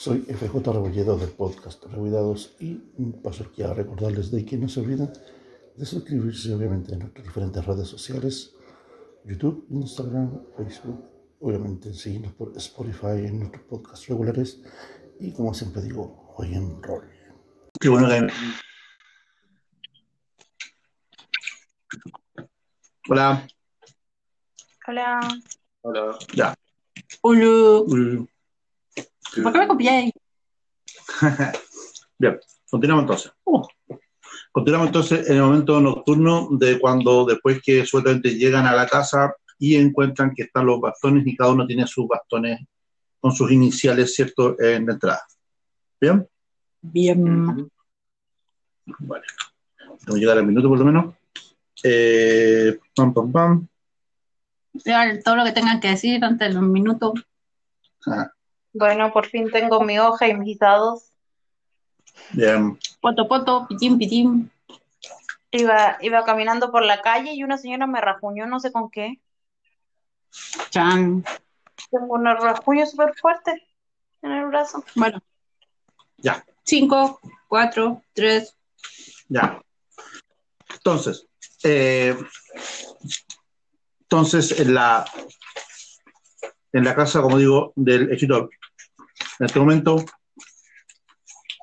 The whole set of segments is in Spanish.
Soy FJ Rebolledo del podcast Rebuidados y paso aquí a recordarles de que no se olviden de suscribirse obviamente en nuestras diferentes redes sociales, YouTube, Instagram, Facebook, obviamente seguirnos por Spotify en nuestros podcasts regulares y como siempre digo, hoy en rol. Qué bueno que... Hola. Hola. Hola. Ya. Hola. Uy. ¿Por qué me copiáis? Bien, continuamos entonces. Uh. Continuamos entonces en el momento nocturno de cuando después que sueltamente llegan a la casa y encuentran que están los bastones y cada uno tiene sus bastones con sus iniciales, ¿cierto?, en la entrada. ¿Bien? Bien. Vale. Vamos a llegar al minuto por lo menos. Eh, pam, pam, pam. Todo lo que tengan que decir antes de los minutos. Ajá. Bueno, por fin tengo mi hoja y mis dados. Bien. Poto, poto, pitín, pitín. Iba, iba caminando por la calle y una señora me rajuñó, no sé con qué. Chan. Tengo un rajuño súper fuerte en el brazo. Bueno, Ya, cinco, cuatro, tres. ya. Entonces, eh, entonces en la en la casa, como digo, del escritor, en este momento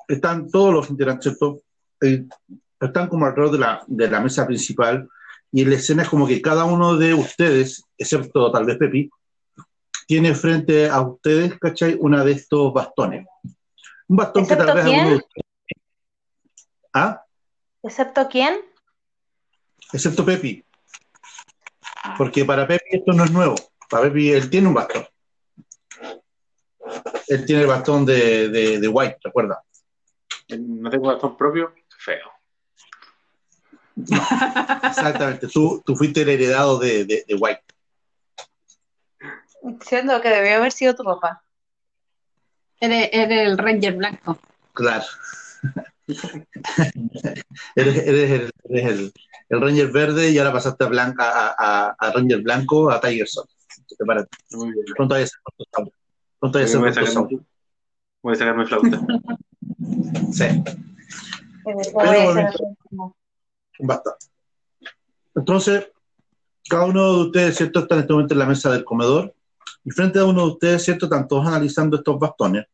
están todos los ¿cierto? Eh, están como alrededor de la, de la mesa principal y en la escena es como que cada uno de ustedes, excepto tal vez Pepi, tiene frente a ustedes, ¿cachai? Una de estos bastones. Un bastón que tal ¿Excepto vez quién? alguno de ustedes... ¿Ah? ¿Excepto quién? excepto Pepi. Porque para Pepi esto no es nuevo. Para Pepi él tiene un bastón. Él tiene el bastón de, de, de White, ¿recuerda? No tengo bastón propio, feo. Exactamente. tú, tú fuiste el heredado de, de, de White. Siendo que debió haber sido tu papá. Eres, eres el Ranger blanco. Claro. eres eres el, eres el, el Ranger verde y ahora pasaste a, blanca, a, a, a Ranger blanco a Tiger Son. Prepárate. Muy bien. Pronto vaya a a ser Voy a sacar, voy a sacar mi flauta. Sí. Eh, Pero Basta. Entonces, cada uno de ustedes, ¿cierto?, está en este momento en la mesa del comedor y frente a uno de ustedes, ¿cierto?, están todos analizando estos bastones,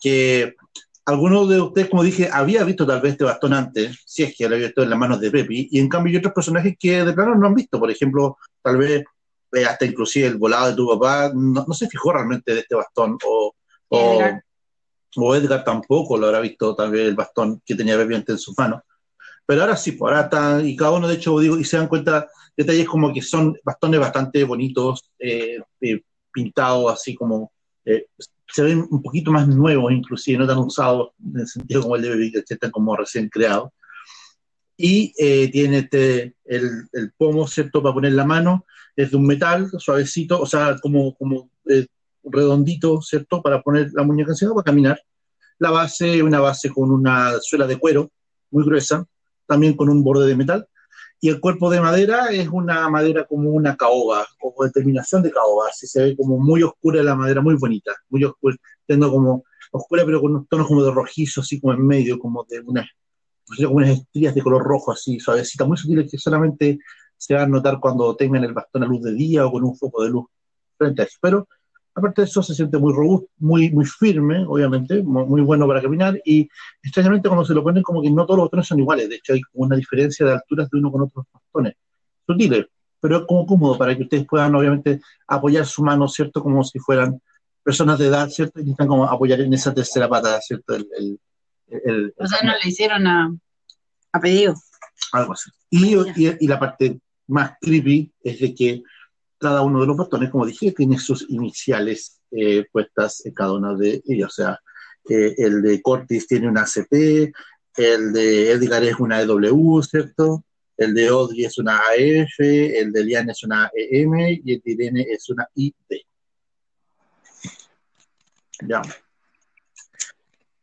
que algunos de ustedes, como dije, había visto tal vez este bastón antes, si es que lo había visto en las manos de Pepi, y en cambio hay otros personajes que de plano no han visto, por ejemplo, tal vez eh, hasta inclusive el volado de tu papá no, no se fijó realmente de este bastón, o, o, Edgar. o Edgar tampoco lo habrá visto vez el bastón que tenía Pepi antes en sus manos. Pero ahora sí, pues ahora está, y cada uno de hecho, digo, y se dan cuenta detalles como que son bastones bastante bonitos, eh, eh, pintados así como, eh, se ven un poquito más nuevos inclusive, no tan usados en el sentido como el de que están como recién creados. Y eh, tiene este, el, el pomo, ¿cierto?, para poner la mano, es de un metal suavecito, o sea, como, como eh, redondito, ¿cierto?, para poner la muñeca encima para caminar. La base, una base con una suela de cuero muy gruesa, también con un borde de metal. Y el cuerpo de madera es una madera como una caoba, o de terminación de caoba, así se ve como muy oscura la madera, muy bonita, muy oscura, teniendo como oscura, pero con unos tonos como de rojizo, así como en medio, como de unas, como unas estrías de color rojo, así suavecita, muy sutiles que solamente se van a notar cuando tengan el bastón a luz de día o con un foco de luz frente a eso. Pero aparte de eso, se siente muy robusto, muy, muy firme, obviamente, muy, muy bueno para caminar y extrañamente cuando se lo ponen como que no todos los bastones son iguales, de hecho hay como una diferencia de alturas de uno con otros bastones, sutiles, pero es como cómodo para que ustedes puedan obviamente apoyar su mano, ¿cierto? Como si fueran personas de edad, ¿cierto? Y necesitan como apoyar en esa tercera pata, ¿cierto? El, el, el- O sea, no le hicieron a, a pedido. algo así. Y, y, y la parte más creepy es de que cada uno de los bastones, como dije, tiene sus iniciales eh, puestas en cada una de ellas. O sea, eh, el de Cortis tiene una CP, el de Edgar es una EW, ¿cierto? El de Audrey es una AF, el de Liane es una EM y el de Irene es una ID. Ya.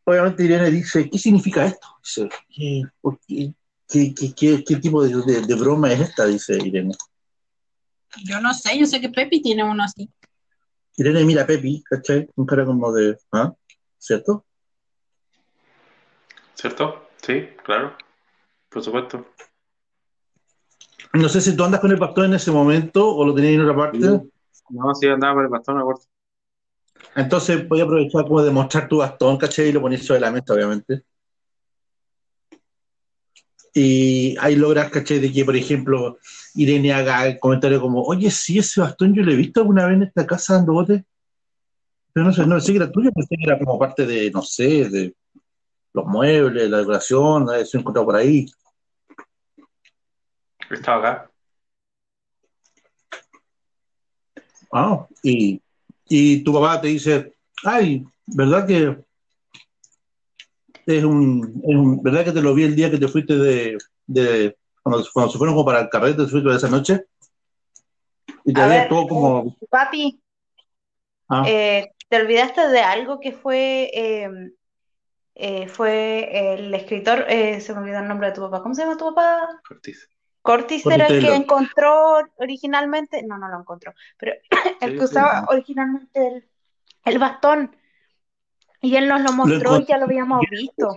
Obviamente Irene dice, ¿qué significa esto? Dice, ¿qué, por qué, qué, qué, qué- qué tipo de, de- de broma es esta? Dice Irene. Yo no sé, yo sé que Pepi tiene uno así. Irene mira a Pepi, ¿cachai? Un cara como de, ¿ah? ¿cierto? ¿Cierto? Sí, claro. Por supuesto. No sé si tú andas con el bastón en ese momento o lo tenías en otra parte. No, sí, andaba por el bastón, me acuerdo. Entonces voy a aprovechar como de mostrar tu bastón, ¿cachai? Y lo pones sobre la mesa, obviamente. Y ahí logras, ¿cachai? De que, por ejemplo, Irene haga el comentario como, oye, sí, ese bastón yo lo he visto alguna vez en esta casa dando bote. Pero no sé, no sé que era tuyo, pensé que era como parte de, no sé, de los muebles, la decoración, de haberse encontrado por ahí. Estaba acá. Ah, y, y tu papá te dice, ay, ¿verdad que es un, es un- ¿verdad que te lo vi el día que te fuiste de, de cuando, cuando se fueron como para el carrete, te fuiste de esa noche? Y te había todo como, Papi, ah, eh, ¿te olvidaste de algo que fue, eh, eh, fue el escritor, eh, se me olvidó el nombre de tu papá, ¿cómo se llama tu papá? Cortiz. Cortis Cortis era el que encontró originalmente, no, no lo encontró, pero el que usaba originalmente el, el bastón. Y él nos lo mostró y ya lo habíamos visto.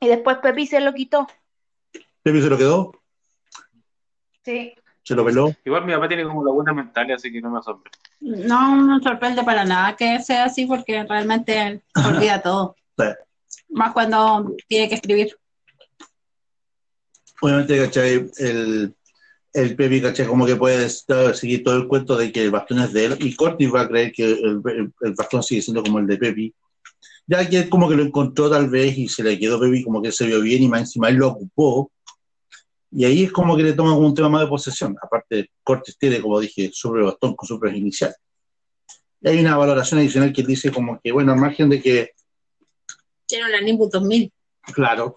Y después Pepi se lo quitó. Pepe se lo quedó, Sí. se lo peló. Igual mi papá tiene como lagunas mentales, así que no me asombra. No me sorprende para nada que sea así porque realmente él olvida todo. Sí. Más cuando tiene que escribir. Obviamente, ¿cachai? El, el Pepe, ¿cachai? Como que puede seguir todo el cuento de que el bastón es de él y Cortis va a creer que el, el- el bastón sigue siendo como el de Pepe. Ya que él como que lo encontró tal vez y se le quedó Pepe como que se vio bien y más encima él lo ocupó. Y ahí es como que le toma como un tema más de posesión. Aparte, Cortis tiene, como dije, sobre el bastón con su inicial. Y hay una valoración adicional que dice como que, bueno, al margen de que Tiene una Nimbus 2000. Claro,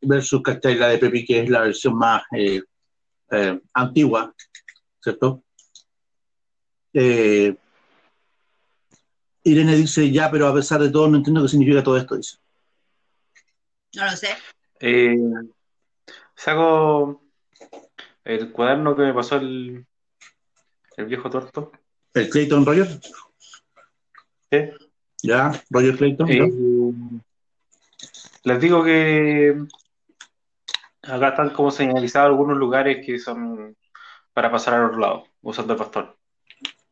versus ¿cachai? la de Pepi, que es la versión más eh, eh, antigua, ¿cierto? Eh, Irene dice, ya, pero a pesar de todo, no entiendo qué significa todo esto, dice. No lo sé. Eh, saco el cuaderno que me pasó el, el viejo torto. El Clayton Roger, ya, Roger Clayton, Eh, ya. les digo que acá están como señalizados algunos lugares que son para pasar al otro lado, usando el bastón.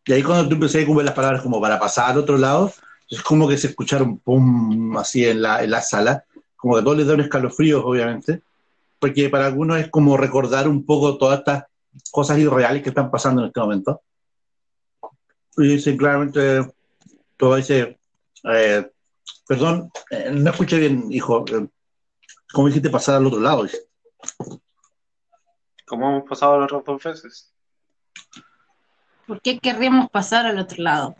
Y ahí cuando tú empecé a ver las palabras como para pasar al otro lado, es como que se escucharon pum, así en la, en la sala, como que todos les da un escalofrío, obviamente, porque para algunos es como recordar un poco todas estas cosas irreales que están pasando en este momento. Y dicen claramente, todo dice, eh, perdón, eh, no escuché bien, hijo, eh, ¿cómo dijiste pasar al otro lado? Dice. Como hemos pasado las otras dos veces. ¿Por qué querríamos pasar al otro lado?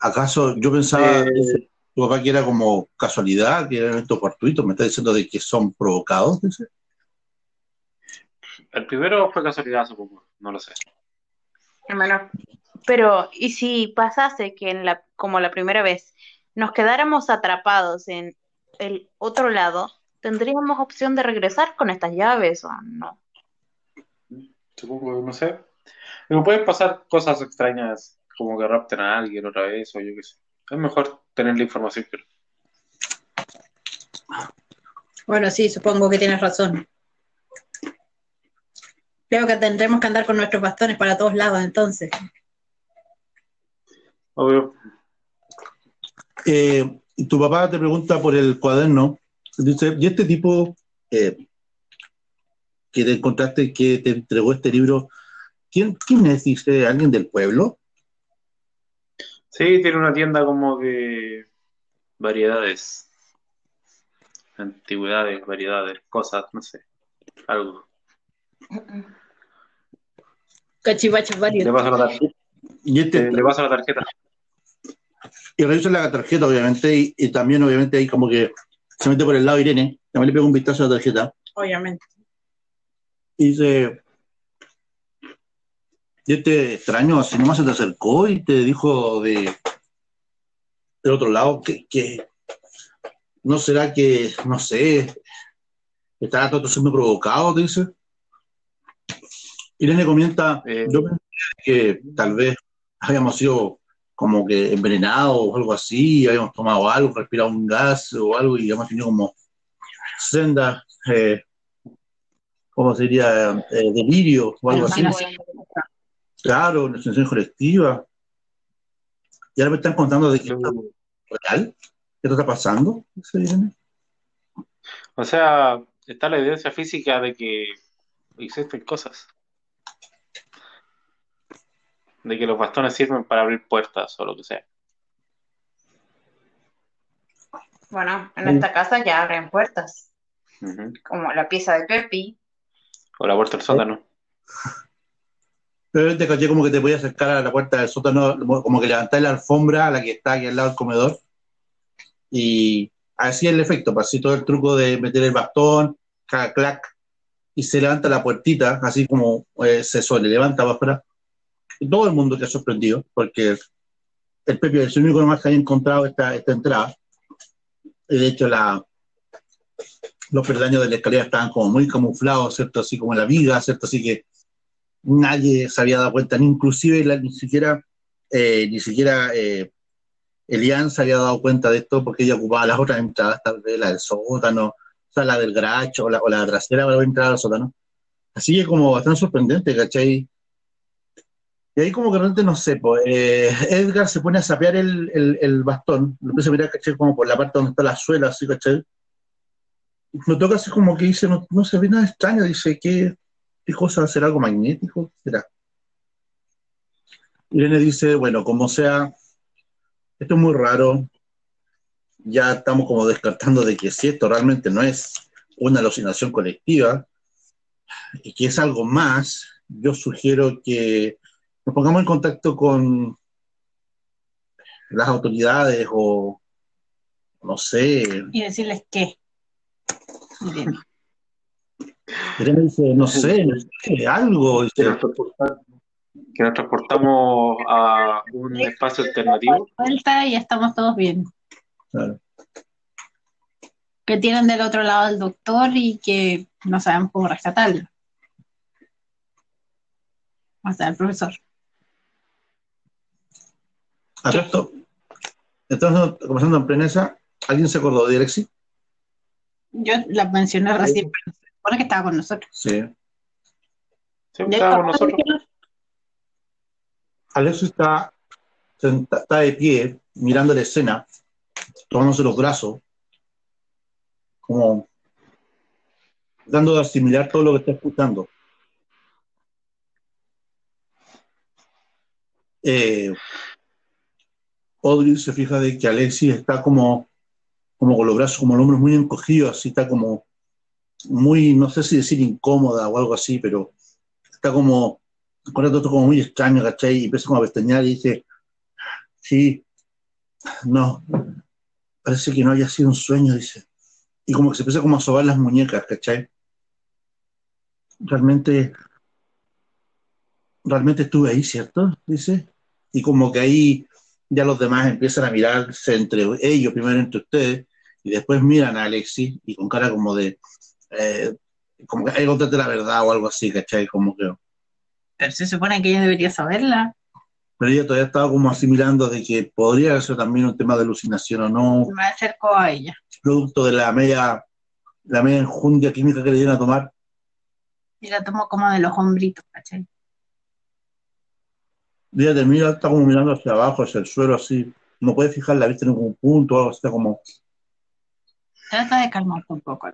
¿Acaso yo pensaba, Eh, tu papá, que era como casualidad, que eran estos fortuitos? ¿Me está diciendo de que son provocados? Dice. El primero fue casualidad, supongo, no lo sé. Hermano, pero ¿y si pasase que en la, como la primera vez, nos quedáramos atrapados en el otro lado, tendríamos opción de regresar con estas llaves o no? Supongo, no sé. Pero pueden pasar cosas extrañas, como que rapten a alguien otra vez, o yo qué sé. Es mejor tener la información que... Bueno, sí, supongo que tienes razón. Creo que tendremos que andar con nuestros bastones para todos lados entonces. Obvio. Eh, tu papá te pregunta por el cuaderno. Dice, ¿y este tipo eh, que te encontraste, que te entregó este libro, ¿quién, quién es? Dice, ¿alguien del pueblo? Sí, tiene una tienda como de variedades. Antigüedades, variedades, cosas, no sé. Algo. Cachivaches Le varios. paso la tarjeta. Y, este, Eh, le paso la tarjeta. y revisa la tarjeta, obviamente, y, y también, obviamente, ahí como que se mete por el lado de Irene, también le pega un vistazo a la tarjeta, Obviamente. y dice, y este extraño, así nomás se te acercó y te dijo de del otro lado que, que no será que, no sé, estará todo siendo provocado, te dice. Irene comenta, Eh. yo pensé que tal vez habíamos sido como que envenenado o algo así, habíamos tomado algo, respirado un gas o algo y hemos tenido como senda, eh, ¿cómo sería? Eh, delirio o algo así. Claro, una sensación colectiva. Y ahora me están contando de que es real. ¿Qué está pasando? O sea, está la evidencia física de que existen cosas. De que los bastones sirven para abrir puertas o lo que sea. Bueno, en esta casa ya abren puertas. Como la pieza de Pepi. O la puerta del sótano. Pero te caché como que te podías acercar a la puerta del sótano, como que levantar la alfombra a la que está aquí al lado del comedor. Y así es el efecto, pues, así todo el truco de meter el bastón, clac, clac, y se levanta la puertita, así como eh, se suele, levanta para afuera. Todo el mundo ha sorprendido, porque el Pepe es el único nomás que había encontrado esta, esta entrada. De hecho, la, los peldaños de la escalera estaban como muy camuflados, ¿cierto? Así como la viga, ¿cierto? Así que nadie se había dado cuenta, ni inclusive la, ni siquiera, eh, ni siquiera eh, Elian se había dado cuenta de esto porque ella ocupaba las otras entradas, tal vez la del sótano, o sea, la del garacho o la, o la trasera para entrar al sótano. Así que como bastante sorprendente, ¿cachai? Y ahí como que realmente no sé, pues, Edgar se pone a sapear el, el, bastón, lo empieza a mirar, ¿cachai? Como por la parte donde está la suela, así, ¿cachai? Lo toca así como que dice, no, no se ve nada extraño, dice, ¿qué, qué cosa será algo magnético? ¿Será? Irene dice, bueno, como sea, esto es muy raro, ya estamos como descartando de que si esto realmente no es una alucinación colectiva y que es algo más, yo sugiero que nos pongamos en contacto con las autoridades o no sé. Y decirles qué. Irene dice, no sé, no sé algo. Que nos, que nos transportamos a un espacio alternativo. Vuelta y ya estamos todos bien. Claro. Que tienen del otro lado al doctor y que no sabemos cómo rescatarlo. O sea, el profesor. A todo esto, estamos conversando en prensa. ¿Alguien se acordó de Alexi? Yo la mencioné recién, pero se supone que estaba con nosotros. Sí. Sí, estaba con nosotros. Alexi está, senta- está de pie, mirando la escena, tomándose los brazos, como dando de asimilar todo lo que está escuchando. Eh, Audrey se fija de que Alexis está como, como con los brazos, como los hombros muy encogidos, así está como muy, no sé si decir incómoda o algo así, pero está como, con esto como muy extraño, ¿cachai? Y empieza como a pestañear y dice, sí, no, parece que no haya sido un sueño, dice. Y como que se empieza como a sobar las muñecas, ¿cachai? Realmente, realmente estuve ahí, ¿cierto? Dice. Y como que ahí ya los demás empiezan a mirarse entre ellos, primero entre ustedes, y después miran a Alexis y con cara como de, eh, como que hay que contarte la verdad o algo así, ¿cachai? Como que, Pero se supone que ella debería saberla. pero ella todavía estaba como asimilando de que podría ser también un tema de alucinación o no, Me acercó a ella. producto de la media, la media enjundia química que le dieron a tomar. Y la tomo como de los hombritos, ¿cachai? Y ella termina, está como mirando hacia abajo, hacia el suelo, así, no puede fijar la vista en ningún punto, algo así, está como, Trata de calmarte un poco.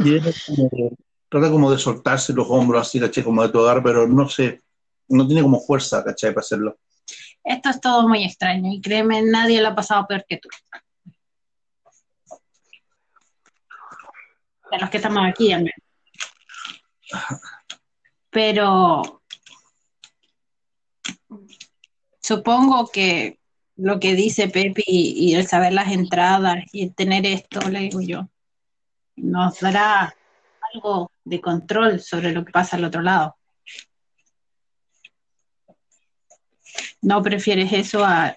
y ella como de- trata como de soltarse los hombros así, ¿cachai? Como de tocar, pero no sé, no tiene como fuerza, ¿cachai? Para hacerlo. Esto es todo muy extraño y créeme, nadie lo ha pasado peor que tú. De los que estamos aquí, al menos. Pero supongo que lo que dice Pepe y, el saber las entradas y el tener esto, le digo yo, nos dará algo de control sobre lo que pasa al otro lado. ¿No prefieres eso a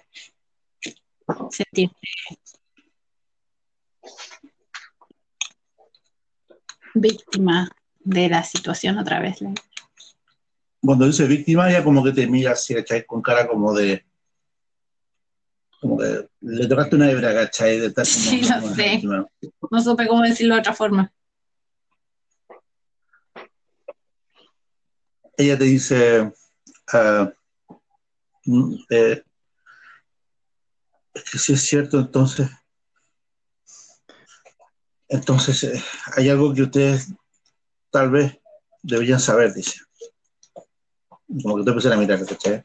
sentirte víctima de la situación otra vez? Le- cuando dice víctima, ella como que te mira así, ¿cachai? Con cara como de. Como que le tocaste una hebra, ¿cachai? De estar como, Sí, lo como sé. víctima. No supe cómo decirlo de otra forma. Ella te dice. eh, es que sí es cierto, entonces. Entonces, eh, hay algo que ustedes tal vez deberían saber, dice. Como que te empecé a mirar, ¿cachai?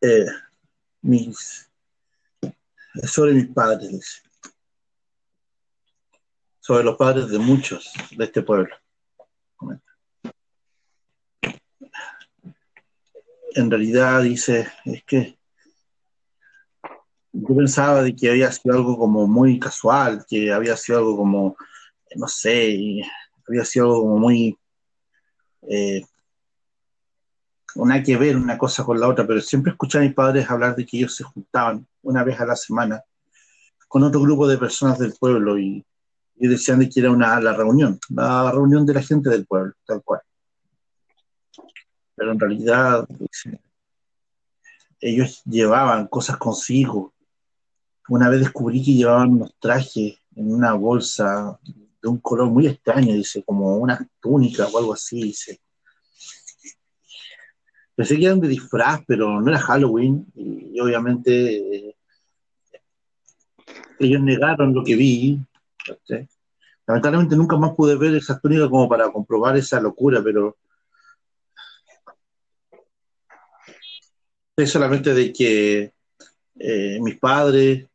Eh, mis, sobre mis padres, dice. Sobre los padres de muchos de este pueblo. En realidad, dice, es que yo pensaba de que había sido algo como muy casual, que había sido algo como, no sé, había sido como muy, eh, nada que ver una cosa con la otra, pero siempre escuché a mis padres hablar de que ellos se juntaban una vez a la semana con otro grupo de personas del pueblo y, y decían de que era una la reunión, la reunión de la gente del pueblo, tal cual. Pero en realidad dice, ellos llevaban cosas consigo. Una vez descubrí que llevaban unos trajes en una bolsa de un color muy extraño, dice, como una túnica o algo así, dice. Pensé que eran de disfraz, pero no era Halloween, y, obviamente eh, ellos negaron lo que vi. Lamentablemente nunca más pude ver esa túnica como para comprobar esa locura, pero sé solamente de que eh, mis padres,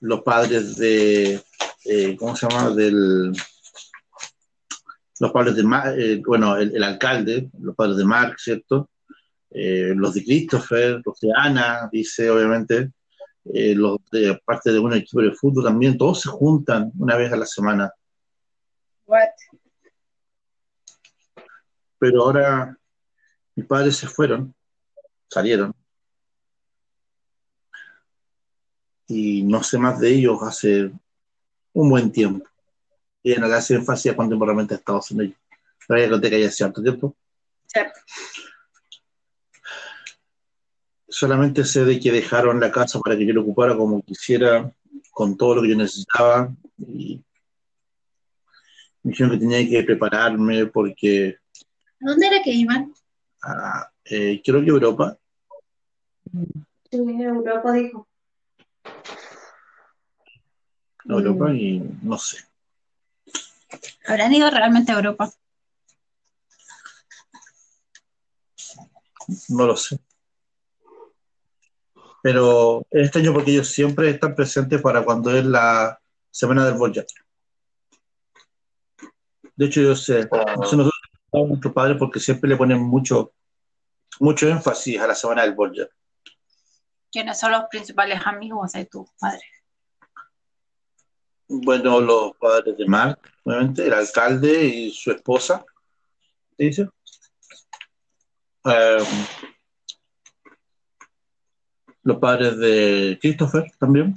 los padres de, eh, ¿cómo se llama? Del, los padres de, Mar- eh, bueno, el, el alcalde, los padres de Mark, ¿cierto? Eh, los de Christopher, los de Ana, dice obviamente, los de parte de un equipo de fútbol también, todos se juntan una vez a la semana. What? Pero ahora mis padres se fueron, salieron, y no sé más de ellos hace un buen tiempo. Y en la hace énfasis a cuánto realmente he estado sin ellos. Pero ya conté que haya cierto tiempo. Solamente sé de que dejaron la casa para que yo lo ocupara como quisiera, con todo lo que yo necesitaba. Y me dijeron que tenía que prepararme porque ¿A dónde era que iban? ah, eh, creo que Europa, Sí, Europa dijo. Europa y no sé. ¿Habrán ido realmente a Europa? No lo sé. Pero es extraño porque ellos siempre están presentes para cuando es la semana del Volja. De hecho, yo sé, nosotros a nuestros padres porque siempre le ponen mucho, mucho énfasis a la semana del Volja. ¿Quiénes son los principales amigos de tu padre? Bueno, los padres de Mark, obviamente, el alcalde y su esposa, ¿te dice? Eh, los padres de Christopher también.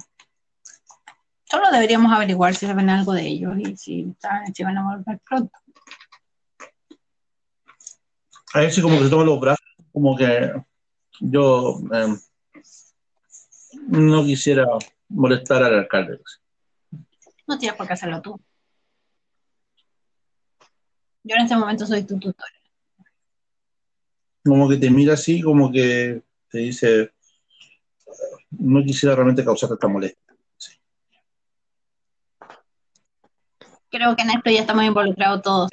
Solo deberíamos averiguar si saben algo de ellos y si, van a volver pronto. A ver si como que se toman los brazos, como que yo eh, no quisiera molestar al alcalde. No tienes por qué hacerlo tú. Yo en este momento soy tu tutor. Como que te mira así, como que te dice, no quisiera realmente causar esta molestia. Creo que en esto ya estamos involucrados todos.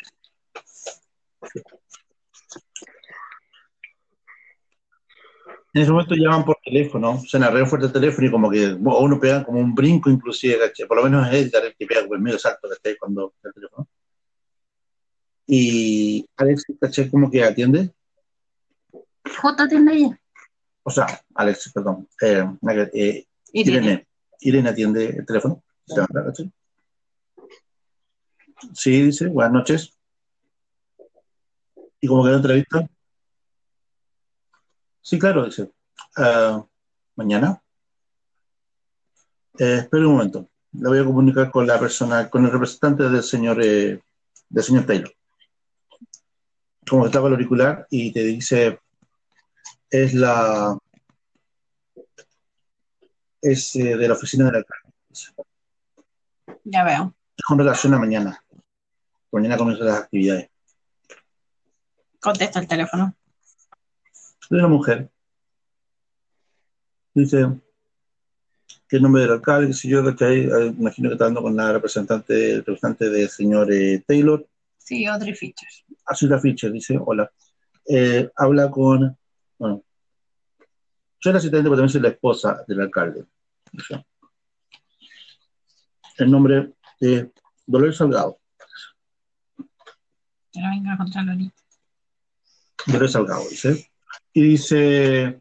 En ese momento llaman por teléfono, suena re fuerte el teléfono y como que uno pega como un brinco inclusive, ¿cachai? Por lo menos es Edgar el que pega como el medio salto, ¿cachai? Cuando el teléfono. Y Alex, ¿cachai? Como que atiende, Justo atiende ella. o sea, Alex, perdón, eh, eh, Irene. Irene, Irene atiende el teléfono, se ¿cachai? Sí, dice, buenas noches. Y como que la entrevista. Sí, claro, dice. "Ah, mañana. Eh, espere un momento. Le voy a comunicar con la persona, con el representante del señor eh, del señor Taylor. Como estaba el auricular y te dice, es la, es eh, de la oficina de la Ya veo. Es con relación a mañana. Mañana comienzan las actividades. Contesta el teléfono. De una mujer. Dice que el nombre del alcalde, que si yo, ¿cachai? Eh, Imagino que está hablando con la representante, el representante del señor eh, Taylor. Sí, Audrey Fisher. Azula Fischer dice, hola. Eh, habla con, bueno, soy la asistente, pero también soy la esposa del alcalde. Dice. El nombre de Dolores Salgado. Que no venga contra Lolita. Dolores Salgado, dice. Y dice,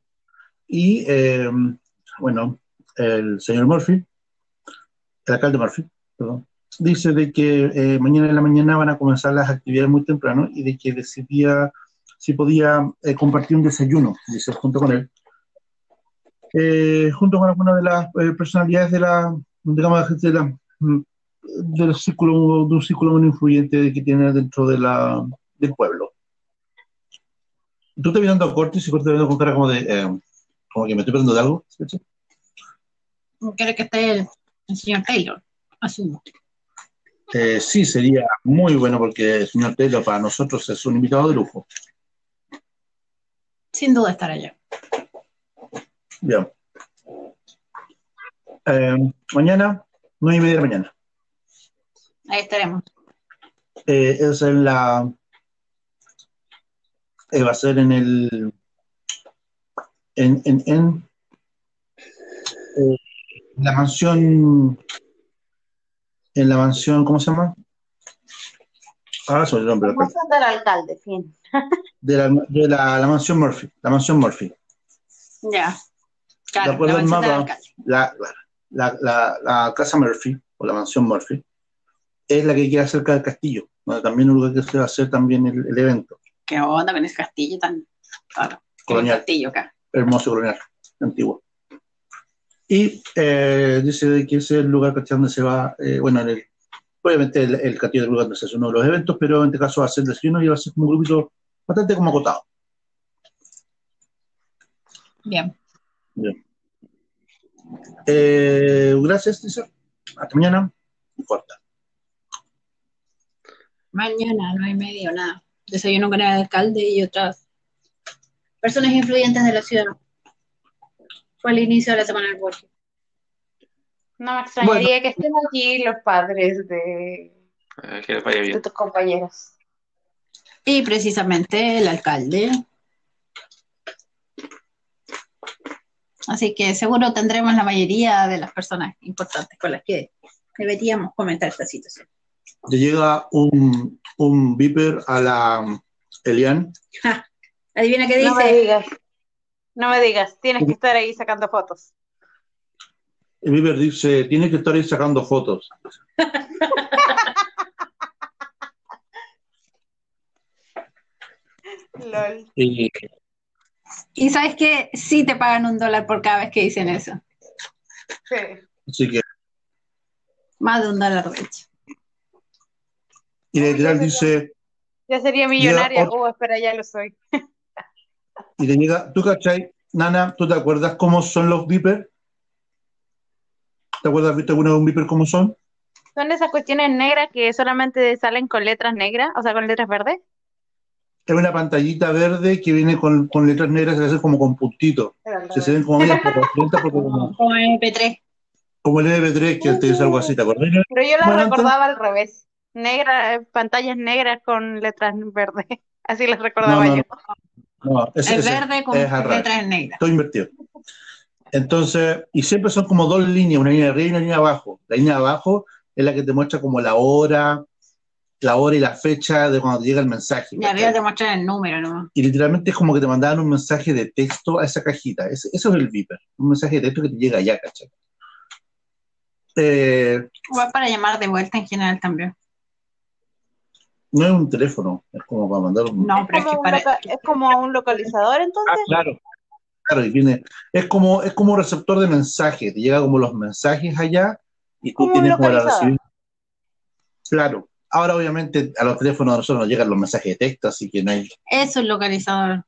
y eh, bueno, el señor Murphy, el alcalde Murphy, dice de que eh, mañana en la mañana van a comenzar las actividades muy temprano y de que decidía si podía eh, compartir un desayuno, dice, junto con él, junto con alguna de las personalidades de la, digamos, de la, del círculo, de un círculo muy influyente que tiene dentro de la, del pueblo. Tú te dando a Cortis y Cortis te viendo con cara como de, eh, como que me estoy perdiendo de algo, ¿sí? Quiere que esté el, el señor Taylor, asumo. Eh, sí, sería muy bueno porque el señor Taylor para nosotros es un invitado de lujo. Sin duda estará allá. Bien. Eh, mañana, nueve y media de la mañana. Ahí estaremos. Eh, es en la. Eh, va a ser en el. En. en, en eh, la mansión. En la mansión, ¿cómo se llama? Ah, sobre el nombre. Como son del alcalde, fin. De la, de la, la mansión Murphy. La mansión Murphy. Ya. Claro, De acuerdo la al mansión mapa, la, la, la, la casa Murphy, o la mansión Murphy, es la que queda cerca del castillo, donde también es un lugar que se va a hacer también el, el evento ¿Qué onda con ese castillo tan raro? Colonial. El castillo acá. hermoso colonial, antiguo. Y eh, dice que ese es el lugar donde se va, eh, bueno, en el- obviamente el, el castillo del lugar donde se hace uno de los eventos, pero en este caso va a ser el desayuno y va a ser como un grupito bastante como acotado. Bien. Bien. Eh, gracias, dice. Hasta mañana. Corta. Mañana, no hay medio, nada. Desayuno con el alcalde y otras personas influyentes de la ciudad. Fue el inicio de la semana del workshop. No me extrañaría que estén aquí los padres de, Eh, que les vaya de tus compañeros. Y precisamente el alcalde. Así que seguro tendremos la mayoría de las personas importantes con las que deberíamos comentar esta situación. Le llega un, un viper a la Elian. Adivina qué No me dice. digas. No me digas. Tienes que estar ahí sacando fotos. El viper dice, tiene que estar ahí sacando fotos. Lol. Y Y sabes que sí te pagan un dólar por cada vez que dicen eso. Sí. así que, Más de un dólar, de hecho. Y literal dice, Ya sería millonaria. Oh, espera, ya lo soy. y le llega, ¿tú cachai? Nana, ¿tú te acuerdas cómo son los vipers? ¿Te acuerdas, viste alguna de un viper cómo son? Son esas cuestiones negras que solamente salen con letras negras, o sea, con letras verdes. Es una pantallita verde que viene con, con letras negras, se hace como con puntitos. Se, se ven como medias porque como, Como MP3. como el MP3 que te dice algo así, ¿te acuerdas? Pero yo Bueno, recordaba al revés. Negras, pantallas negras con letras verdes. Así las recordaba No, no, yo. No, ese, Es ese- verde con letras negras. Todo invertido. Entonces, y siempre son como dos líneas, una línea arriba y una línea abajo. La línea de abajo es la que te muestra como la hora, la hora y la fecha de cuando te llega el mensaje. Y arriba te muestran el número, ¿no? Y literalmente es como que te mandaban un mensaje de texto a esa cajita. Ese- eso es el Viper, un mensaje de texto que te llega allá, ¿cachai? Eh, es para llamar de vuelta en general también. No es un teléfono, es como para mandar un... No, Es pero es que como, un para. loca- es como un localizador, Ah, entonces. claro. Claro, y viene, es como, es como un receptor de mensajes, te llega como los mensajes allá y tú tienes como la recibir. Claro, Ahora, obviamente, a los teléfonos de nosotros nos llegan los mensajes de texto, así que no hay. Eso es localizador.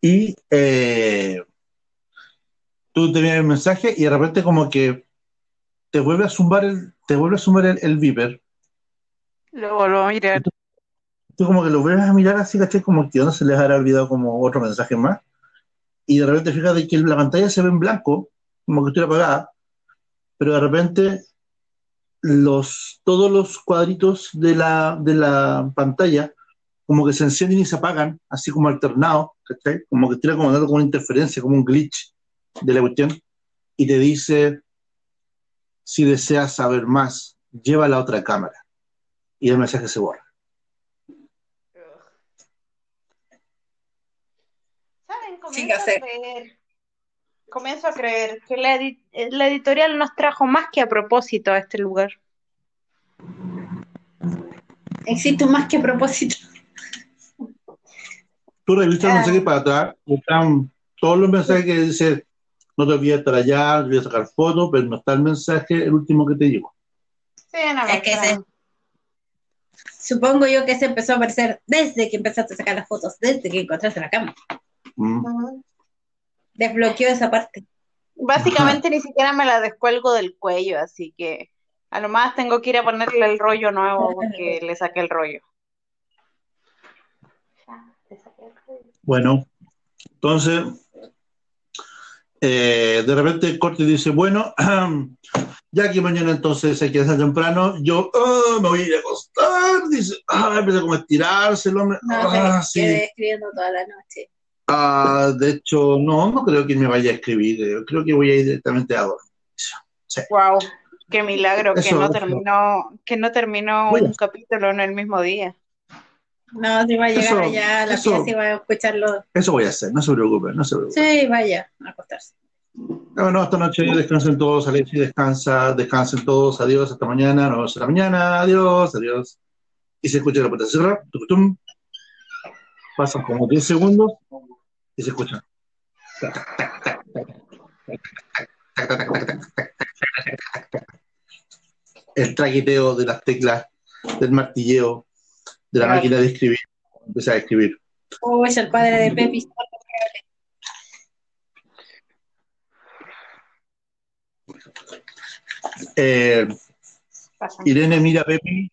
Y eh, tú te envías el mensaje y de repente, como que te vuelve a zumbar el, te vuelve a zumbar el, el beeper. Lo vuelvo a mirar. Tú como que lo vuelves a mirar así, ¿cachai? Como que no se les habrá olvidado como otro mensaje más. Y de repente fíjate que la pantalla se ve en blanco, como que estuviera apagada, pero de repente los, todos los cuadritos de la, de la pantalla como que se encienden y se apagan, así como alternados, ¿cachai? Como que tiene como dando como una interferencia, como un glitch de la cuestión, y te dice, si deseas saber más, lleva la otra cámara. Y el mensaje se borra. ¿Saben? Comienzo a creer, comienzo a creer que la, edi- la editorial nos trajo más que a propósito a este lugar. Existe un más que propósito. Tú revisas el Ah. mensaje para atrás, están todos los mensajes que dice, no te olvides de estar allá, no te olvides de sacar fotos, pero no está el mensaje, el último que te llegó. Sí, no Es que. Supongo yo que se empezó a aparecer desde que empezaste a sacar las fotos, desde que encontraste la cámara. Mm. Desbloqueó esa parte. Básicamente ni siquiera me la descuelgo del cuello, así que a lo más tengo que ir a ponerle el rollo nuevo porque le saqué el rollo. Ya, te saqué el rollo. Bueno, entonces, eh, de repente Corte dice, bueno, ya que mañana entonces hay que hacer temprano, yo ah, me voy a ir a acostar, dice, ah, empieza como a estirarse el hombre, No, ah, me sí. quedé escribiendo toda la noche. Ah, de hecho, no, no creo que me vaya a escribir, eh, creo que voy a ir directamente a dormir. Wow, qué milagro que no eso. terminó, que no terminó un capítulo en el mismo día. No, si va a llegar Eso- allá a la eso- pieza y va a escucharlo. Eso voy a hacer, no se preocupe, no se preocupe. Sí, vaya a acostarse. Bueno, esta noche descansen todos, Alexi descansa, descansen todos, adiós, hasta mañana, nos vemos la mañana, adiós, adiós. Y se escucha la puerta tucutum. pasan como 10 segundos y se escucha. El traqueteo de las teclas, del martilleo, de la máquina de escribir, empieza a escribir. Uy, el padre de Pepi. Eh. Irene mira a Pepi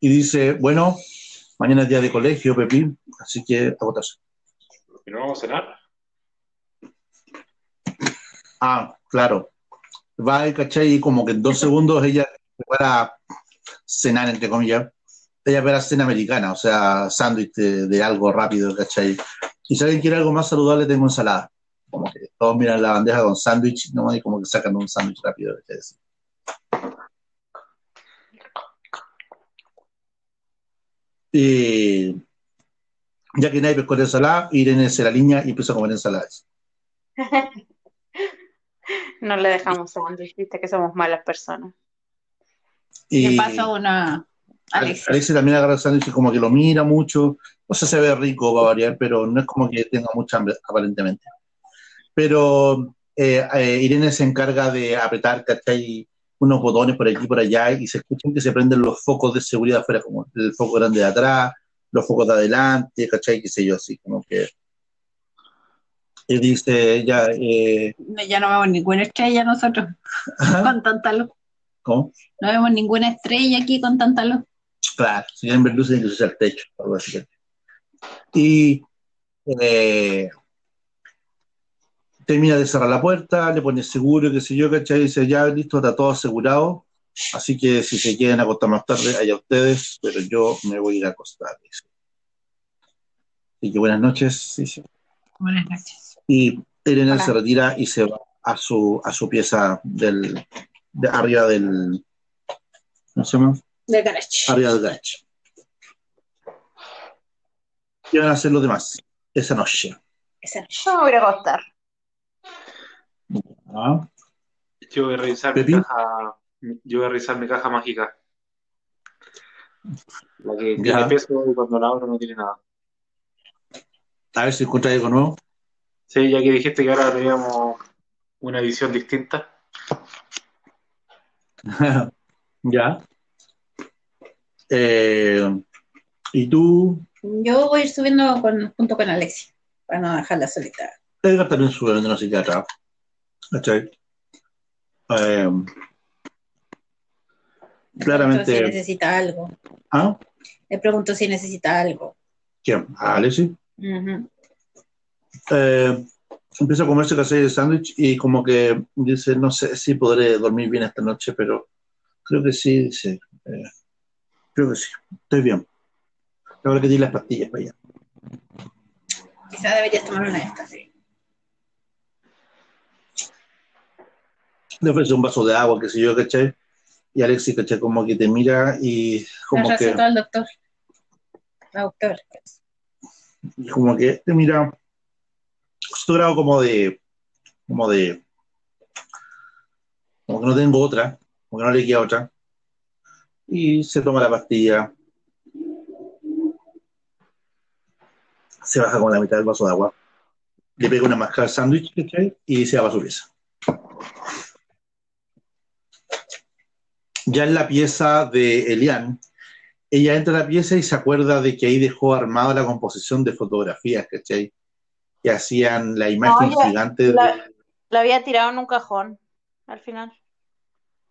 y dice, bueno, mañana es día de colegio, Pepi, así que a votarse. ¿Y no vamos a cenar? Ah, claro. Va, ¿cachai? Y como que en dos segundos ella se para cenar, entre comillas. Ella espera cena americana, o sea, sándwich de, de algo rápido, ¿cachai? Y si alguien quiere algo más saludable, tengo ensalada. Como que todos miran la bandeja con sándwich, ¿no? Y como que sacan un sándwich rápido. ¿cachai? Y ya que nadie pescó la ensalada, Irene se la línea y empezó a comer ensaladas. No le dejamos sándwich, viste que somos malas personas. Pasó una Alex. Alexis también agarra el sándwich y como que lo mira mucho. O sea, se ve rico, va a variar, pero no es como que tenga mucha hambre, aparentemente. Pero eh, eh, Irene se encarga de apretar, ¿cachai? Unos botones por aquí y por allá y se escuchan que se prenden los focos de seguridad afuera, como el foco grande de atrás, los focos de adelante, ¿cachai? Qué sé yo, así como que. Y dice ella, eh, Ya no vemos ninguna estrella nosotros con tanta luz. ¿cómo? No vemos ninguna estrella aquí con tanta luz. Claro, si quieren ver luces, usar el techo, algo así. Y eh, termina de cerrar la puerta, le pone seguro, qué sé yo, ¿cachai? Dice, ya listo, está todo asegurado. Así que si se quieren acostar más tarde, allá ustedes, pero yo me voy a ir a acostar. dice. Así que buenas noches. sí, sí. Buenas noches. Y Elena Hola. se retira y se va a su, a su pieza del, de arriba del. ¿Cómo se llama? De garage. arriba del garage. ¿Qué van a hacer los demás esa noche? Esa noche. Yo me voy a acostar. Ah, Yo voy a revisar mi caja. Yo voy a revisar mi caja mágica. La que Ya. tiene peso y cuando la abro no tiene nada. A ver si encuentra algo nuevo. Sí, ya que dijiste que ahora teníamos una edición distinta. ya. Eh, ¿Y tú? Yo voy a ir subiendo con, junto con Alexia, para no dejarla solita. Edgar también sube de una psiquiatra. ¿Cachai? Eh, Le pregunto si claramente. necesita algo. ¿Ah? Le pregunto si necesita algo. ¿Quién? ¿A Alexi? Ujú. Eh, empieza a comerse casi el sándwich y como que dice, no sé si podré dormir bien esta noche, pero creo que sí, dice. eh, creo que sí, estoy bien. Ahora que di las pastillas para allá. Quizá deberías tomar una de estas. sí. Le ofrece un vaso de agua, qué sé yo, ¿cachai? Y Alexi, ¿cachai? Como que te mira y La como que, del doctor. La doctora. y como que te mira, su grado como de, como de, como que no tengo otra, como que no le queda otra. Y se toma la pastilla, se baja con la mitad del vaso de agua, le pega una mascada al sándwich, ¿cachai? Y se va a su pieza. Ya en la pieza de Elian, ella entra a la pieza y se acuerda de que ahí dejó armada la composición de fotografías, ¿cachai? Que hacían la imagen No, gigante de... La, la había tirado en un cajón al final.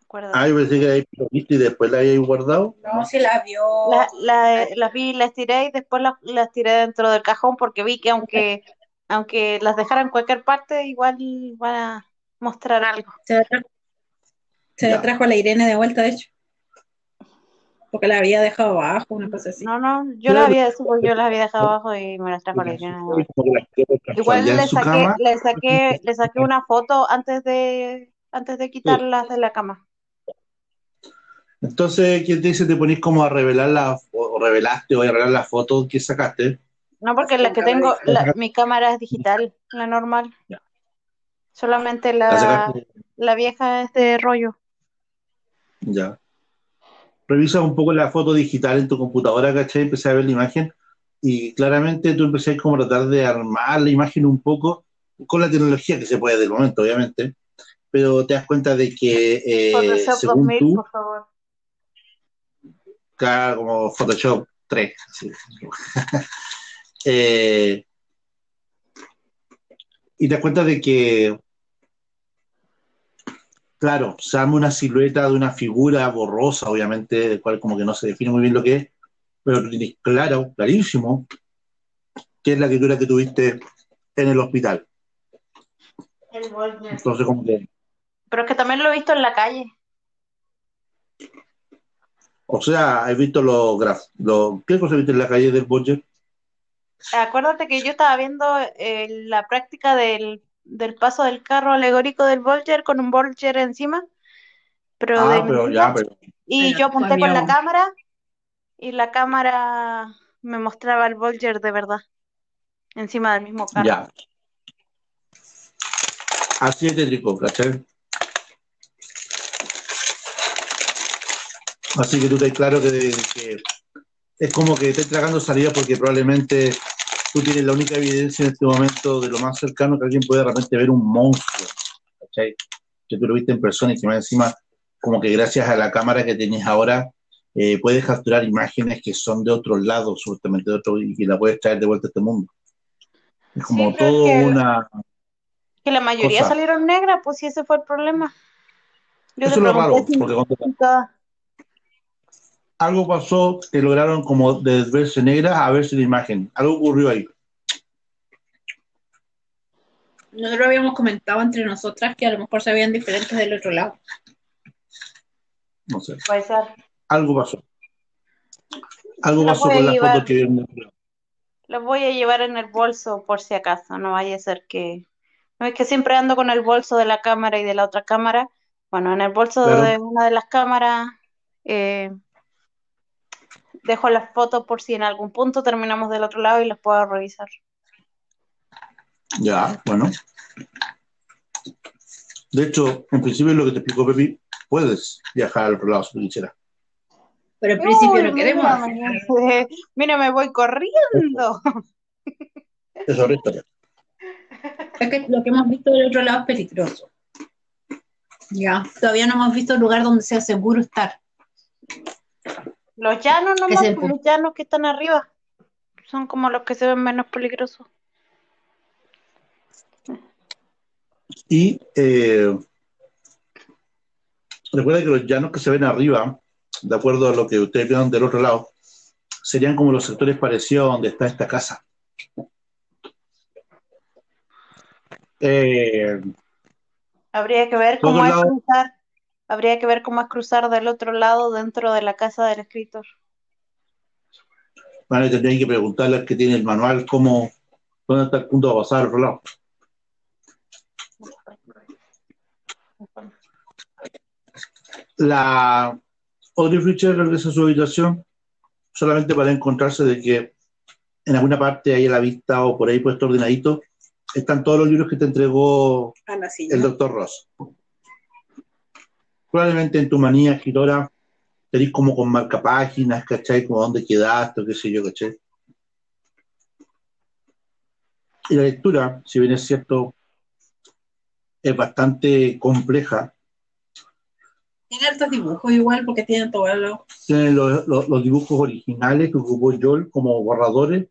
¿Recuerdas? Ah, yo pensé que ahí lo viste y después la había guardado. No, si la vio. La- la- las vi, las tiré y después las, las tiré dentro del cajón porque vi que aunque, aunque las dejara en cualquier parte, igual van a mostrar algo. Se la trajo, se la Ya. trajo a la Irene de vuelta, de hecho. Porque la había dejado abajo, una cosa así. No, no, yo las había, sí, pues, yo las había dejado abajo y me las trajo la Irene. Igual le saqué, le saqué, le saqué una foto antes de, antes de quitarlas de la cama. Entonces, ¿quién te dice te ponís como a revelar la, o revelaste o a revelar la foto que sacaste? No, porque la que tengo, la- mi cámara es digital, la normal. Ya. Solamente La la, la vieja es de rollo. Ya. Revisa un poco la foto digital en tu computadora, ¿cachai? Empecé a ver la imagen y claramente tú empecé como a tratar de armar la imagen un poco con la tecnología que se puede del momento, obviamente, pero te das cuenta de que eh, Photoshop según 2000, tú, por favor. Claro, como Photoshop 3. así. Eh, y te das cuenta de que, claro, se arma una silueta de una figura borrosa, obviamente, del cual como que no se define muy bien lo que es, pero tú tienes claro, clarísimo, que es la criatura que tuviste en el hospital. Entonces, como que, Pero es que también lo he visto en la calle. o sea, ¿has visto los graf los, ¿qué cosa viste en la calle del Bodger? Acuérdate que yo estaba viendo eh, la práctica del, del paso del carro alegórico del Volger con un Volger encima, pero Ah, de pero ya, pero Y Pero yo apunté con la cámara y la cámara me mostraba el Volger de verdad, encima del mismo carro. Ya. Así es tétrico, ¿cachai? Así que tú te claro que, que es como que estés tragando salida porque probablemente tú tienes la única evidencia en este momento de lo más cercano que alguien puede realmente ver un monstruo, ¿cachai? Que tú lo viste en persona y que más encima, como que gracias a la cámara que tienes ahora, eh, puedes capturar imágenes que son de otro lado, supuestamente de otro, y que la puedes traer de vuelta a este mundo. Es como Sí, todo que- una... Que la mayoría Cosa. salieron negras, pues si ese fue el problema. Yo Eso es lo raro, porque cuando algo pasó que lograron como desverse negra a verse la imagen. Algo ocurrió ahí. Nosotros habíamos comentado entre nosotras que a lo mejor se veían diferentes del otro lado. No sé. puede ser. Algo pasó. Algo pasó con las llevar. fotos que vieron. de otro lado. Los voy a llevar en el bolso por si acaso, no vaya a ser que... No es que siempre ando con el bolso de la cámara y de la otra cámara. Bueno, en el bolso Claro. de una de las cámaras eh, dejo las fotos por si en algún punto terminamos del otro lado y las puedo revisar. Ya, bueno. De hecho, en principio lo que te explicó Pepi, puedes viajar al otro lado si quisieras. Pero al principio no queremos. mira, mira, me voy corriendo. Eso es historia. Es que lo que hemos visto del otro lado es peligroso. Ya, todavía no hemos visto un lugar donde sea seguro estar. Los llanos nomás, Es pues, los llanos que están arriba. Son como los que se ven menos peligrosos. Y eh, recuerda que los llanos que se ven arriba, de acuerdo a lo que ustedes vieron del otro lado, serían como los sectores parecidos a donde está esta casa. Eh, Habría que ver cómo es. Habría que ver cómo es cruzar del otro lado dentro de la casa del escritor. Vale, tendría que preguntarle al que tiene el manual cómo, dónde está el punto de pasar al otro lado. La Audrey Fletcher regresa a su habitación solamente para encontrarse de que en alguna parte ahí a la vista o por ahí puesto ordenadito están todos los libros que te entregó el doctor Ross. Probablemente en tu manía escritora tenés como con marcapáginas, ¿cachai? Como dónde quedaste, o qué sé yo, ¿cachai? Y la lectura, si bien es cierto, es bastante compleja. Tiene hartos dibujos igual porque tienen todo lo... Tiene los, los- los dibujos originales que ocupó Joel como borradores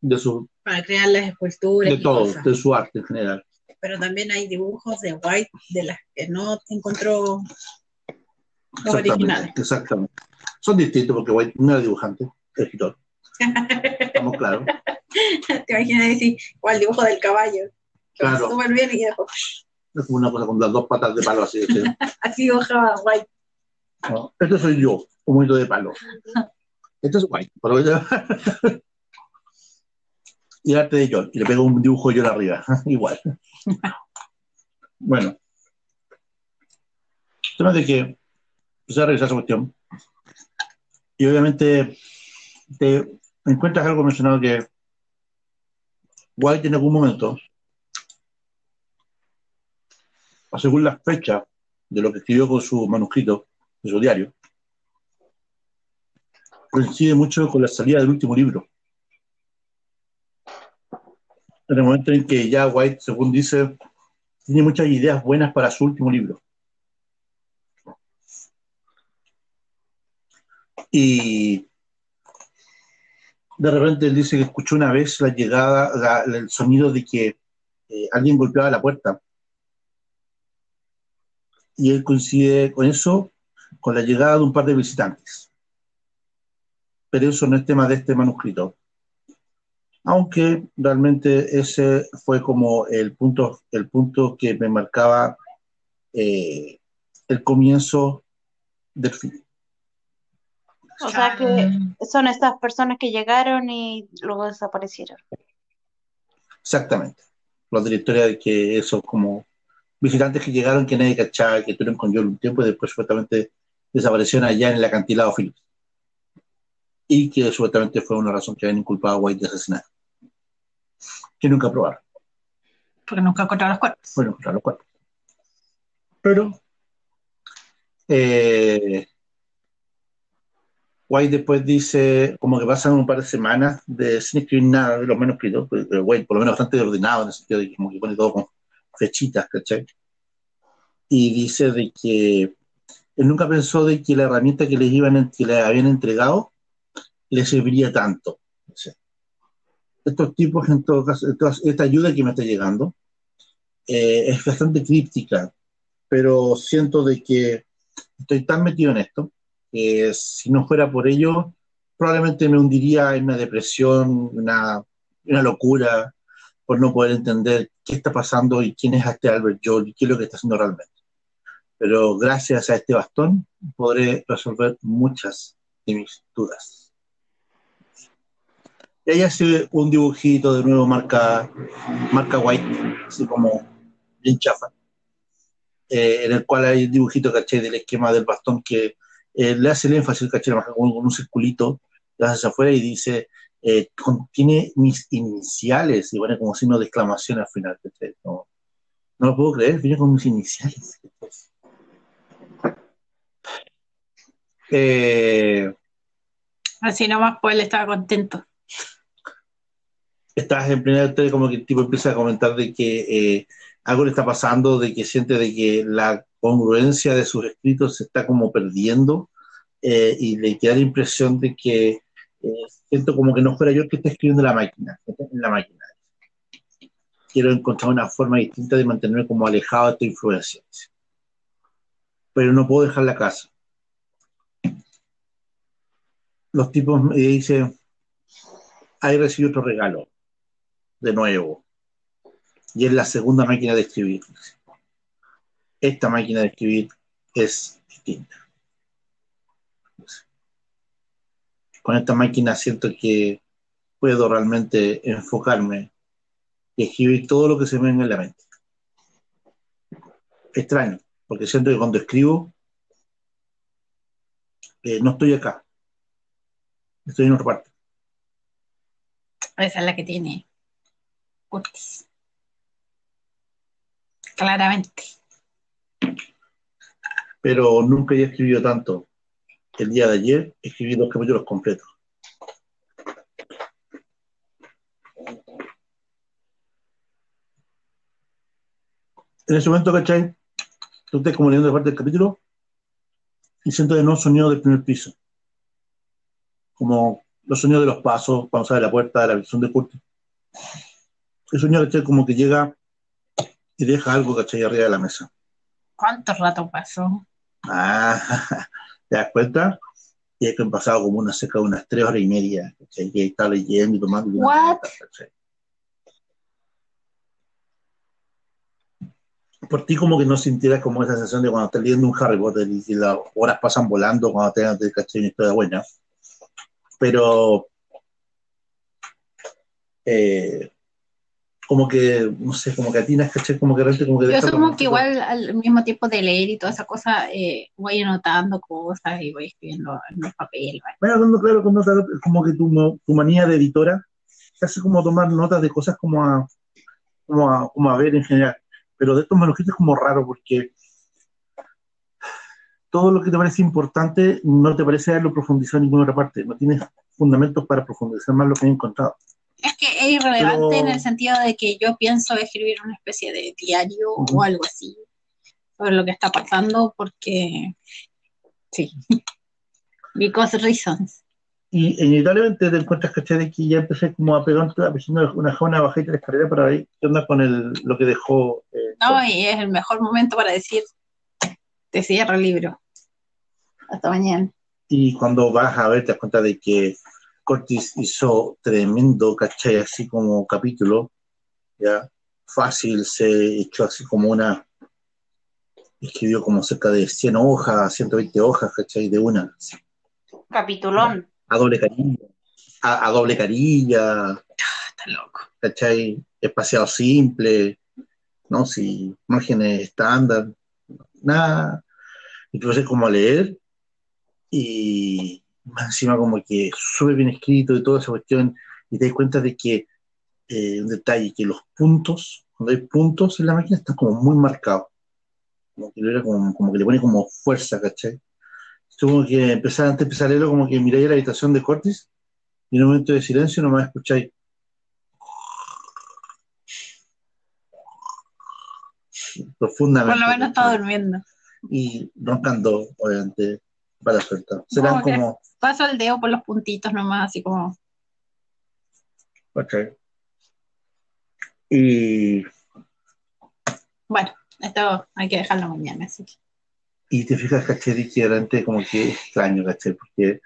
de, su, para crear las esculturas de y todo, cosas. de su arte en general. Pero también hay dibujos de White de las que no encontró los Exactamente, originales. exactamente. Son distintos porque White no era dibujante, escritor. Estamos claros. Te imaginas decir, ¿cuál dibujo del caballo? Claro. Súper bien y Es como una cosa con las dos patas de palo así. ¿sí? así dibujaba White. No, Este soy yo, un momento de palo. Este es White. por lo que- y arte de John. Y le pego un dibujo yo arriba. Igual. Bueno. El tema de que empecé a revisar esa cuestión. Y obviamente te encuentras algo mencionado que White en algún momento, según las fechas de lo que escribió con su manuscrito, de su diario, coincide mucho con la salida del último libro. En el momento en que ya White, según dice, tiene muchas ideas buenas para su último libro. Y de repente él dice que escuchó una vez la llegada, la- el sonido de que eh, alguien golpeaba la puerta. Y él coincide con eso, con la llegada de un par de visitantes. Pero eso no es tema de este manuscrito. Aunque realmente ese fue como el punto, el punto que me marcaba eh, el comienzo del fin. O sea que son estas personas que llegaron y luego desaparecieron. Exactamente. La directora de que esos como visitantes que llegaron que nadie cachaba, que estuvieron con Joel un tiempo y después supuestamente desaparecieron allá en el acantilado Phillips. Y que supuestamente fue una razón que habían inculpado a White de asesinar. Que nunca probaron. Porque nunca encontraron los cuerpos. Bueno, contra los cuatro. Pero eh, White después dice, como que pasan un par de semanas de, sin escribir nada de los manuscritos, pero White por lo menos bastante ordenado en el sentido de que como que pone todo con flechitas, ¿cachai? Y dice de que él nunca pensó de que la herramienta que les iban, que le habían entregado le serviría tanto. Estos tipos, en todo caso, esta ayuda que me está llegando, eh, es bastante críptica, pero siento de que estoy tan metido en esto que si no fuera por ello, probablemente me hundiría en una depresión, una, una locura, por no poder entender qué está pasando y quién es este Albert Joel y qué es lo que está haciendo realmente. Pero gracias a este bastón podré resolver muchas de mis dudas. Y ahí hace un dibujito de nuevo marca, marca White, así como bien chafa, eh, en el cual hay un dibujito, caché, del esquema del bastón que eh, le hace el énfasis, caché, con, un circulito, lo hace hacia afuera y dice, eh, contiene mis iniciales, y pone como signo de exclamación al final, caché, no, no lo puedo creer, viene con mis iniciales. Eh, Así nomás, pues él estaba contento. Estás en plena tele como que el tipo empieza a comentar de que eh, algo le está pasando, de que siente de que la congruencia de sus escritos se está como perdiendo eh, y le queda la impresión de que eh, siento como que no fuera yo el que está escribiendo la máquina, en la máquina. Quiero encontrar una forma distinta de mantenerme como alejado de esta influencia. Pero no puedo dejar la casa. Los tipos me dicen, ahí recibido otro regalo, de nuevo. Y es la segunda máquina de escribir. Esta máquina de escribir es distinta. Con esta máquina siento que puedo realmente enfocarme y escribir todo lo que se me venga en la mente. Extraño, porque siento que cuando escribo eh, no estoy acá, estoy en otra parte. Esa es la que tiene Claramente. Pero nunca he escribido tanto. El día de ayer escribí dos capítulos completos. En ese momento, ¿cachai? Tú estás como leyendo de parte del capítulo y siento de nuevo sonido del primer piso. Como los sonidos de los pasos cuando sale la puerta de la visión de Curtis. El sonido, ¿cachai? Como que llega y deja algo, ¿cachai? Arriba de la mesa. ¿Cuánto rato pasó? Ah, ¿te das cuenta? Y es que han pasado como una cerca de unas tres horas y media, ¿cachai? Que está leyendo y tomando. y. Por ti como que no sintieras como esa sensación de cuando estás leyendo un Harry Potter y, y las horas pasan volando cuando tengas de ¿cachai? una historia buena. Pero eh, como que, no sé, como que atinas, ¿cachai? Como que realmente como que Yo como- que igual al mismo tiempo de leer y toda esa cosa, eh, voy anotando cosas y voy escribiendo en el papel. ¿vale? Bueno, cuando, claro, cuando como que tu, tu manía de editora te hace como tomar notas de cosas como a, como a, como a ver en general. Pero de estos manuscritos es como raro porque todo lo que te parece importante no te parece haberlo profundizado en ninguna otra parte. No tienes fundamentos para profundizar más lo que he encontrado. Es que es irrelevante Pero- en el sentido de que yo pienso escribir una especie de diario Ujú. o algo así sobre lo que está pasando porque sí. Because reasons. Y inevitablemente te encuentras, ¿cachai? De que ya empecé como a pegar una una bajita de la escalera para ver qué onda con el, lo que dejó. eh, No, y es el mejor momento para decir te cierro el libro. Hasta mañana. Y cuando vas a ver, te das cuenta de que Cortis hizo tremendo, ¿cachai? Así como capítulo, ¿ya? Fácil, se echó así como una. Escribió como cerca de 100 hojas, 120 hojas, ¿cachai? De una. Capitulón. A doble carilla. A, a doble carilla, Está loco. ¿cachai? Espaciado simple, ¿no? Si márgenes estándar, nada. Ves como a leer y más encima como que súper bien escrito y toda esa cuestión y te das cuenta de que eh, un detalle, que los puntos, cuando hay puntos en la máquina están como muy marcados. Como que, lo era como, como que le pone como fuerza, ¿cachai? Como que empezar, antes de empezar a leerlo, como que miráis la habitación de Cortis y en un momento de silencio nomás escucháis profundamente. Por lo menos está durmiendo. Y roncando, obviamente, para suelta. Serán No, como, Paso el dedo por los puntitos nomás, así como. ¿cachai? Y, Bueno, esto hay que dejarlo mañana, así que. y te fijas, ¿cachai? De como que extraño, ¿cachai? Porque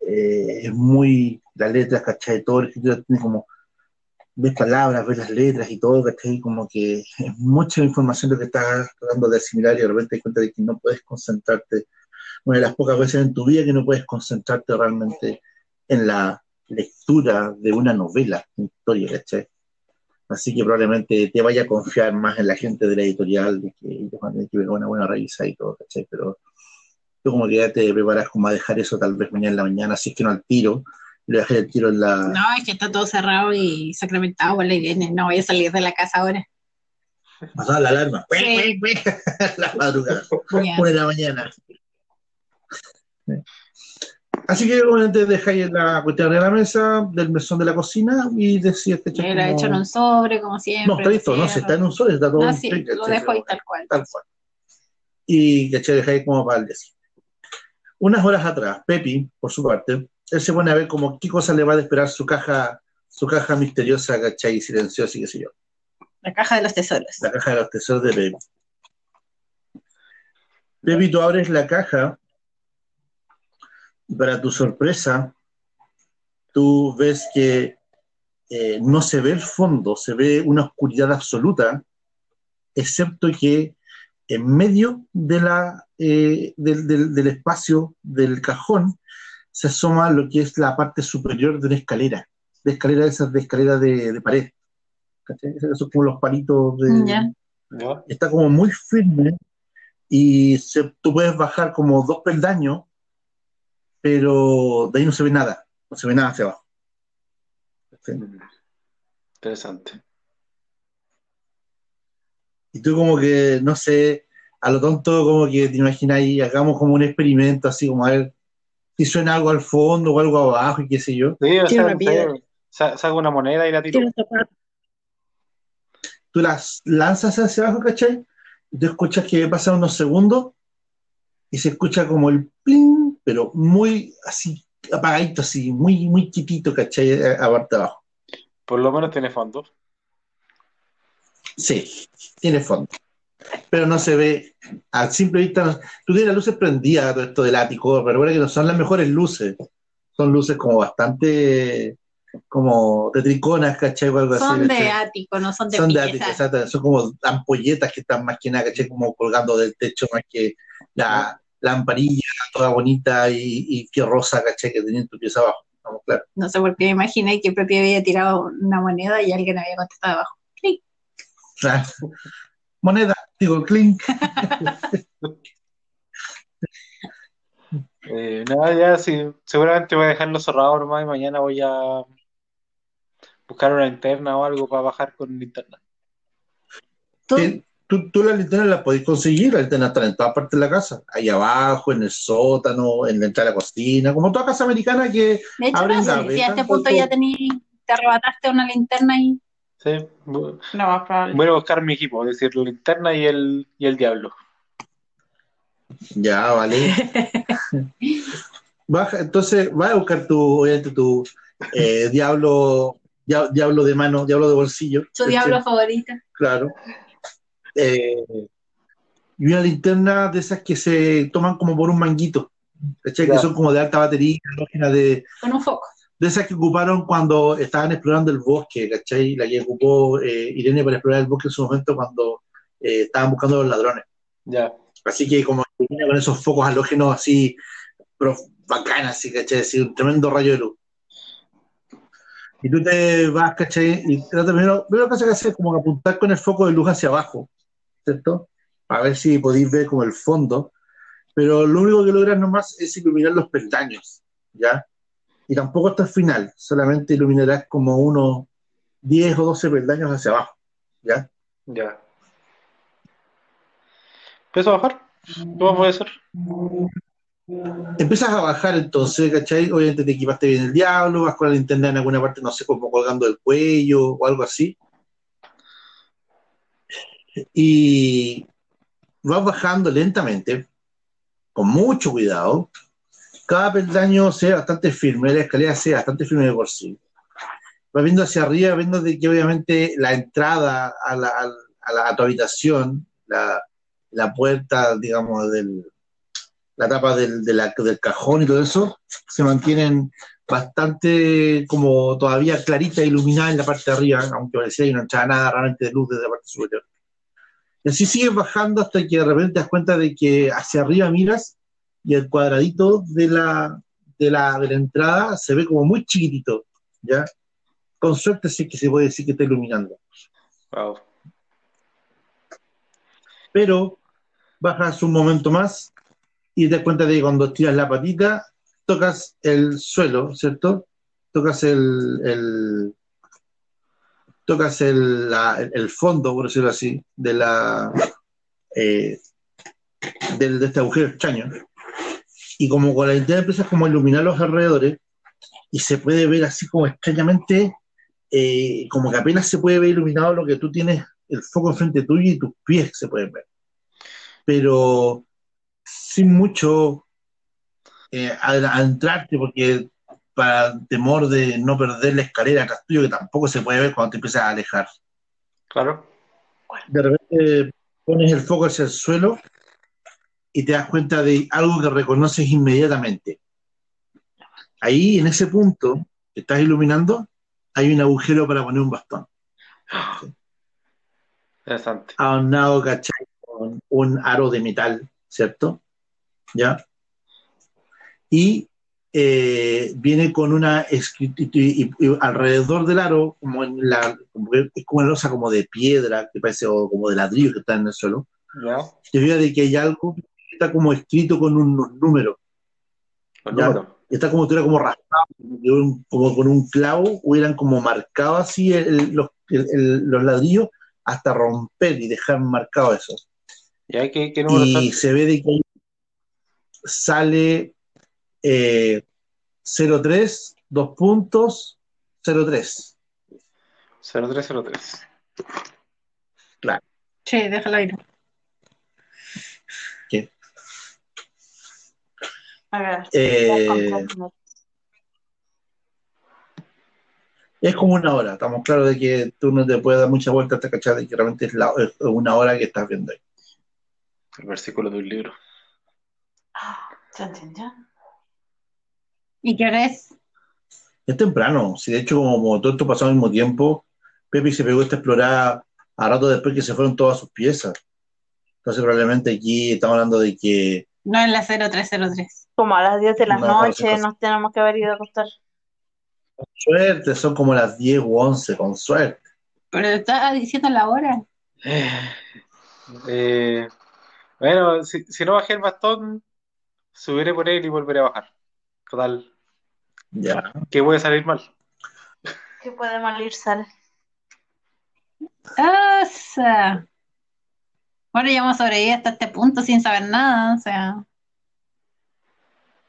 eh, es muy, las letras, ¿cachai? Todo el escritura tiene como, ves palabras, ves las letras y todo, ¿cachai? Como que es mucha información lo que estás tratando de asimilar y de repente te das cuenta de que no puedes concentrarte, una de las pocas veces en tu vida que no puedes concentrarte realmente en la lectura de una novela, una historia, ¿cachai? Así que probablemente te vaya a confiar más en la gente de la editorial, de que ellos van a tener que ver una buena revisa y todo, ¿cachai? Pero tú como que ya te preparas como a dejar eso tal vez mañana en la mañana, así es que no al tiro, y dejar el tiro en la... No, es que está todo cerrado y sacramentado la Irene. No voy a salir de la casa ahora. Pasar la alarma, Sí. la madrugada, una de la mañana. Así que obviamente dejáis la cuestión de la mesa, del mesón de la cocina y decides te echas Yo lo he como- hecho en un sobre, como siempre. No, está listo, no, si está en un sol, está todo No, en sí, lo dejo ahí tal cual. tal cual. Y ¿cachai? dejáis como para el siguiente. unas horas atrás, Pepi, por su parte, él se pone a ver como qué cosa le va a esperar su caja, su caja misteriosa, ¿cachai? Silenciosa y qué sé yo. La caja de los tesoros. La caja de los tesoros de Pepi. Pepi, tú abres la caja y para tu sorpresa, tú ves que eh, no se ve el fondo, se ve una oscuridad absoluta, excepto que en medio de la, eh, del, del- del espacio del cajón se asoma lo que es la parte superior de una escalera, de escalera esas de escalera de, de pared. ¿Cachai? Esos son como los palitos de, Ya. ¿Ya? está como muy firme y se- tú puedes bajar como dos peldaños, pero de ahí no se ve nada, no se ve nada hacia abajo. ¿Sí? Mm. Interesante. Y tú como que, no sé, a lo tonto como que te imaginas ahí, hagamos como un experimento así como a ver si suena algo al fondo o algo abajo y qué sé yo. Sí, o sea, una sa- saco una moneda y la tiro. Tú las lanzas hacia abajo, ¿cachai? Y tú escuchas que pasan unos segundos y se escucha como el pling, pero muy así, apagadito, así, muy, muy quitito, ¿cachai? A parte de abajo. Por lo menos tiene fondo. Sí, tiene fondo. Pero no se ve, a simple vista, no- tú tienes las luces prendidas, todo esto del ático, pero recuerda que no son las mejores luces. Son luces como bastante, como de triconas, ¿cachai? O algo así, Son de ¿cachai? ático, no son de Son de ático, exacto. Son como ampolletas que están más que nada, ¿cachai? Como colgando del techo, más que la lamparilla toda bonita y, y fierrosa, ¿cachai? Que tenía en tu pieza abajo. Vamos, claro. No sé por qué me imaginé que Pepe había tirado una moneda y alguien había contestado abajo. Clic. Ah, Moneda, digo, clink. Eh, nada, ya sí, seguramente voy a dejarlo cerrado nomás y mañana voy a buscar una linterna o algo para bajar con linterna. ¿Tú? Tú, tú la linterna la podés conseguir, la linterna está en todas partes de la casa, ahí abajo, en el sótano, en la entrada de la cocina, como toda casa americana que De hecho, Abren no sé si a este un punto ya tení, te arrebataste una linterna y Sí, Lo más probable. voy a buscar mi equipo, es decir, la linterna y el, y el diablo. ya, vale. Baja, entonces, vas a buscar tu, obviamente, tu eh, diablo, dia- diablo de mano, diablo de bolsillo. su diablo favorito. Claro. Eh, y una linterna de esas que se toman como por un manguito, ¿cachai? Que son como de alta batería, de, Con un foco. de esas que ocuparon cuando estaban explorando el bosque, ¿cachai? La que ocupó eh, Irene para explorar el bosque en su momento cuando eh, estaban buscando a los ladrones. Ya. Así que como con esos focos halógenos así, pero bacanas, así, ¿cachai? Así, un tremendo rayo de luz. Y tú te vas, ¿cachai? Y trata primero, primero que hacer como que apuntar con el foco de luz hacia abajo, ¿cierto? A ver si podéis ver como el fondo. Pero lo único que logras nomás es iluminar los peldaños, ¿ya? Y tampoco hasta el final, solamente iluminarás como unos 10 o 12 peldaños hacia abajo, ¿ya? Ya. ¿Empiezo a bajar? ¿Cómo puede ser? Empiezas a bajar entonces, ¿cachai? Obviamente te equipaste bien el diablo, vas con la linterna en alguna parte, no sé, como colgando del cuello o algo así. Y vas bajando lentamente, con mucho cuidado. Cada peldaño sea bastante firme, la escalera sea bastante firme de por sí. Vas viendo hacia arriba, viendo de que obviamente la entrada a, la, a, la- a tu habitación, la, la puerta, digamos, del, la tapa del, de del cajón y todo eso, se mantienen bastante como todavía clarita e iluminada en la parte de arriba, aunque pareciera que no entraba nada realmente de luz desde la parte superior. Y así sigues bajando hasta que de repente te das cuenta de que hacia arriba miras y el cuadradito de la, de la, de la entrada se ve como muy chiquitito, ¿ya? Con suerte sí que se puede decir que está iluminando. Wow. pero bajas un momento más y te das cuenta de que cuando tiras la patita, tocas el suelo, ¿cierto? Tocas el, el- tocas el, el fondo, por decirlo así, de la eh, este agujero extraño. Y como con la linterna empiezas como iluminar los alrededores y se puede ver así como extrañamente, eh, como que apenas se puede ver iluminado lo que tú tienes, el foco enfrente tuyo y tus pies se pueden ver. Pero sin mucho, eh, adentrarte porque para temor de no perder la escalera tuyo, que tampoco se puede ver cuando te empiezas a alejar. Claro. De repente pones el foco hacia el suelo y te das cuenta de algo que reconoces inmediatamente. Ahí, en ese punto que estás iluminando, hay un agujero para poner un bastón. Interesante. Adornado, ¿cachai? Con un aro de metal, ¿cierto? ¿Ya? Y eh, viene con una escritura y, y alrededor del aro, como en la, como que es como una losa como de piedra, que parece, o como de ladrillo que está en el suelo, te fijas de que hay algo que está como escrito con unos números. Número. Y está como estuviera como raspado, como, que con un clavo, hubieran como marcado así el- los, el- los ladrillos hasta romper y dejar marcado eso. ¿Ya? ¿Qué, qué número Y son? se ve de que sale eh, 03, dos puntos, 03. 0303. Che, déjalo ir. A ver, Eh, ya es como una hora, estamos claros de que tú no te puedes dar mucha vuelta hasta cachar de que realmente es, la- es una hora que estás viendo ahí. El versículo de un libro. Chan, chan, chan. ¿Y qué hora es? Es temprano, si de hecho como todo esto pasó al mismo tiempo, Pepe se pegó esta explorada a rato después que se fueron todas sus piezas. Entonces probablemente aquí estamos hablando de que No es la 0303. Como a las 10 de la No, noche nos tenemos que haber ido a acostar. con suerte son como las 10 u 11, con suerte. Pero está diciendo la hora. Eh, bueno, si, si no bajé el bastón, subiré por él y volveré a bajar. Total, Ya. que voy a salir mal. ¿Qué puede mal ir, Sal? Asa. Bueno, ya hemos sobrevivido hasta este punto sin saber nada, o sea.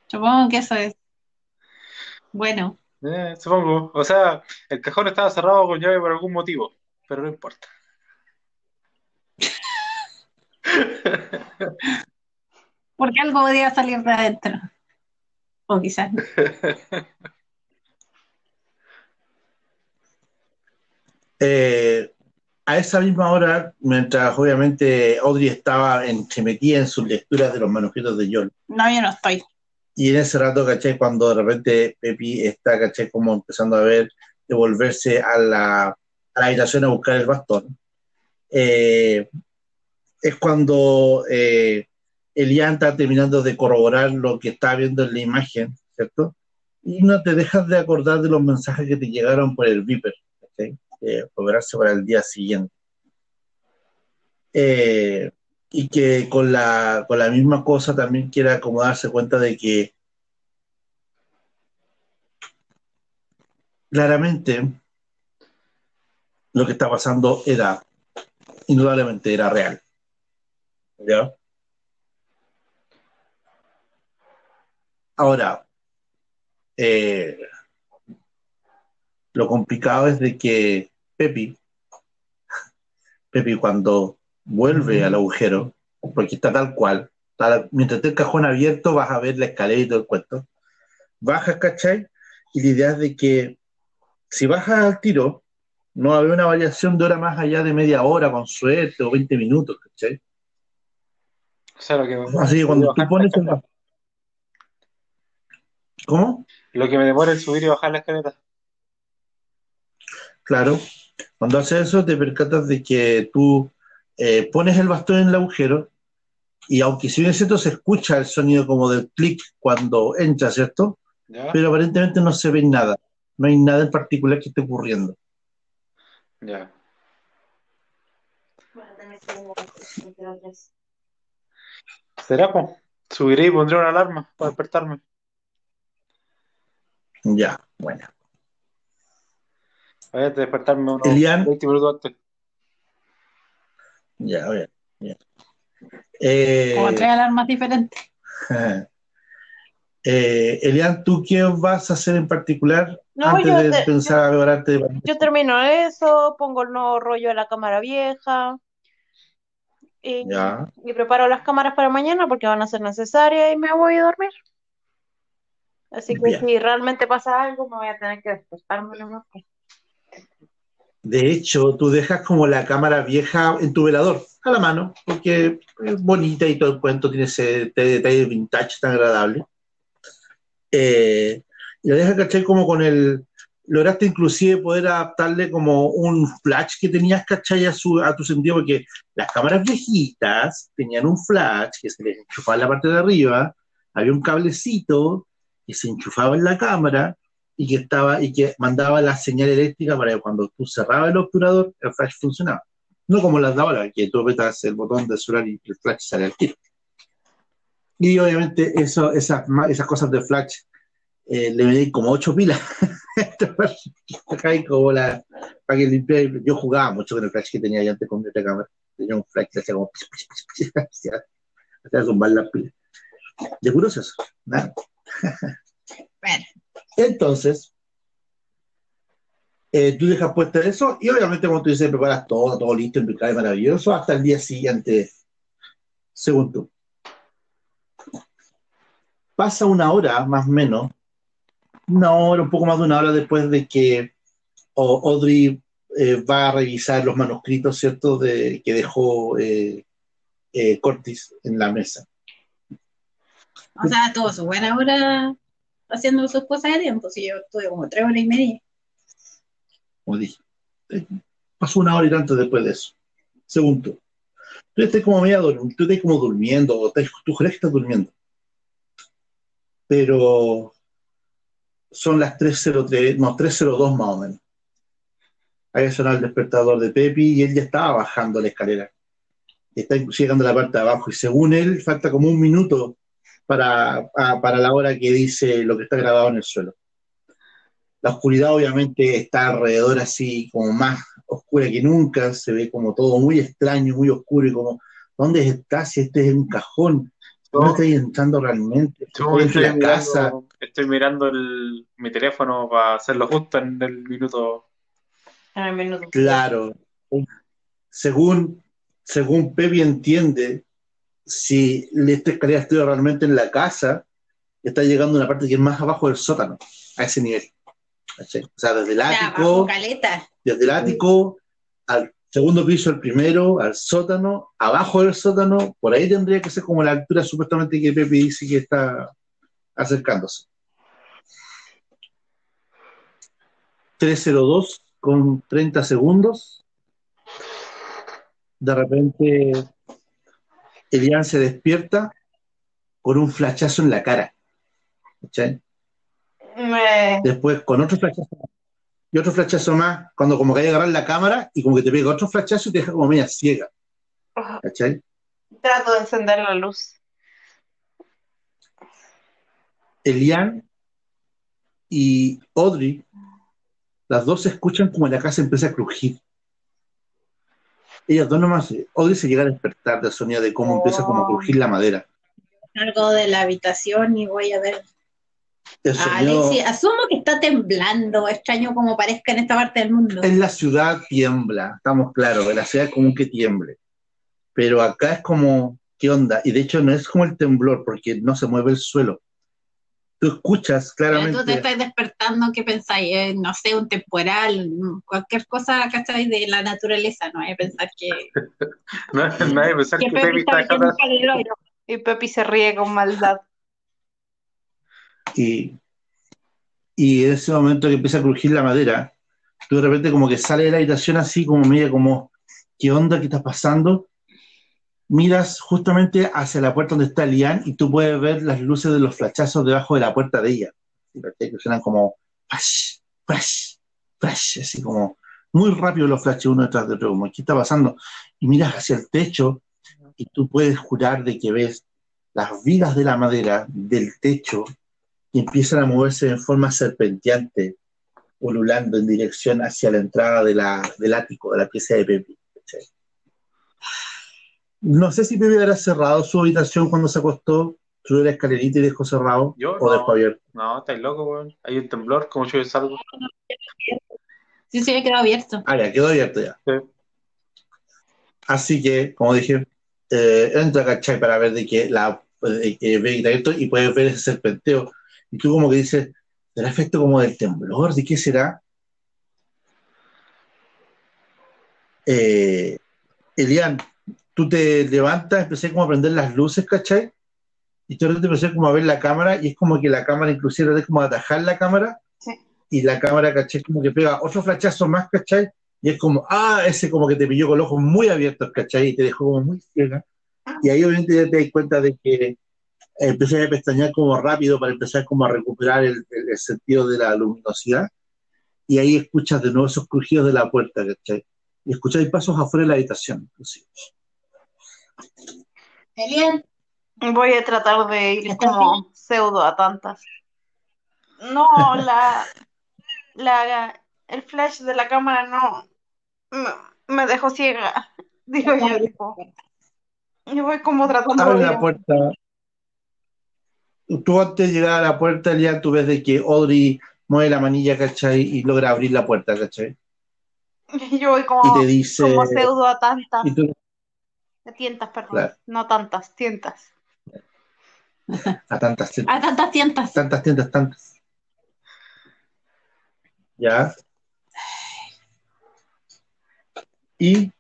Supongo que eso es. Bueno, Eh, supongo. O sea, el cajón estaba cerrado con llave por algún motivo, pero no importa. porque algo podía salir de adentro. O quizás no. Eh, a esa misma hora, mientras obviamente Audrey estaba entremetida en sus lecturas de los manuscritos de John, No, yo no estoy. y en ese rato, caché, cuando de repente Pepi está, caché, como empezando a ver, de volverse a la, a la habitación a buscar el bastón, eh, es cuando eh, Elian está terminando de corroborar lo que está viendo en la imagen, ¿cierto? Y no te dejas de acordar de los mensajes que te llegaron por el Viper, ¿cachai? Eh, para el día siguiente. Eh, y que con la, con la misma cosa también quiere como darse cuenta de que claramente lo que está pasando era, indudablemente era real. ¿Ya? Ahora, eh, lo complicado es de que Pepi, Pepi cuando vuelve al agujero, porque está tal cual, mientras esté el cajón abierto vas a ver la escalera y todo el cuento, bajas, ¿cachai? Y la idea es de que si bajas al tiro, no va a haber una variación de hora más allá de media hora, con suerte, o 20 minutos, ¿cachai? O sea, lo que, Así que cuando tú pones el... ¿Cómo? lo que me demora en subir y bajar la escalera. Claro, cuando haces eso te percatas de que tú eh, pones el bastón en el agujero y aunque si bien es cierto se escucha el sonido como del clic cuando entra, ¿cierto? ¿Ya? Pero aparentemente no se ve nada, no hay nada en particular que esté ocurriendo. Ya. ¿Será, po? Subiré y pondré una alarma para despertarme. Ya, bueno. Voy a despertarme unos Elian. 20 minutos antes. Ya, bien, bien. Eh, Como tres alarmas diferentes. eh, Elian, ¿tú qué vas a hacer en particular No, antes yo de te- pensar a prepararte? Yo termino eso, pongo el nuevo rollo a la cámara vieja y, Ya, y preparo las cámaras para mañana porque van a ser necesarias y me voy a dormir. Así que Bien. si realmente pasa algo, me voy a tener que despertarme nomás. De hecho, tú dejas como la cámara vieja en tu velador, a la mano, porque es bonita y todo el cuento tiene ese detalle vintage tan agradable. Eh, y la dejas, ¿cachai? Como con el... Lograste inclusive poder adaptarle como un flash que tenías, ¿cachai? A, su, a tu sentido, porque las cámaras viejitas tenían un flash que se les enchufaba en la parte de arriba, había un cablecito que se enchufaba en la cámara y que estaba y que mandaba la señal eléctrica para que cuando tú cerrabas el obturador el flash funcionaba. No como las de ahora, que tú apretas el botón de celular y el flash sale al tiro. Y obviamente eso, esas, esas cosas de flash eh, le medí como ocho pilas. Como la, para que limpiar. Yo jugaba mucho con el flash que tenía yo antes con mi otra cámara. Tenía un flash que hacía como hacía, zumbar las pilas. De puros eso. Nada. Bueno, Entonces, eh, tú dejas puesta eso y obviamente como tú dices, preparas todo, todo listo, impecable, maravilloso, hasta el día siguiente, según tú. Pasa una hora, más o menos, una hora, un poco más de una hora después de que Audrey eh, va a revisar los manuscritos, ¿cierto?, de, que dejó eh, Cortis en la mesa. O sea, tuvo su buena hora haciendo sus cosas de tiempo. Si yo tuve como tres horas y media. como dije. Eh, Pasó una hora y tanto después de eso. Según tú. Tú estás como media dorm- tú estás como durmiendo, o estás- tú crees que estás durmiendo. Pero son las 3.03, no, 3.02 más o menos. Ahí sonó el despertador de Pepi y él ya estaba bajando la escalera. Está llegando a la parte de abajo y según él falta como un minuto para, a- para la hora que dice lo que está grabado en el suelo. La oscuridad obviamente está alrededor así como más oscura que nunca, se ve como todo muy extraño, muy oscuro y como, ¿dónde estás? Si este es un cajón, ¿dónde estás entrando realmente? Estoy la casa, mirando, estoy mirando el- mi teléfono para hacerlo justo en el minuto. En el minuto. claro. Según, según Pepe entiende, si esta escalera estuviera realmente en la casa, está llegando a una parte que es más abajo del sótano, a ese nivel. ¿Cachai? O sea, desde el ático, desde el ático al segundo piso, al primero, al sótano, abajo del sótano, por ahí tendría que ser como la altura supuestamente que Pepe dice que está acercándose. 302 con 30 segundos. De repente, Elian se despierta con un flachazo en la cara. ¿Cachai? Me- después con otro flachazo y otro flachazo más, cuando como que hay que agarrar la cámara y como que te pega otro flachazo y te deja como media ciega, ¿cachai? Trato de encender la luz. Elian y Audrey, las dos se escuchan como la casa empieza a crujir. Ellas dos nomás, eh, Audrey se llega a despertar del sonido de cómo empieza como a crujir la madera. Salgo de la habitación y voy a ver. El a sonido Alexi, asumo que está temblando, extraño como parezca en esta parte del mundo. en la ciudad tiembla, estamos claros, en la ciudad es común que tiemble. Pero acá es como, ¿qué onda? Y de hecho no es como el temblor, porque no se mueve el suelo. Tú escuchas Pero claramente. tú te estás despertando, ¿qué pensáis? Eh, no sé, un temporal, cualquier cosa, ¿cachai? De la naturaleza, ¿no? Hay que pensar que, No, nadie pensar que que Pepe Pepe está dejando. Y Pepi se ríe con maldad. y, y en ese momento que empieza a crujir la madera, tú de repente como que sale de la habitación así como media como, ¿qué onda? ¿Qué está pasando? Miras justamente hacia la puerta donde está Lian y tú puedes ver las luces de los flachazos debajo de la puerta de ella. Que suenan como así como muy rápido los flashes uno detrás de otro, como ¿qué está pasando? Y miras hacia el techo y tú puedes jurar de que ves las vigas de la madera del techo y empiezan a moverse en forma serpenteante, ululando en dirección hacia la entrada de la, del ático, de la pieza de Pepe. ¿cachai? No sé si Pepe habrá cerrado su habitación cuando se acostó, subió la escalerita y dejó cerrado, Yo o no. dejó abierto. No, estáis loco, weón. Hay un temblor, como yo salgo. Sí, sí, me quedó abierto. Ah, ya, quedó abierto ya. Sí. Así que, como dije, eh, entra, ¿cachai? Para ver de que la de que ve abierto y puedes ver ese serpenteo. y tú como que dices, ¿será efecto como del temblor? ¿De qué será? Eh, Elian, tú te levantas, empecé como a prender las luces, ¿cachai? Y tú te empecé como a ver la cámara y es como que la cámara inclusive es como atajar la cámara Sí. y la cámara, ¿cachai? Como que pega otro flachazo más, ¿cachai? Y es como, ah, ese como que te pilló con los ojos muy abiertos, ¿cachai? Y te dejó como muy ciega. Y ahí obviamente ya te das cuenta de que empecé a pestañear como rápido para empezar como a recuperar el, el- el sentido de la luminosidad. Y ahí escuchas de nuevo esos crujidos de la puerta, ¿cachai? Y escucháis pasos afuera de la habitación, inclusive. Elian, Voy a tratar de ir ¿Estás como pseudo a tantas. No, la, la, el flash de la cámara no me, me dejó ciega. Digo yo, tipo, yo voy como tratando Abre de la puerta. Tú antes de llegar a la puerta, ya tú ves de que Audrey mueve la manilla, ¿cachai? Y logra abrir la puerta, ¿cachai? yo voy Y como, te dice... como pseudo a tantas, y tú- tientas, perdón, Claro. no tantas, tientas. a tantas tiendas, a tantas tientas. tantas tiendas, tantas. Ya. Y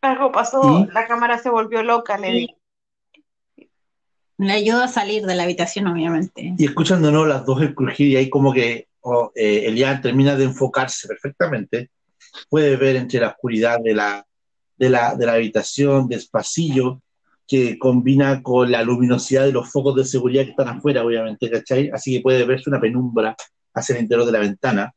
Algo pasó, ¿Y? la cámara se volvió loca, le Sí. digo. Le ayudo a salir de la habitación, obviamente. Y nuevo las dos el crujir y ahí como que oh, eh, Elian termina de enfocarse perfectamente. Puede ver entre la oscuridad de la, de la, de la habitación, del pasillo, que combina con la luminosidad de los focos de seguridad que están afuera, obviamente, ¿cachai? Así que puede verse una penumbra hacia el interior de la ventana,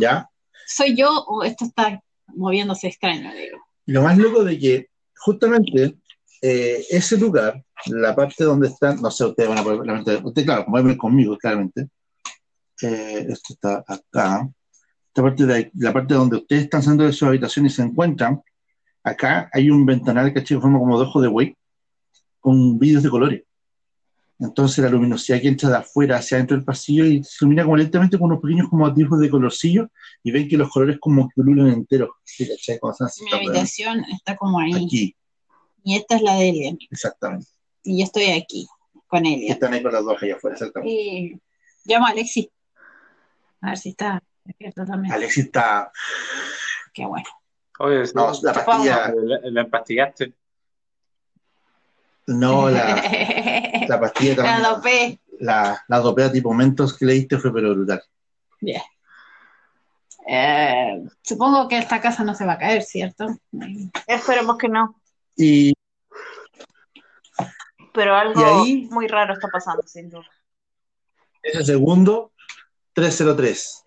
¿ya? ¿Soy yo o esto está moviéndose extraño? Digo. Y lo más loco de que justamente eh, ese lugar, la parte donde están, no sé, ustedes van a poder, realmente, ustedes, claro, como ven conmigo, claramente, eh, esto está acá, esta parte de la parte donde ustedes están saliendo de sus habitaciones y se encuentran, acá hay un ventanal que en forma como de ojo de buey, con vídeos de colores. Entonces la luminosidad que entra de afuera hacia adentro del pasillo y se ilumina como lentamente con unos pequeños como atisbos de colorcillo y ven que los colores como que ululan enteros. Mi habitación está como ahí. Aquí, Y esta es la de Elian. exactamente. Y yo estoy aquí con Y Elian. están ahí con las dos allá afuera, exactamente. Y llamo a Alexi. A ver si está despierto también. Alexis está. Qué bueno. Oye, No, la pastilla. la, la empastillaste. No, la, la pastilla La también. dopé. La, la dopea tipo mentos que le diste fue pero brutal. Bien. Eh, supongo que esta casa no se va a caer, ¿cierto? Esperemos que no, Y pero algo Y ahí- muy raro está pasando, sin duda. ese segundo, 303.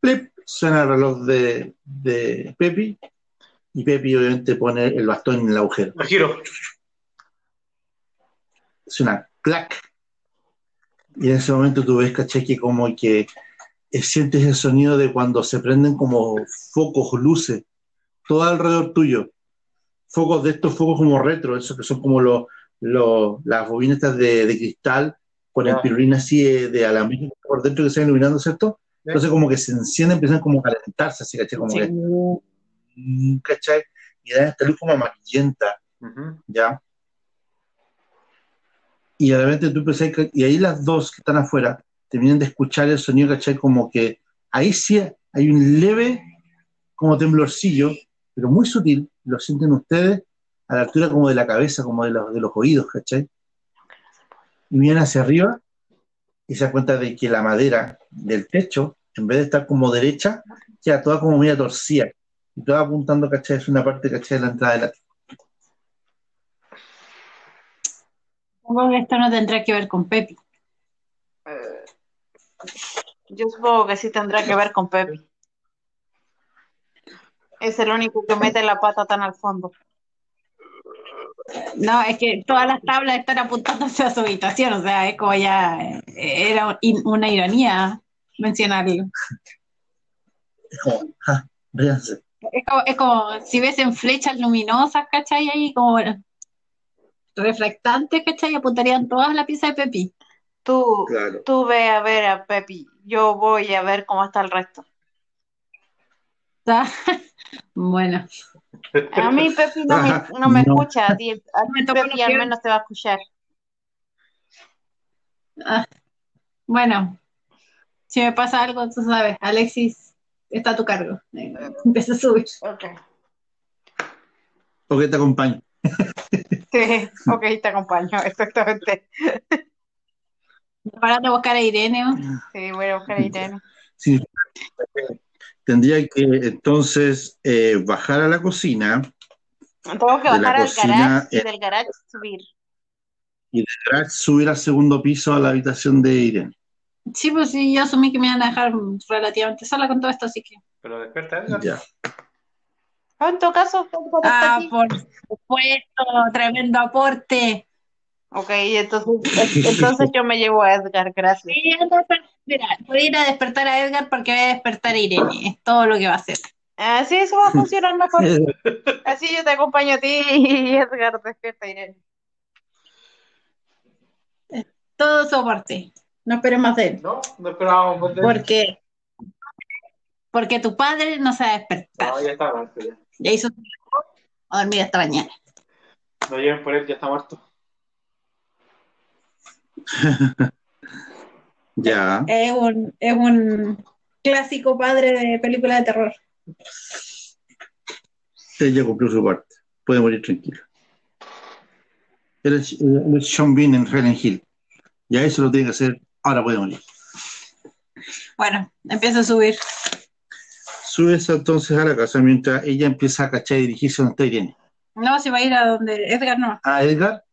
Plip, suena el reloj de, de Pepi. Y Pepi obviamente pone el bastón en el agujero. Lo giro. es una clac. Y en ese momento tú ves, caché, que como que eh, sientes el sonido de cuando se prenden como focos, luces, todo alrededor tuyo. Focos de estos focos como retro, esos que son como los, los- las bobinas de, de cristal con el Ya. pirulín así de, de alambre por dentro que se van iluminando, ¿cierto? Entonces como que se encienden, empiezan como a calentarse, así, caché, como Sí. que, ¿cachai? Y dan esta luz como amarillenta. ¿ya? Y de repente tú pensás que, y ahí las dos que están afuera terminan de escuchar el sonido, ¿cachai? Como que ahí sí hay un leve como temblorcillo, pero muy sutil, lo sienten ustedes a la altura como de la cabeza, como de los, de los oídos, ¿cachai? Y miran hacia arriba y se dan cuenta de que la madera del techo, en vez de estar como derecha, queda toda como media torcida. Y toda apuntando, ¿cachai? Es una parte, ¿cachai? De la entrada de la Supongo que esto no tendrá que ver con Pepi. Yo supongo que sí tendrá que ver con Pepe. Es el único que mete la pata tan al fondo. No, es que todas las tablas están apuntando hacia su habitación, o sea, es como ya, eh, era una ironía mencionarlo. Es como, ja, ríanse. Es como, es como si ves flechas luminosas, ¿cachai? Ahí como bueno, reflectantes, ¿cachai? Apuntarían todas a la pieza de Pepi. Tú, Claro. tú ve a ver a Pepi. Yo voy a ver cómo está el resto. ¿Está? Bueno, A mí Pepi no me, no me No. escucha. A ti, a ti Me Pepi al menos te va a escuchar. Ah, bueno, si me pasa algo, tú sabes, Alexis está a tu cargo. Empieza a subir. Ok. Porque te acompaño. Sí, ok, te acompaño, exactamente. Para de buscar a Irene. Sí, voy a buscar a Irene. Sí. Tendría que entonces eh, bajar a la cocina Tengo que bajar al cocina, garage y del garage subir. y de garage subir al segundo piso a la habitación de Irene. Sí, pues sí, yo asumí que me iban a dejar relativamente sola con todo esto, así que. Pero despierta, Edgar. Ya. Ah, en todo caso, ¿cómo está Ah, aquí? por supuesto, tremendo aporte. Ok, entonces, entonces yo me llevo a Edgar, gracias. Sí, Mira, voy a ir a despertar a Edgar porque voy a despertar a Irene. Es todo lo que va a hacer. Así eso va a funcionar mejor. Así yo te acompaño a ti y Edgar despierta a Irene. Todo su aporte. No esperes más de él. No, no esperábamos más de él. Porque, porque tu padre no se va a despertar. No, ya está muerto. Ya. Ya hizo su trabajo, a dormir hasta mañana. No lleven por él, ya está muerto. Ya. Es un, es un clásico padre de película de terror. Él ya cumplió su parte. Puede morir tranquilo. Él es, él es Sean Bean en Helen Hill. Ya eso lo tiene que hacer. Ahora puede morir. Bueno, empieza a subir. Subes entonces a la casa mientras ella empieza a cachar y dirigirse donde está Irene. No, se va a ir a donde Edgar no. a Edgar.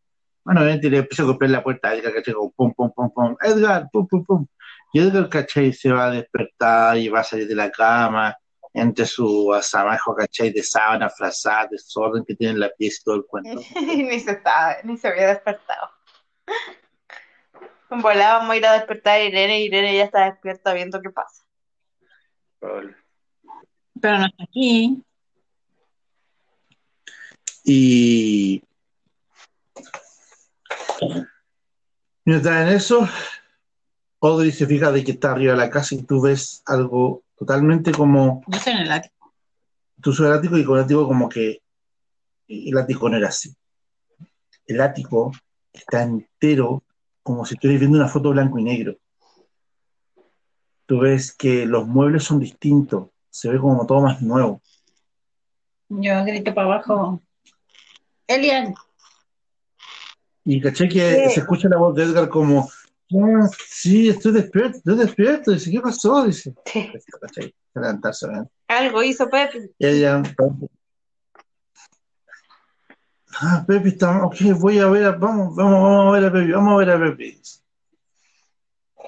Bueno, obviamente le empieza a golpear la puerta a Edgar, ¿cachai? Como pum, pum, pum, pum. Edgar, pum, pum, pum. Y Edgar, ¿cachai? Se va a despertar y va a salir de la cama entre su asamajo, ¿cachai? De sábana, frazada, desorden que tiene en la pieza y todo el cuento. ni se estaba, ni se había despertado. Volábamos a ir a despertar a Irene y Irene ya está despierta viendo qué pasa. Pero no está aquí. Y mientras en eso, Audrey se fija de que está arriba de la casa y tú ves algo totalmente como Yo estoy en el ático. tú subes al ático y con el ático como que el ático no era así. El ático está entero como si estuvieras viendo una foto blanco y negro. Tú ves que los muebles son distintos, se ve como todo más nuevo. Yo grito para abajo. Elian, Y caché que Sí. se escucha la voz de Edgar como, "Ah, sí, estoy despierto, estoy despierto. Dice, ¿qué pasó? Dice, ¿cachai? Se levantarse, ¿verdad? Algo hizo Pepe. Ella, ah, Pepe está, ok, voy a ver, a- vamos, vamos, vamos a ver a Pepe, vamos a ver a Pepe.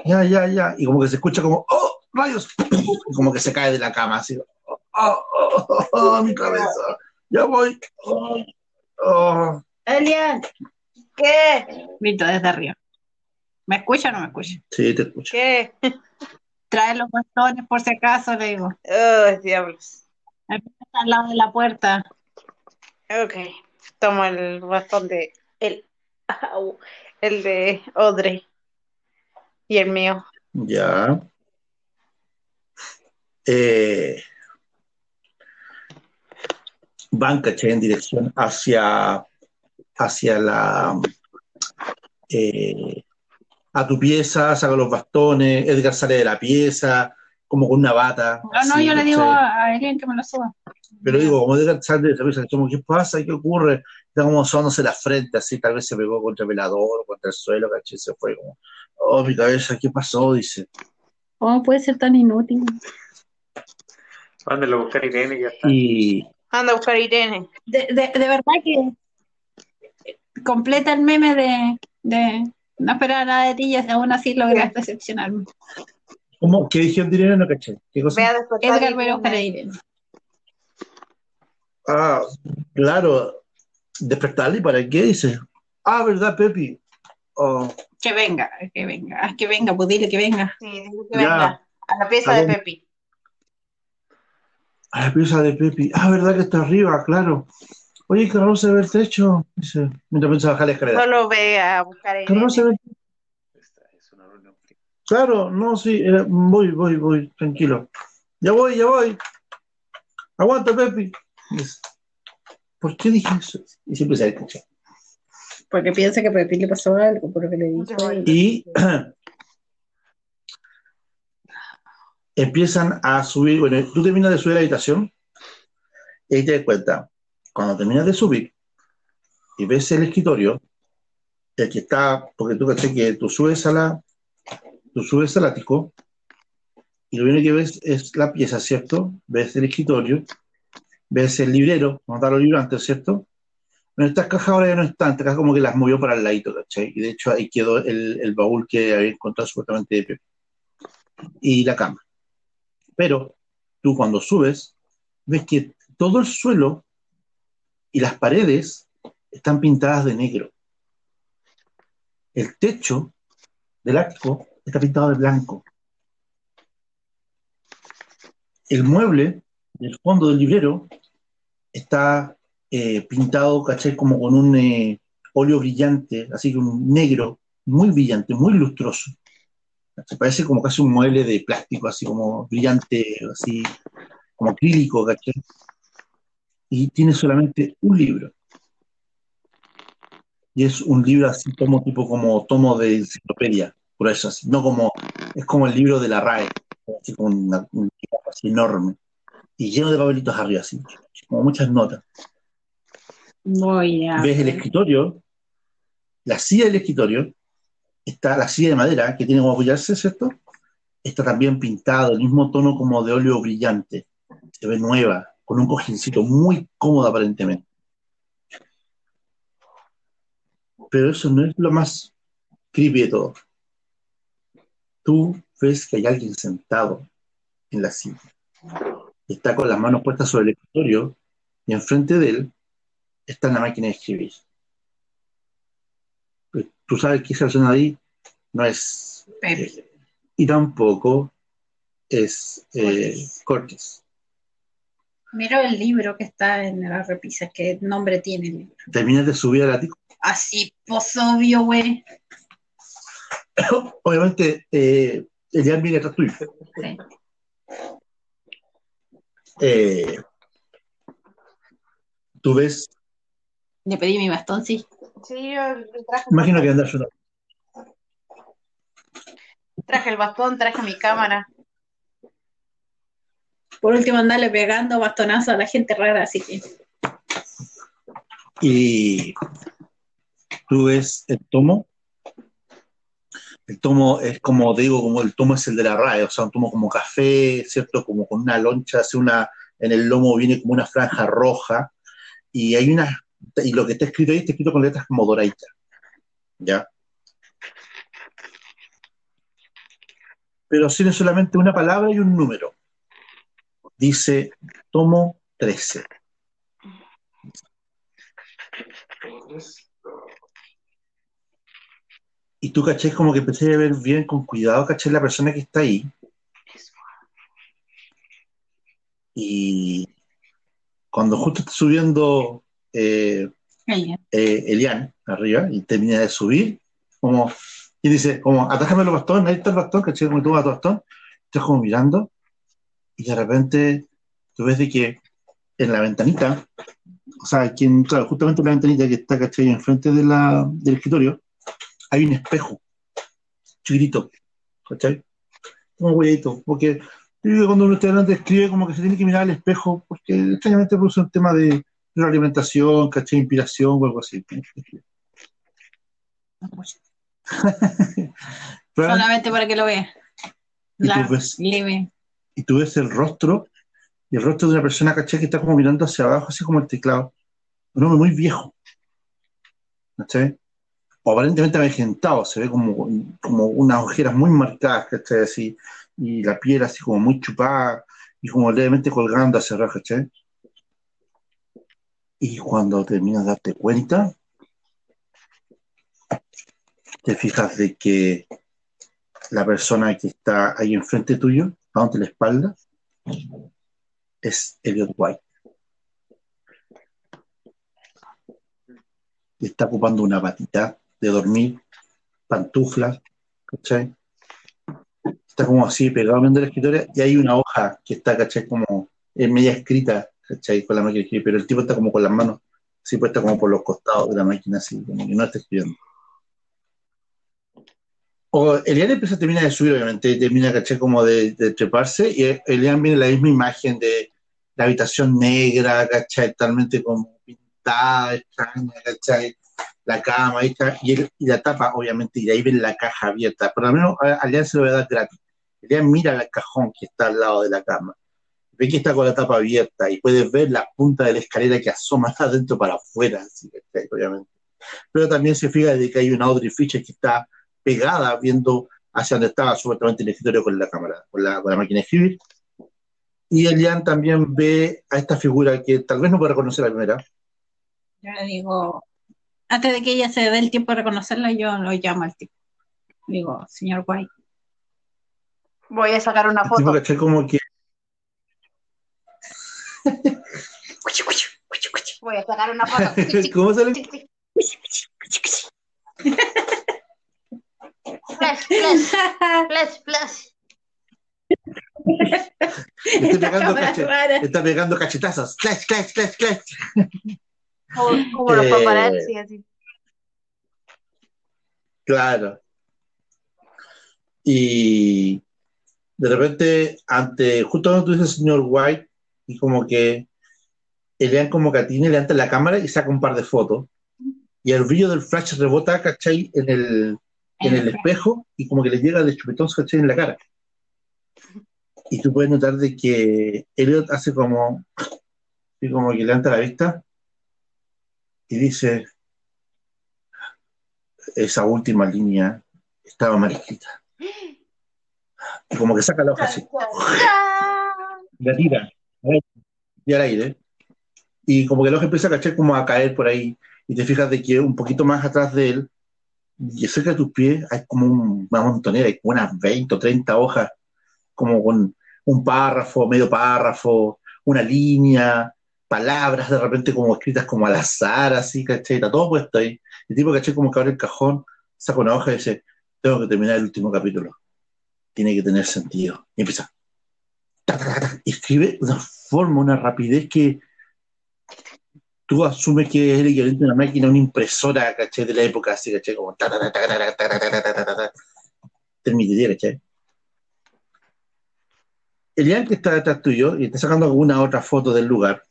Ya, ya, ya. Y como que se escucha como, oh, rayos, y como que se cae de la cama, así, oh, oh, oh, oh, oh, mi cabeza, ya voy, oh, oh. Elian. ¿Qué? Grito desde arriba. ¿Me escucha o no me escucha? Sí, te escucho. ¿Qué? Trae los bastones por si acaso, le digo. Ay, diablos. Está al lado de la puerta. Ok. Tomo el bastón de el, au, el de Audrey y el mío. Ya. Eh, van, ¿cachai? En dirección hacia, hacia la... eh, a tu pieza, saca los bastones, Edgar sale de la pieza, como con una bata. No, no, yo le digo a a Elian que me lo suba. Pero digo, como Edgar sale de esa pieza, como, ¿qué pasa? ¿Qué ocurre? Está como sonándose la frente, así, tal vez se pegó contra el velador contra el suelo, ¿cachai? Se fue como, oh, mi cabeza, ¿qué pasó? Dice. ¿Cómo puede ser tan inútil? Mándenlo a buscar a Irene y ya está. Y Anda a buscar a Irene. De, de, de verdad que completa el meme de, de no esperar nada de ti y aún así lograste decepcionarme. ¿Cómo? ¿Qué dijeron de Irene? No caché. ¿Qué cosa? A despertar Edgar, voy a buscar a Irene. Ah, claro. ¿Despertarle? ¿Para qué? Dice. Ah, ¿verdad, Pepi? Oh, Que venga, que venga, ah, que venga, pues dile que venga. Sí, dile que Ya. venga. A la pieza A de. Pepi. a la pieza de Pepi. Ah, ¿verdad que está arriba? Claro. Oye, que no se ve el techo. Dice, mientras piensa bajar la escalera. Solo ve a buscar Que no se ve. Esta es una reunión. Claro, no, sí. eh, voy, voy, voy. Tranquilo. Ya voy, ya voy. Aguanta, Pepi. ¿Por qué dije eso? Y siempre sale escuchando. Porque piensa que Pepín le pasó algo por lo que le dijo. Y empiezan a subir. Bueno, tú terminas de subir la habitación y te das cuenta. Cuando terminas de subir y ves el escritorio, el que está, porque tú caché que tú subes a la, tú subes al ático y lo único que ves es la pieza, ¿cierto? Ves el escritorio ves el librero, donde están los libros antes, ¿cierto? Pero estas cajas ahora ya no están, estas cajas como que las movió para el ladito, ¿cachai? Y de hecho ahí quedó el, el baúl que había encontrado supuestamente de Pepe. Y la cama. Pero tú cuando subes, ves que todo el suelo y las paredes están pintadas de negro. El techo del ático está pintado de blanco. El mueble del fondo del librero está eh, pintado, ¿cachai? Como con un eh, óleo brillante, así que un negro, muy brillante, muy lustroso. Se parece como casi un mueble de plástico, así como brillante, así como acrílico, ¿cachai? Y tiene solamente un libro. Y es un libro así, tomo tipo como tomo de enciclopedia, por eso no como, es como el libro de la RAE, así como un así enorme, y lleno de papelitos arriba, así, como muchas notas. Voy a Ves el escritorio, la silla del escritorio, está la silla de madera que tiene como apoyarse, ¿cierto? Está también pintado, el mismo tono como de óleo brillante, se ve nueva, con un cojincito muy cómodo aparentemente. Pero eso no es lo más creepy de todo. Tú ves que hay alguien sentado en la silla. Está con las manos puestas sobre el escritorio y enfrente de él está la máquina de escribir. Pues, Tú sabes que esa persona ahí no es Pepe. eh, y tampoco es eh, Cortés. Miro el libro que está en la repisa, qué nombre tiene el libro. Terminas de subir al ático. Así, pues obvio, güey. Obviamente, eh, Elian viene atrás tuyo. Sí. Eh, tú ves, Le pedí mi bastón, sí. Sí, yo le traje, imagino que andas yo traje el bastón, traje mi cámara. Por último, andarle pegando bastonazo a la gente rara, así que. y tú ves el tomo. El tomo es como, digo, como el tomo es el de la RAE, o sea, un tomo como café, ¿cierto? Como con una loncha, hace una, en el lomo viene como una franja roja, y hay una, y lo que está escrito ahí está escrito con letras como doraditas, ¿ya? Pero tiene solamente una palabra y un número. Dice tomo 13. Y tú, caché, como que empecé a ver bien con cuidado, caché, la persona que está ahí. Y cuando justo está subiendo eh, eh, Elian arriba y termina de subir, como, y dice, como, atájame los bastones, ahí está el bastón, caché, como toma tu bastón, estás como mirando, y de repente tú ves de que en la ventanita, o sea, aquí en- claro, justamente en la ventanita que está, caché, enfrente de la, del escritorio, hay un espejo chiquitito, ¿cachai? Como cuidadito, porque yo digo que cuando uno está delante escribe como que se tiene que mirar al espejo, porque extrañamente produce un tema de alimentación, ¿cachai? Inspiración o algo así. Solamente para que lo vea. Y La tú ves- leve. y tú ves el rostro, y el rostro de una persona, ¿cachai? Que está como mirando hacia abajo, así como el teclado. Un hombre muy viejo. ¿Cachai? O aparentemente avejentado, se ve como, como unas ojeras muy marcadas, ¿cachai? Así, y la piel así como muy chupada, y como levemente colgando hacia abajo, ¿cachai? Y cuando terminas de darte cuenta, te fijas de que la persona que está ahí enfrente tuyo, dándote la espalda, es Elliot White. Está ocupando una patita de dormir, pantuflas, ¿cachai? Está como así pegado viendo la escritoria y hay una hoja que está, ¿cachai? Como en media escrita, ¿cachai? Con la máquina de escribir, pero el tipo está como con las manos así puestas como por los costados de la máquina, así, como que no está escribiendo. O Elian empieza, termina de subir, obviamente, termina, caché, como de, de treparse, y Elian viene la misma imagen de la habitación negra, ¿cachai? Totalmente como pintada, extraña, ¿cachai? La cama, y, él- y la tapa, obviamente, y de ahí ven la caja abierta. Por lo menos a a Elian se lo voy a dar gratis. Elian mira el cajón que está al lado de la cama. Ve que está con la tapa abierta y puedes ver la punta de la escalera que asoma de adentro para afuera, así, obviamente. Pero también se fija de que hay una Audrey Fisher que está pegada viendo hacia donde estaba supuestamente el escritorio con la cámara, con la, con la máquina de escribir. Y Elian también ve a esta figura que tal vez no puede reconocer a la primera. Yo le digo, antes de que ella se dé el tiempo de reconocerla, yo lo llamo al tipo. Digo, señor White. Voy a sacar una El tipo, foto. ¿cachai? Como que Voy a sacar una foto. ¿Cómo sale? Flash, flash, flash, flash. Está pegando, está pegando cachetazos. Clash, clash, clash, clash. Como, como los Eh. paparazzi, así. Claro. Y de repente, ante, justo cuando tú dices señor White, y como que Elian como que atiene, levanta la cámara y saca un par de fotos. Y el brillo del flash rebota, ¿cachai? En el, en el espejo y como que le llega de chupetón, ¿cachai? En la cara. Y tú puedes notar de que Elliot hace como, y como que levanta la vista y dice, esa última línea estaba mal escrita. Y como que saca la hoja así, la tira, y al aire. Y como que la hoja empieza a cachar como a caer por ahí. Y te fijas de que un poquito más atrás de él, y cerca de tus pies, hay como un- una montonera, hay como unas 20 o 30 hojas, como con un párrafo, medio párrafo, una línea, palabras de repente como escritas como al azar, así, ¿cachai? Está todo puesto ahí. El tipo, ¿cachai? Como que abre el cajón, saca una hoja y dice, tengo que terminar el último capítulo. Tiene que tener sentido. Y empieza. ta, ta, ta, y escribe de una forma, una rapidez que tú asumes que es el equivalente a una máquina, una impresora, ¿cachai? De la época, así, ¿cachai? Como ta, ta, ta, ta, ta, ta, ta, ta, ta, ¿cachai? Elian que está detrás tuyo y está sacando alguna otra foto del lugar,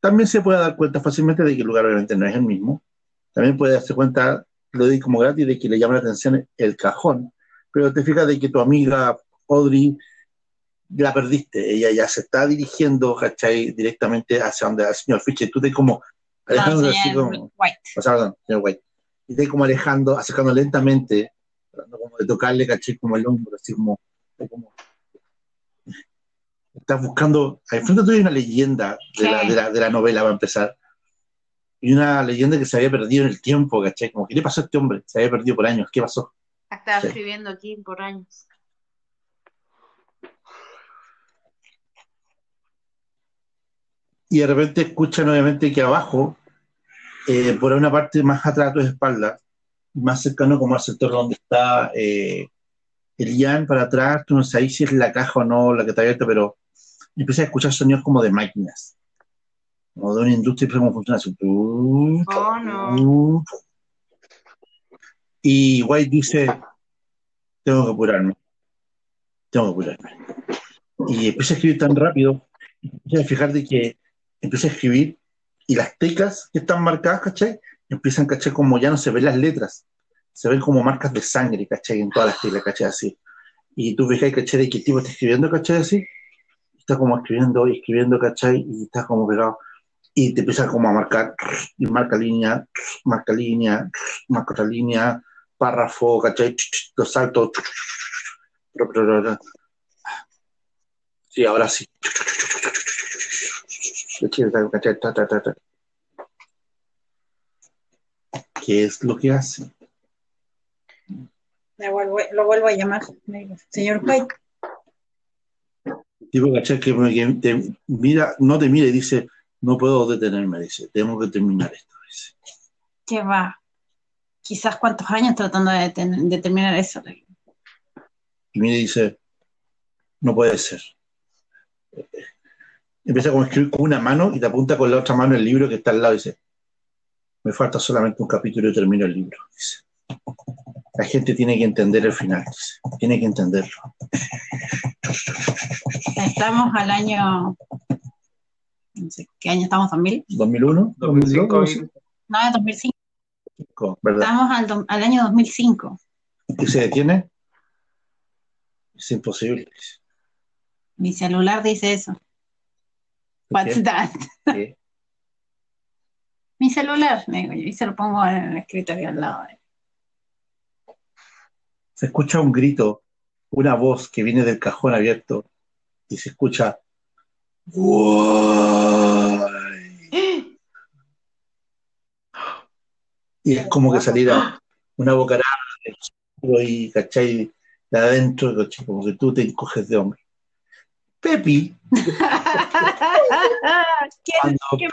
también se puede dar cuenta fácilmente de que el lugar obviamente no es el mismo. También puede darse cuenta, lo doy como gratis, de que le llama la atención el cajón. Pero te fijas de que tu amiga Audrey la perdiste. Ella ya se está dirigiendo, ¿cachai? Directamente hacia donde el señor Fischer. Tú te como No, alejando así señor como, White. o sea, perdón, señor White. Y te como alejando, acercando lentamente, tratando como de tocarle, ¿cachai? Como el hombro, así como, como estás buscando, al frente tuyo hay una leyenda de la, de, la, de la novela, va a empezar. Y una leyenda que se había perdido en el tiempo, ¿cachai? Como, ¿qué le pasó a este hombre? Se había perdido por años, ¿qué pasó? Estaba Sí. escribiendo aquí por años. Y de repente escuchan, obviamente, que abajo, eh, por una parte más atrás de tu espalda, más cercano como al sector donde está eh, el Ian para atrás, tú no sabes si es la caja o no la que está abierta, pero empiezas a escuchar sonidos como de máquinas, como de una industria, y cómo funciona así. Oh, no. Y White dice, tengo que apurarme, tengo que apurarme. Y empieza a escribir tan rápido, empieza a fijar de que empieza a escribir y las teclas que están marcadas, ¿cachai? Empiezan, ¿cachai? Como ya no se ven las letras, se ven como marcas de sangre, ¿cachai? En todas las teclas, ¿cachai? Así. Y tú fijas, ¿cachai? De el tipo está escribiendo, ¿cachai? Así. Está como escribiendo y escribiendo, ¿cachai? Y está como pegado. Y te empieza como a marcar, y marca línea, marca línea, marca otra línea, párrafo, ¿cachai? Los saltos. Sí, ahora sí. ¿Qué es lo que hace? Vuelvo- lo vuelvo a llamar. Señor White. Tipo, ¿cachai? Que, que te mira, no te mira y dice, no puedo detenerme, dice, tengo que terminar esto. Dice. que va quizás cuántos años tratando de, de terminar eso. Y mira y dice, no puede ser. Empieza como a escribir con una mano y te apunta con la otra mano el libro que está al lado y dice, me falta solamente un capítulo y termino el libro. Dice. La gente tiene que entender el final, tiene que entenderlo. Estamos al año. No sé, ¿qué año estamos? ¿2000? ¿2001? 2005 ¿2002? No, 2005. ¿Verdad? Estamos al, do- al año 2005. ¿Y se detiene? Es imposible. Mi celular dice eso. What's qué? that? Sí. Mi celular, le digo yo, y se lo pongo en el escritorio al lado. Se escucha un grito, una voz que viene del cajón abierto y se escucha. Y es como que saliera una bocarada del cielo y, ¿cachai? De adentro, ¿cachai? como que tú te encoges de hombre. Pepi, ¿Quién, cuando, quién, quién,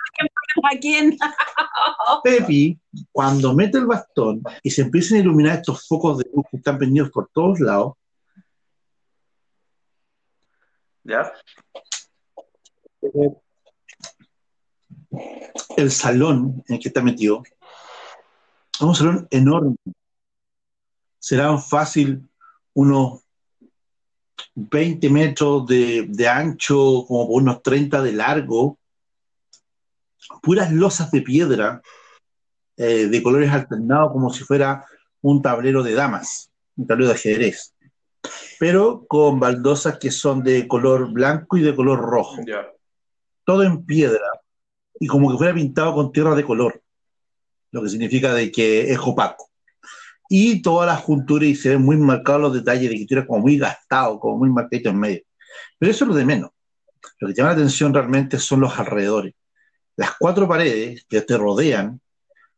a quién? Pepi, cuando mete el bastón y se empiezan a iluminar estos focos de luz que están prendidos por todos lados, ¿Ya? el salón en el que está metido es un salón enorme. Serán fácil unos 20 metros de, de ancho, como por unos 30 de largo, puras losas de piedra eh, de colores alternados, como si fuera un tablero de damas, un tablero de ajedrez, pero con baldosas que son de color blanco y de color rojo todo en piedra y como que fuera pintado con tierra de color, lo que significa de que es opaco. Y todas las junturas y se ven muy marcados los detalles de eres como muy gastado, como muy marcadito en medio. Pero eso es lo de menos. Lo que llama la atención realmente son los alrededores. Las cuatro paredes que te rodean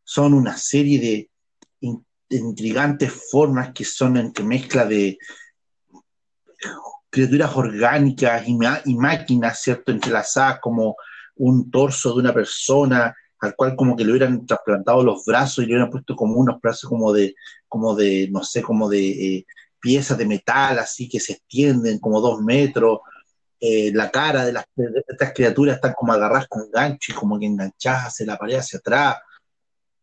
son una serie de in- de intrigantes formas que son entre mezcla de criaturas orgánicas y máquinas, ¿cierto? Entrelazadas como un torso de una persona al cual como que le hubieran trasplantado los brazos y le hubieran puesto como unos brazos como de, como de, no sé, como de eh, piezas de metal así que se extienden como dos metros. Eh, la cara de, las, estas criaturas están como agarradas con gancho y como que enganchadas hacia la pared, hacia atrás.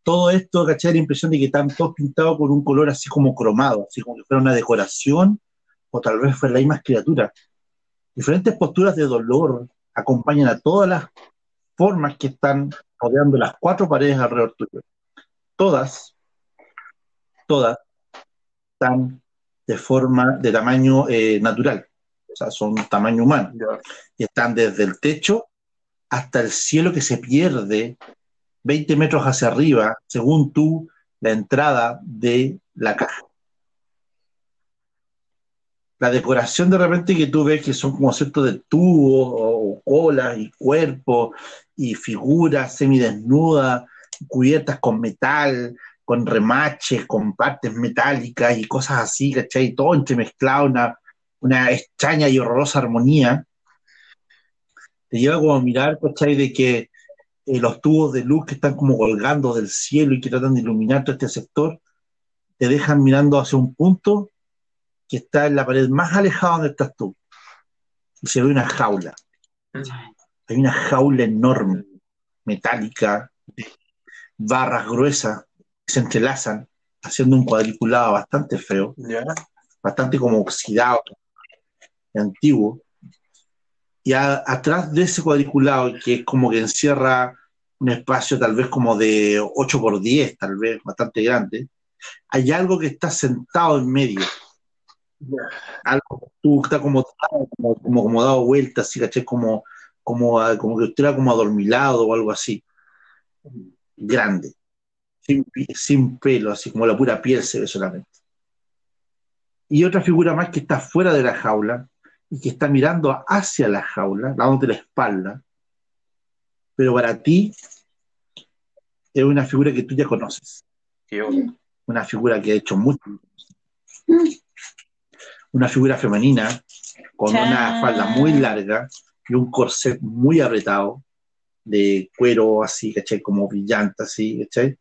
Todo esto, ¿cachai? La impresión de que están todos pintados con un color así como cromado, así como que fuera una decoración o tal vez fue la misma criatura. Diferentes posturas de dolor acompañan a todas las formas que están rodeando las cuatro paredes alrededor tuyo. Todas, todas están de forma, de tamaño eh, natural, o sea, son tamaño humano, y están desde el techo hasta el cielo que se pierde 20 metros hacia arriba, según tú, la entrada de la caja. La decoración de repente que tú ves que son como ciertos de tubos o, colas y cuerpos y figuras semidesnudas, cubiertas con metal, con remaches, con partes metálicas y cosas así, ¿cachai? Todo entremezclado, una, una extraña y horrorosa armonía. Te lleva como a mirar, ¿cachai? De que eh, los tubos de luz que están como colgando del cielo y que tratan de iluminar todo este sector, te dejan mirando hacia un punto que está en la pared más alejada donde estás tú. Y se ve una jaula. Hay una jaula enorme, metálica, de barras gruesas que se entrelazan, haciendo un cuadriculado bastante feo, Ya. bastante como oxidado, antiguo. Y atrás de ese cuadriculado, que es como que encierra un espacio tal vez como de 8 por 10, tal vez bastante grande, hay algo que está sentado en medio algo que tú está como, como, como, dado vueltas, así, ¿cachai? Como, como, como que estuviera como adormilado o algo así. Grande. Sin pelo, así como la pura piel se ve solamente. Y otra figura más que está fuera de la jaula y que está mirando hacia la jaula, dándote la espalda. Pero para ti es una figura que tú ya conoces. Una figura que ha hecho mucho. Una figura femenina con una falda muy larga y un corset muy apretado de cuero así, ¿cachai? Como brillante así, ¿cachai?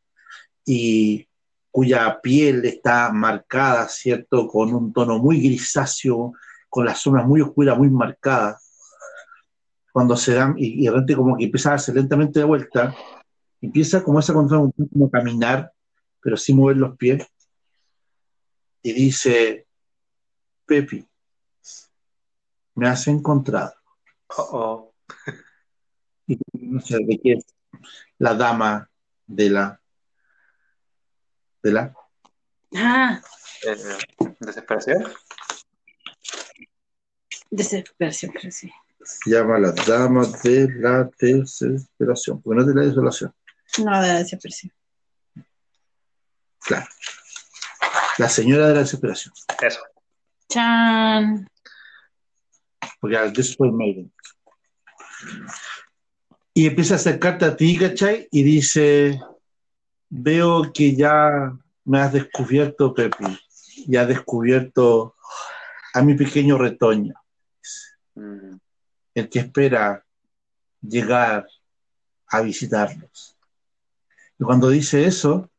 Y cuya piel está marcada, ¿cierto? Con un tono muy grisáceo, con las sombras muy oscuras, muy marcadas. Cuando se dan, y, y de repente como que empieza a darse lentamente de vuelta, empieza como esa contra como caminar, pero sin mover los pies. y dice, Pepi, me has encontrado. Oh, oh. Y no sé de qué es la dama de la de la Ah, Eh, desesperación. Desesperación, pero sí. se llama la dama de la desesperación, porque no es de la desolación, No, de desesperación. claro. La señora de la desesperación, Eso. Chan. porque Desperate Maiden. Y empieza a acercarte a ti, ¿cachai? Y dice, veo que ya me has descubierto, Pepi, y has descubierto a mi pequeño retoño. El que espera llegar a visitarlos. Y cuando dice eso,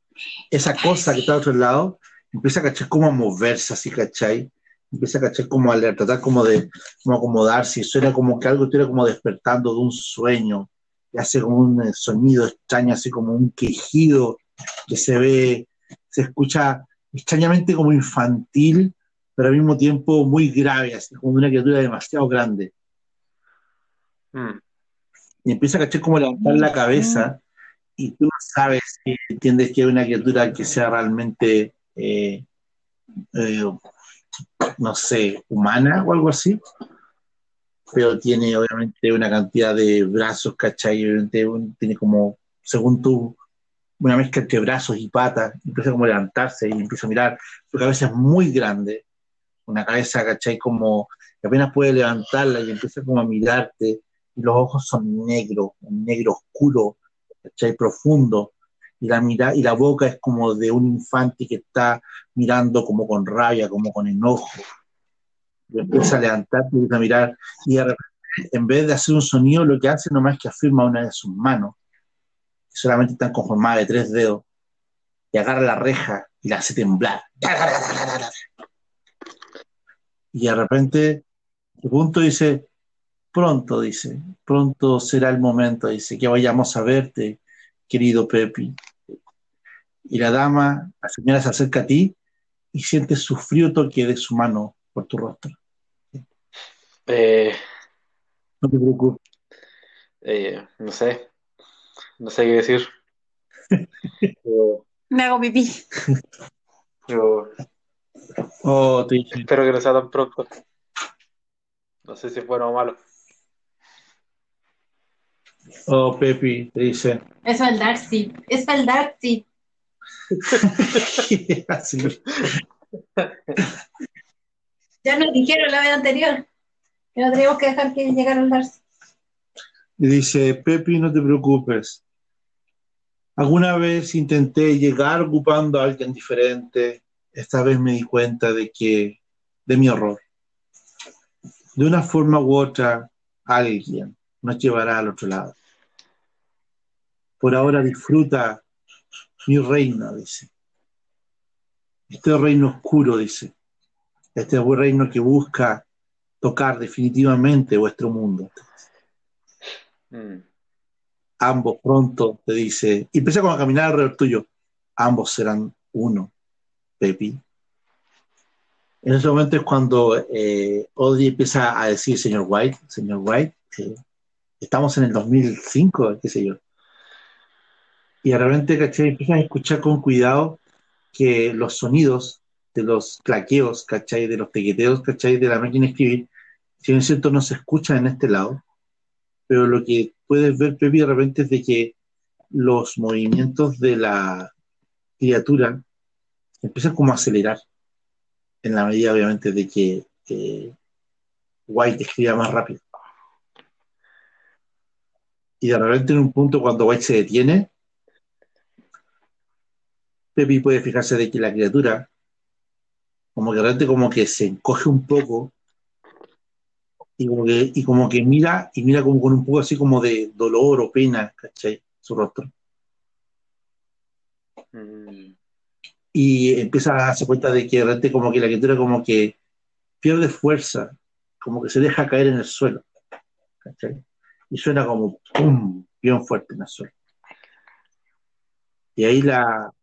esa cosa que está al otro lado empieza a cachar como a moverse así, ¿cachai? Empieza a cachar como a tratar como de como acomodarse y suena como que algo estuviera como despertando de un sueño y hace como un eh, sonido extraño, así como un quejido que se ve, se escucha extrañamente como infantil, pero al mismo tiempo muy grave, así como una criatura demasiado grande. mm, y empieza a cachar como a levantar la cabeza y tú no sabes si entiendes que es una criatura que sea realmente, eh, eh, no sé, humana o algo así, pero tiene obviamente una cantidad de brazos, ¿cachai? Y obviamente un- tiene como, según tú, una mezcla entre brazos y patas, empieza como a levantarse y empieza a mirar, su cabeza es muy grande, una cabeza, ¿cachai? Como que apenas puede levantarla y empieza como a mirarte y los ojos son negros, un negro oscuro, ¿cachai? profundo, y la, mira, y la boca es como de un infante que está mirando como con rabia, como con enojo. Y empieza a levantar, y a mirar, y en vez de hacer un sonido, lo que hace nomás es que afirma una de sus manos, que solamente están conformadas de tres dedos, y agarra la reja y la hace temblar. Y de repente, de punto dice, Pronto, dice, pronto será el momento, dice, que vayamos a verte, querido Pepi. Y la dama, la señora se acerca a ti y sientes su frío toque de su mano por tu rostro. eh, No te preocupes. eh, no sé. No sé qué decir. Yo, Me hago pipí. yo Oh, espero que no sea tan pronto. No sé si es bueno o malo. oh, Pepi, te dice. Es el Darcy. Es el Darcy. Ya nos dijeron la vez anterior que no teníamos que dejar que llegara el Darcy. Y dice, Pepi, no te preocupes. Alguna vez intenté llegar ocupando a alguien diferente. Esta vez me di cuenta de que, de mi horror. De una forma u otra, alguien nos llevará al otro lado. Por ahora disfruta mi reino, dice. Este reino oscuro, dice. Este reino que busca tocar definitivamente vuestro mundo Mm, ambos pronto te dice, y empieza como a caminar alrededor tuyo, ambos serán uno, En ese momento es cuando eh, Audrey empieza a decir, señor White, señor White, eh, estamos en el 2005, qué sé yo. Y de repente, ¿cachai? Empiezas a escuchar con cuidado que los sonidos de los claqueos, ¿cachai? De los tequeteos, ¿cachai? De la máquina de escribir, si bien es cierto, no se escuchan en este lado, pero lo que puedes ver, Pepi, de repente es de que los movimientos de la criatura empiezan como a acelerar, en la medida, obviamente, de que White escriba más rápido. Y de repente, en un punto, cuando White se detiene, Pepi puede fijarse de que la criatura, como que de repente, como que se encoge un poco y como que, y como que mira, y mira como con un poco así como de dolor o pena, ¿cachai? Su rostro. mm, Y empieza a darse cuenta de que de repente como que la criatura como que pierde fuerza, como que se deja caer en el suelo, ¿cachai? Y suena como ¡pum! bien fuerte en el suelo. Y ahí la,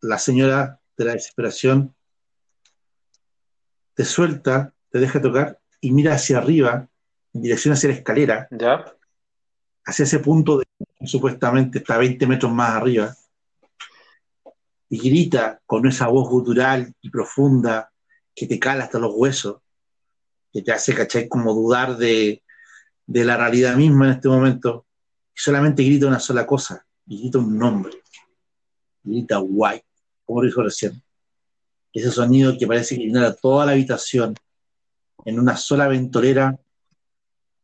la señora de la desesperación te suelta, te deja tocar y mira hacia arriba, en dirección hacia la escalera, ¿Ya? hacia ese punto de supuestamente está 20 metros más arriba, y grita con esa voz gutural y profunda que te cala hasta los huesos, que te hace, ¿cachai? Como dudar de, de la realidad misma en este momento, y solamente grita una sola cosa, y grita un nombre, grita white, como lo dijo recién. Ese sonido que parece que toda la habitación en una sola ventolera,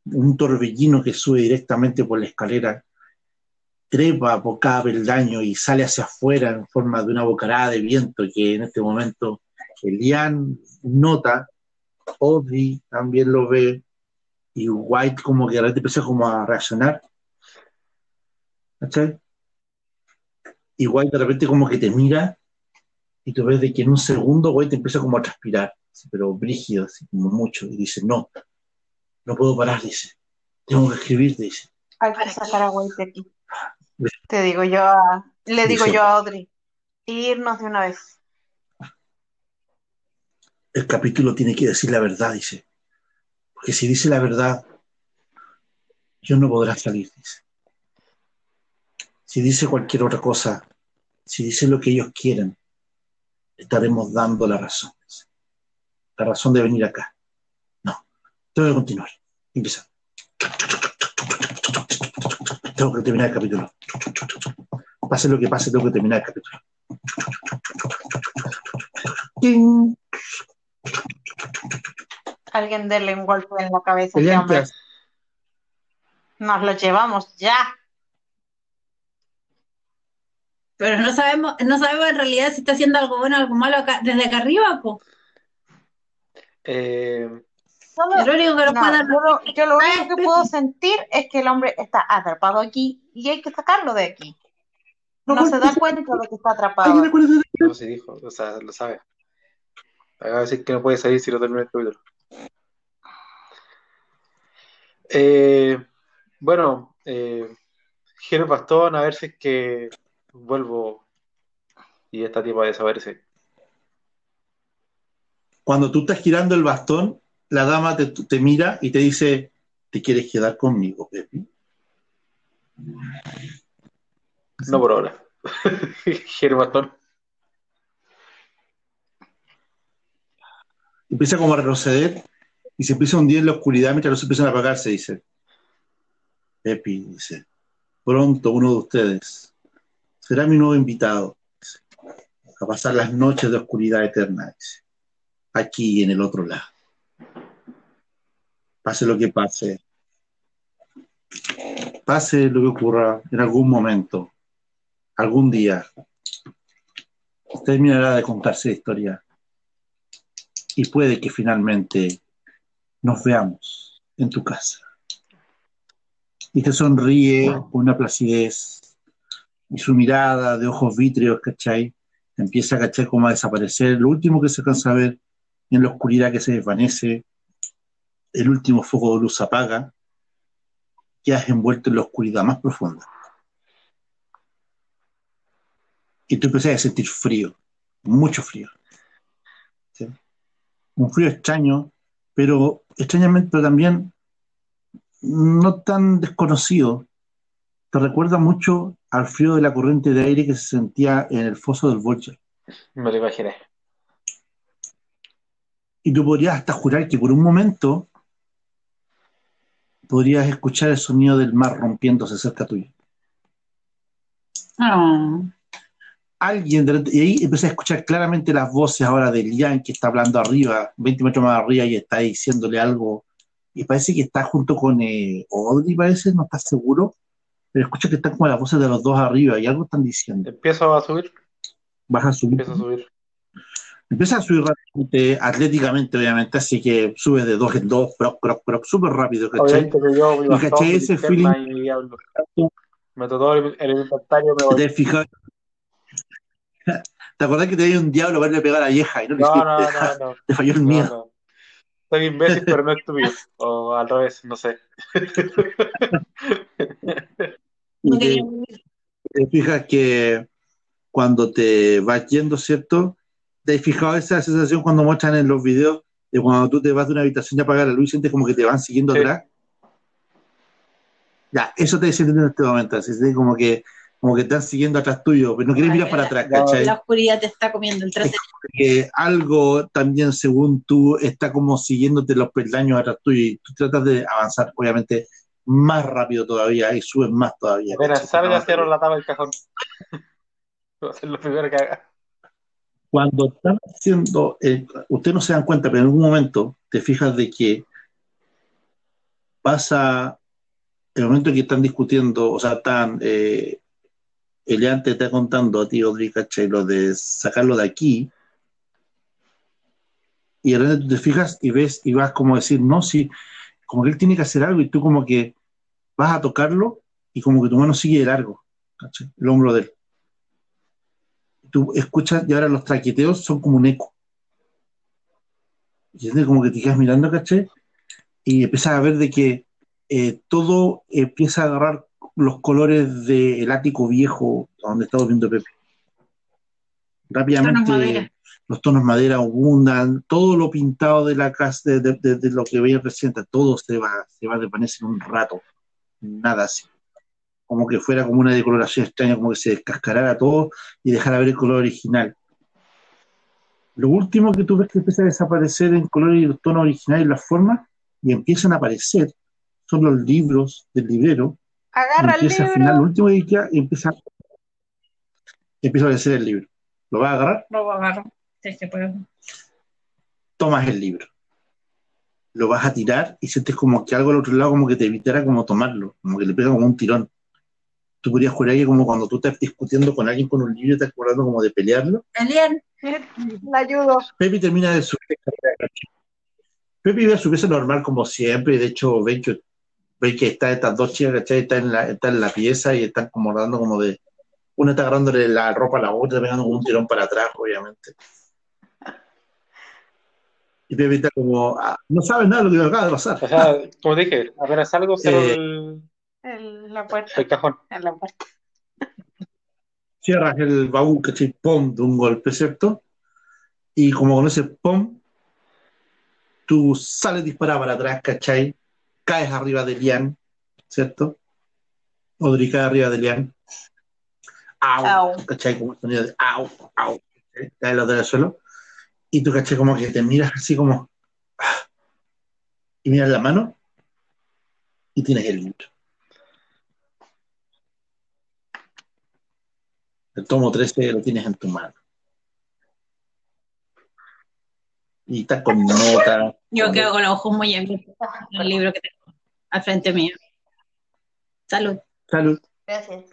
un torbellino que sube directamente por la escalera, trepa por cada peldaño y sale hacia afuera en forma de una bocarada de viento que en este momento Elian nota, Audrey también lo ve, y White como que de repente empieza como a reaccionar. ¿Cachai? Y White de repente como que te mira y tú ves de que en un segundo White empieza como a transpirar, pero brígido, así como mucho, y dice, no, no puedo parar, dice, tengo que escribir, dice. Hay que sacar a White de aquí. Te digo yo a, le digo yo a Audrey, irnos de una vez. El capítulo tiene que decir la verdad, dice, porque si dice la verdad, yo no podrá salir, dice. Si dice cualquier otra cosa, si dice lo que ellos quieren, estaremos dando la razón. dice. La razón de venir acá. No, tengo que continuar. Empieza. Tengo que terminar el capítulo. Pase lo que pase, tengo que terminar el capítulo. ¡Ting! Alguien darle un golpe en la cabeza a ese Elian, ¿qué hombre. haces? Nos lo llevamos ya. Pero no sabemos, no sabemos en realidad si está haciendo algo bueno o algo malo acá, desde acá arriba, po. Eh, Solo- Es lo único que nos no, puede dar. yo, lo, yo lo único que Pepe. puedo sentir es que el hombre está atrapado aquí y hay que sacarlo de aquí. No se da cuenta de que está atrapado. ¿Alguien recuerda de- no se dijo, o sea, lo sabe. Acaba de decir que no puede salir si no termina el capítulo. Eh, bueno, eh, giro el bastón a ver si es que vuelvo y esta tipa desaparece. Cuando tú estás girando el bastón, la dama te, te mira y te dice, ¿te quieres quedar conmigo, Pepe? No por ahora. Bastón. Empieza como a retroceder y se empieza a hundir en la oscuridad mientras los empiezan a apagarse, dice. Pepe, dice, pronto uno de ustedes será mi nuevo invitado dice, a pasar las noches de oscuridad eterna, dice, aquí y en el otro lado. Pase lo que pase, pase lo que ocurra en algún momento, algún día, terminará de contarse la historia y puede que finalmente nos veamos en tu casa. Y te sonríe con una placidez y su mirada de ojos vítreos, ¿cachai? Empieza, ¿cachai? Como a desaparecer. Lo último que se alcanza a ver en la oscuridad que se desvanece, el último foco de luz apaga, quedas envuelto en la oscuridad más profunda. Y tú empiezas a sentir frío, mucho frío. ¿sí? Un frío extraño, pero extrañamente pero también no tan desconocido. Te recuerda mucho al frío de la corriente de aire que se sentía en el foso del Vulture. Me lo imaginé. Y tú podrías hasta jurar que por un momento podrías escuchar el sonido del mar rompiéndose cerca tuyo. No. Alguien, de- y ahí empiezas a escuchar claramente las voces ahora de Lian que está hablando arriba, 20 metros más arriba, y está diciéndole algo. Y parece que está junto con eh, Audrey, parece, no estás seguro. Pero escucha que están como las voces de los dos arriba y algo están diciendo. Empiezo a subir, Vas a subir. empiezo a subir. Empieza a subir rápidamente, atléticamente, obviamente, así que subes de dos en dos, croc, croc, croc, súper rápido, ¿cachai? Obviamente que yo, Y mi ese feeling. y diablo. Me el, el inventario, me voy. ¿Te fijado? ¿Te acordás que te dio un diablo verle pegar a la vieja y no No, no, no, no. Te falló el miedo. no. Soy imbécil, pero no estúpido. O al revés, no sé. Y te, te fijas que cuando te vas yendo, ¿cierto? ¿Te has fijado esa sensación cuando muestran en los videos de cuando tú te vas de una habitación y apagas la luz y sientes como que te van siguiendo Sí. atrás. Ya, eso te sientes en este momento, así es como que, como que te están siguiendo atrás tuyo, pero no quieres mirar para atrás. ¿cachai? La oscuridad te está comiendo el trasero. que algo también, según tú, está como siguiéndote los peldaños atrás tuyo y tú tratas de avanzar, obviamente, más rápido todavía y subes más todavía. Apenas ¿cachai? salga, cierro la tapa del cajón. Va a ser lo primero que haga. Cuando están haciendo, eh, ustedes no se dan cuenta, pero en algún momento te fijas de que pasa el momento en que están discutiendo, o sea, están, eh, Elian te está contando a ti, Odri, ¿cachai? Lo de sacarlo de aquí, y de repente te fijas y ves y vas como a decir, no, sí, como que él tiene que hacer algo y tú como que vas a tocarlo y como que tu mano sigue de largo, ¿cachai? El hombro de él. Tú escuchas y ahora los traqueteos son como un eco. Y es como que te quedas mirando, ¿cachai? Y empiezas a ver de que eh, todo empieza a agarrar los colores del ático viejo donde estaba viendo Pepe. Rápidamente los tonos madera abundan, todo lo pintado de la casa, de, de- lo que veía recién, todo se va, se va a desvanecer en un rato. Nada así. Como que fuera como una decoloración extraña, como que se descascarara todo y dejara ver el color original. Lo último que tú ves que empieza a desaparecer en color y los tonos originales y las formas, y empiezan a aparecer, son los libros del librero, y Agarra el empieza al final, lo libro. último que queda, y empieza, empieza a aparecer el libro. ¿Lo vas a agarrar? Lo agarro. Sí, se puede. tomas el libro. Lo vas a tirar y sientes como que algo al otro lado como que te evitara como tomarlo, como que le pega como un tirón. Tú podrías jurar que como cuando tú estás discutiendo con alguien con un libro y estás acordando como de pelearlo. Elian, La ayudo. Pepe termina de subir. Pepe iba a su peso normal como siempre, y de hecho ven que, ven que está estas dos chicas, ¿cachai? Están en, la, están en la pieza y están como dando como de... Una está agarrándole la ropa a la otra, pegando como un tirón para atrás, obviamente. Y Pepe está como... ah, no sabe nada de lo que acaba de pasar. O sea, como dije, apenas salgo, cierro Eh, el, En la puerta. el cajón. En la puerta. cierras el baúl, ¿cachai? Pum, de un golpe, ¿cierto? Y como con ese pum, tú sales disparado para atrás, ¿cachai? Caes arriba de Lian, ¿cierto? Odri cae arriba de Lian. Au, Au. ¿cachai? Como el sonido de au, au, ¿cachai? Cae los del suelo. Y tú, ¿cachai? Como que te miras así como... ah, Y miras la mano y tienes el libro. El tomo 13 lo tienes en tu mano. Y estás con nota. yo quedo con los ojos muy abiertos. El libro que tengo al frente mío. Salud. Salud. Gracias.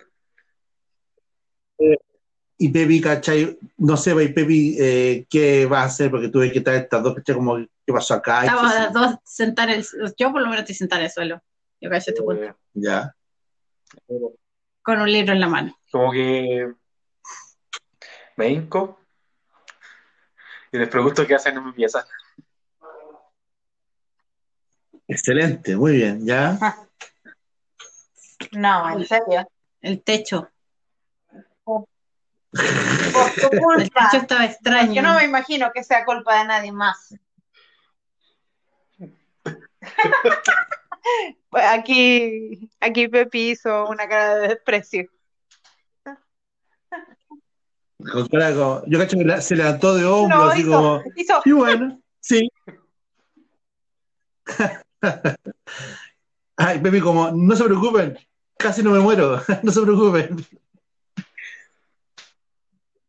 Y Pepi, ¿cachai? No sé, y Pepi, eh, ¿qué va a hacer? Porque tú ves que están estas dos, ¿cachai? Como, ¿qué pasó acá? Sé las dos sentadas Yo por lo menos estoy sentada en el suelo. Yo cacho este punto. Eh, Ya. Con un libro en la mano. como que me hinco y les pregunto qué hacen en mi pieza. Excelente, muy bien, ya. No, en serio. El techo. Por tu El culpa. techo estaba extraño. Yo no me imagino que sea culpa de nadie más. Pues aquí, aquí Pepi hizo una cara de desprecio. Con cara como- yo cacho que la- se levantó de hombro, No, así hizo, como, hizo, y bueno, sí. Ay, Pepi, como, no se preocupen, casi no me muero, no se preocupen.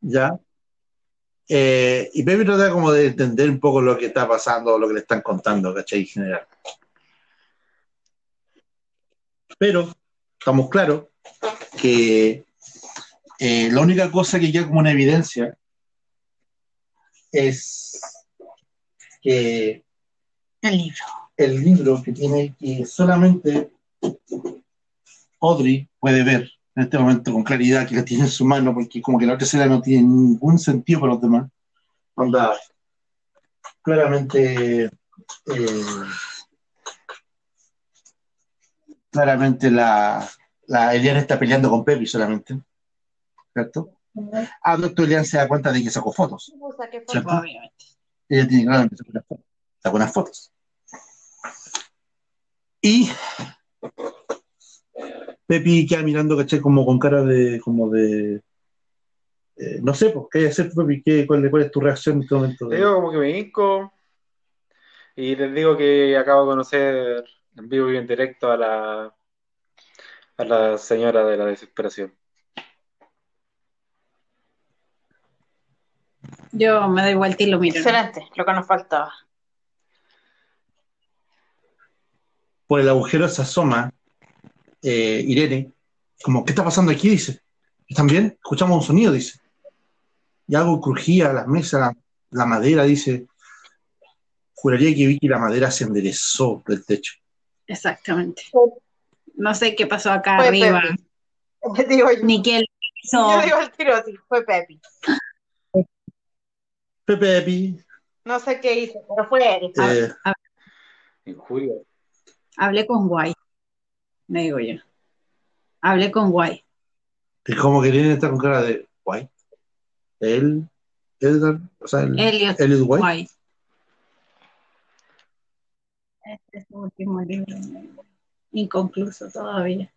Ya. Eh, y Pepi trata como de entender un poco lo que está pasando, lo que le están contando, ¿cachai? En general. Pero estamos claros que eh, la única cosa que queda como una evidencia es que El libro. el libro que tiene que solamente Audrey puede ver en este momento con claridad que la tiene en su mano, porque como que la otra escena no tiene ningún sentido para los demás. Onda, claramente, eh, claramente la, la Eliana está peleando con Pepi solamente, ¿cierto? Ah, doctor Elian se da cuenta de que sacó fotos. Saqué. Obviamente. Ella tiene claramente que sacar fotos. Saca unas fotos. Y Pepi queda mirando, caché, como con cara de, como de, eh, no sé, pues, ¿qué hay que hacer, Pepi? ¿Qué, cuál, cuál es tu reacción en este momento? Te digo como que me hinco y les digo que acabo de conocer en vivo y en directo a la, a la señora de la desesperación. Yo me doy vuelta y lo miro. Excelente, lo que nos faltaba. Por el agujero se asoma eh, Irene, como, ¿qué está pasando aquí? Dice, ¿están bien? Escuchamos un sonido, dice. Y algo crujía, las mesas, la, la madera, dice. Juraría que vi que la madera se enderezó del techo. Exactamente. No sé qué pasó acá Fue arriba, Pepi. Digo yo. ni qué hizo. Yo digo al tiro así, fue Pepi. Pepe, Pepi, No sé qué hizo, pero fue él. eh, En julio. Hablé con Guay, me digo yo. Hablé con Guay. es como que Irene está con cara de, guay. Él, Edgar, o sea, el, Elliot Elliot White. Este es su último libro. Inconcluso todavía.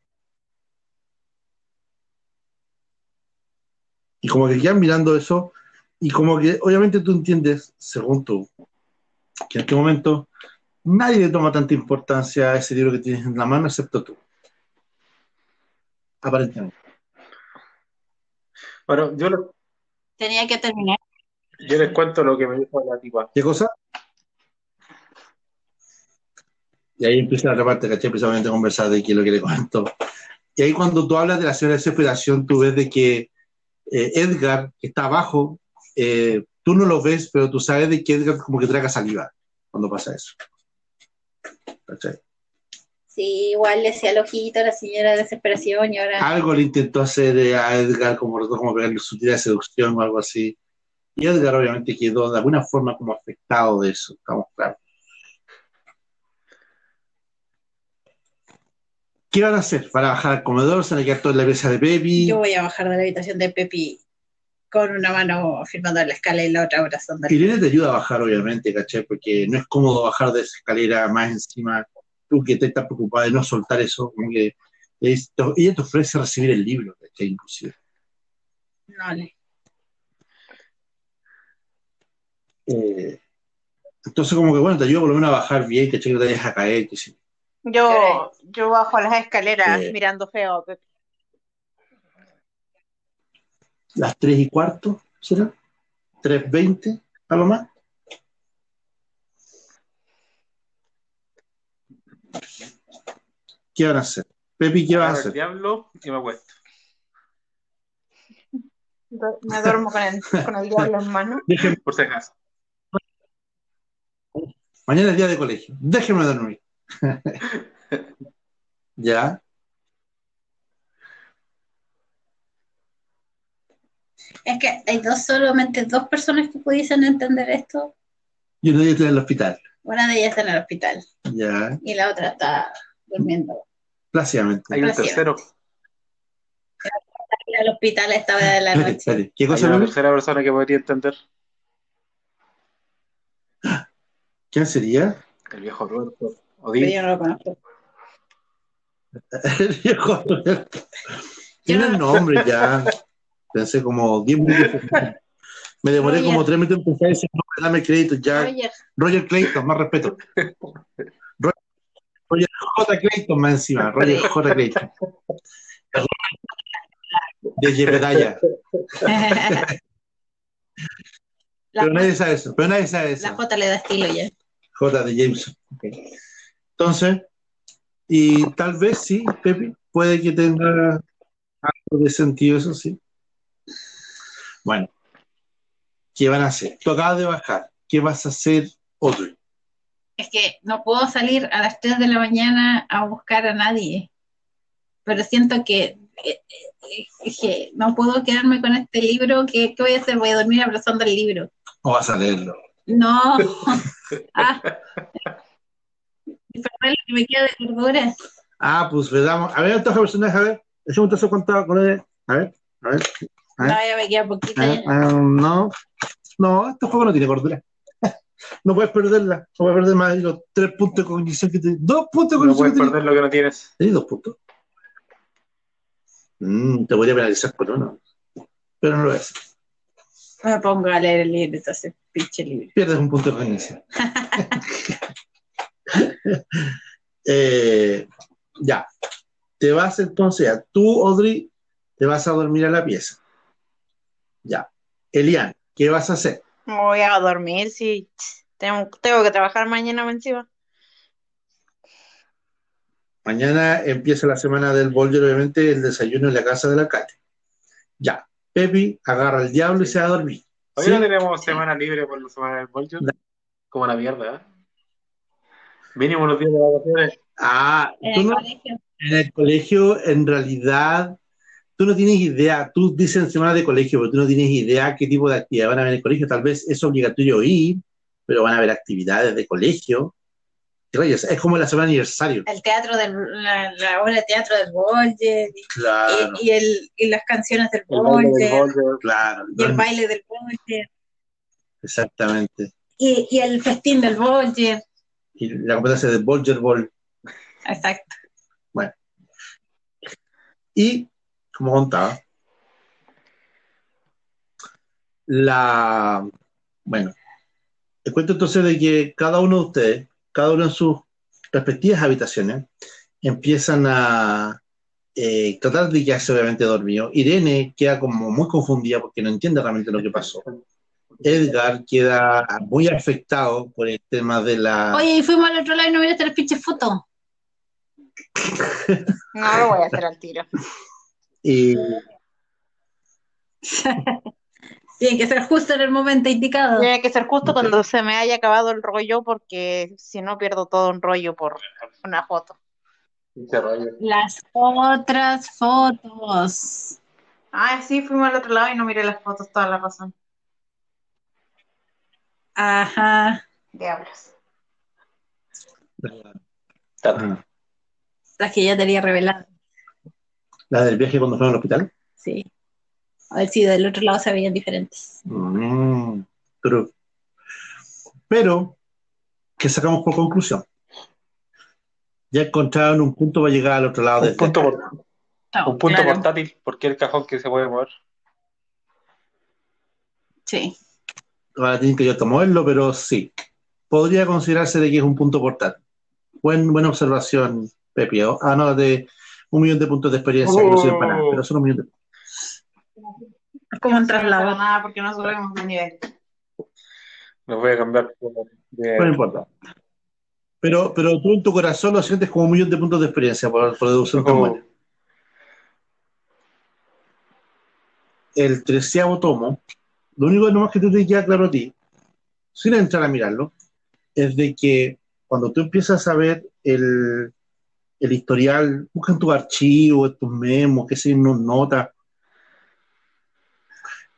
Y como que quedan mirando eso, y como que obviamente tú entiendes, según tú, que en este momento nadie le toma tanta importancia a ese libro que tienes en la mano, excepto tú. Aparentemente. Bueno, yo les, Tenía que terminar. yo les cuento lo que me dijo la tipa. ¿Qué cosa? Y ahí empieza la otra parte, ¿cachai? Precisamente a conversar de qué es lo que le cuento. Y ahí cuando tú hablas de la señora de desesperación, tú ves de que eh, Edgar, que está abajo, eh, tú no lo ves, pero tú sabes de que Edgar como que traga saliva cuando pasa eso. ¿Cachai? Sí, igual le hacía el ojito a la señora de desesperación y ahora Algo le intentó hacer a Edgar, como, como pegarle su tira de seducción o algo así. Y Edgar obviamente quedó de alguna forma como afectado de eso, estamos claros. ¿Qué van a hacer? ¿Van a bajar al comedor? ¿Se van a quedar en la pieza de Pepi? Yo voy a bajar de la habitación de Pepi con una mano firmando la escala y la otra abrazando. Irene te ayuda a bajar, obviamente, ¿cachai? Porque no es cómodo bajar de esa escalera más encima. Tú que te estás preocupada de no soltar eso, como que ella te ofrece recibir el libro, ¿cachai? Inclusive. No, le- Eh, entonces, como que bueno, te ayuda por lo menos a bajar bien, ¿cachai? Que no te vayas a caer, que sí. Yo, yo bajo las escaleras Eh. mirando feo a Pepi. Las 3 y cuarto, ¿será? 3.20, a lo más. ¿Qué van a hacer? Pepi, ¿qué vas a hacer? diablo y me acuesto. Me duermo con el, con el diablo en mano. Déjenme- Por si acaso. mañana es día de colegio. Déjenme dormir. ¿Ya? Es que hay dos, solamente dos personas que pudiesen entender esto. Yo no día estoy en el hospital. Una de ellas está en el hospital Ya, y la otra está durmiendo. plácidamente. Hay un tercero, al hospital a esta hora de la noche. espérate. ¿Qué hay cosa, una tercera persona que podría entender. ¿Quién sería? El viejo Roberto. Pero Odín. yo no lo conozco. El viejo Roberto. Tiene Yo- el nombre ya. Pensé como 10 minutos. Me demoré Roger. como 3 minutos en pensar ese nombre, dame crédito ya. Roger Clayton, más respeto. Roger, Roger J. Clayton más encima. Roger J. Clayton. De Jebediah. la, Pero nadie sabe eso. Pero nadie sabe eso. la J le da estilo ya. J de Jameson. Entonces, y tal vez sí, Pepe, puede que tenga algo de sentido, eso sí. Bueno, ¿qué van a hacer? Tú acabas de bajar. ¿Qué vas a hacer, Audrey? Es que no puedo salir a las 3 de la mañana a buscar a nadie. Pero siento que, eh, eh, que no puedo quedarme con este libro. ¿Qué, qué voy a hacer? Voy a dormir abrazando el libro. ¿O vas a leerlo? No. ah. Lo que me queda de cordura. Ah, pues veamos. A ver, estos personajes, a ver. Ese un tazo contado con él. A ver, a ver. No, ya me queda poquito. Ah, ya. ah, no, no, este juego no tiene cordura. No puedes perderla. No puedes perder más de los tres puntos de cognición que te. Dos puntos de No cognición puedes que te- perder lo que no tienes. Tenés dos puntos. Mm, te podría penalizar por uno. Pero no lo es. Me pongo a leer el libro, entonces, pinche libro. Pierdes un punto de cognición. Eh, ya. Te vas entonces a tú, Audrey, te vas a dormir a la pieza. Ya. Elian, ¿qué vas a hacer? Me voy a dormir, sí. Tengo, tengo que trabajar mañana encima. Mañana empieza la semana del Bolger, obviamente, el desayuno en la casa del alcalde. Ya. Pepi agarra al diablo y se va a dormir. Hoy ¿Sí? no tenemos semana libre por la semana del bollo. Como la mierda, ¿eh? Mínimo unos días de vacaciones. Ah, En tú el no- colegio. en el colegio, en realidad, tú no tienes idea. Tú dices semana de colegio, pero tú no tienes idea qué tipo de actividad van a haber en el colegio. Tal vez es obligatorio ir, pero van a haber actividades de colegio. Es como la semana de aniversario. El teatro del, la, la obra de teatro del Bolger y, Claro, y, el, y las canciones del del Bolger claro. y el baile del Bolger Exactamente. y, y el festín del Bolger. Y la competencia de Bolger Ball. Exacto. Y, como contaba, la. Bueno, te cuento entonces de que cada uno de ustedes, cada uno en sus respectivas habitaciones, empiezan a eh, tratar de quedarse obviamente dormido. Irene queda como muy confundida porque no entiende realmente lo que pasó. Edgar queda muy afectado por el tema de la. Oye, y fuimos al otro lado y no miraste las pinches fotos. No lo voy a hacer al tiro. Y Tiene que ser justo en el momento indicado. Tiene que ser justo cuando se me haya acabado el rollo, porque si no pierdo todo un rollo por una foto. Las otras fotos. Ay, sí, fuimos al otro lado y no miré las fotos, toda la razón. Ajá. Diablos. Ah, Las que ya te había revelado. La del viaje cuando fueron al hospital. Sí. A ver si del otro lado se veían diferentes. Mm, true. Pero, ¿qué sacamos por conclusión? Ya encontraron un punto para llegar al otro lado Un punto, por- un punto Claro. portátil, porque el cajón que se puede mover. Sí. Ahora tienen que yo moverlo, pero sí. Podría considerarse de que es un punto portátil. Buen, buena observación, Pepi. Ah, no, de un millón de puntos de experiencia que no sirven para nada, pero son un millón de Es como un traslado. nada porque no subimos de nivel. Me voy a cambiar de- No importa. Pero, pero tú en tu corazón lo sientes como un millón de puntos de experiencia por, por deducción tan Oh. buena. El treceavo tomo, lo único nomás que tú te queda claro a ti, sin entrar a mirarlo, es de que cuando tú empiezas a ver el, el historial, busca en tu archivo, en tus memos, qué sé yo, notas,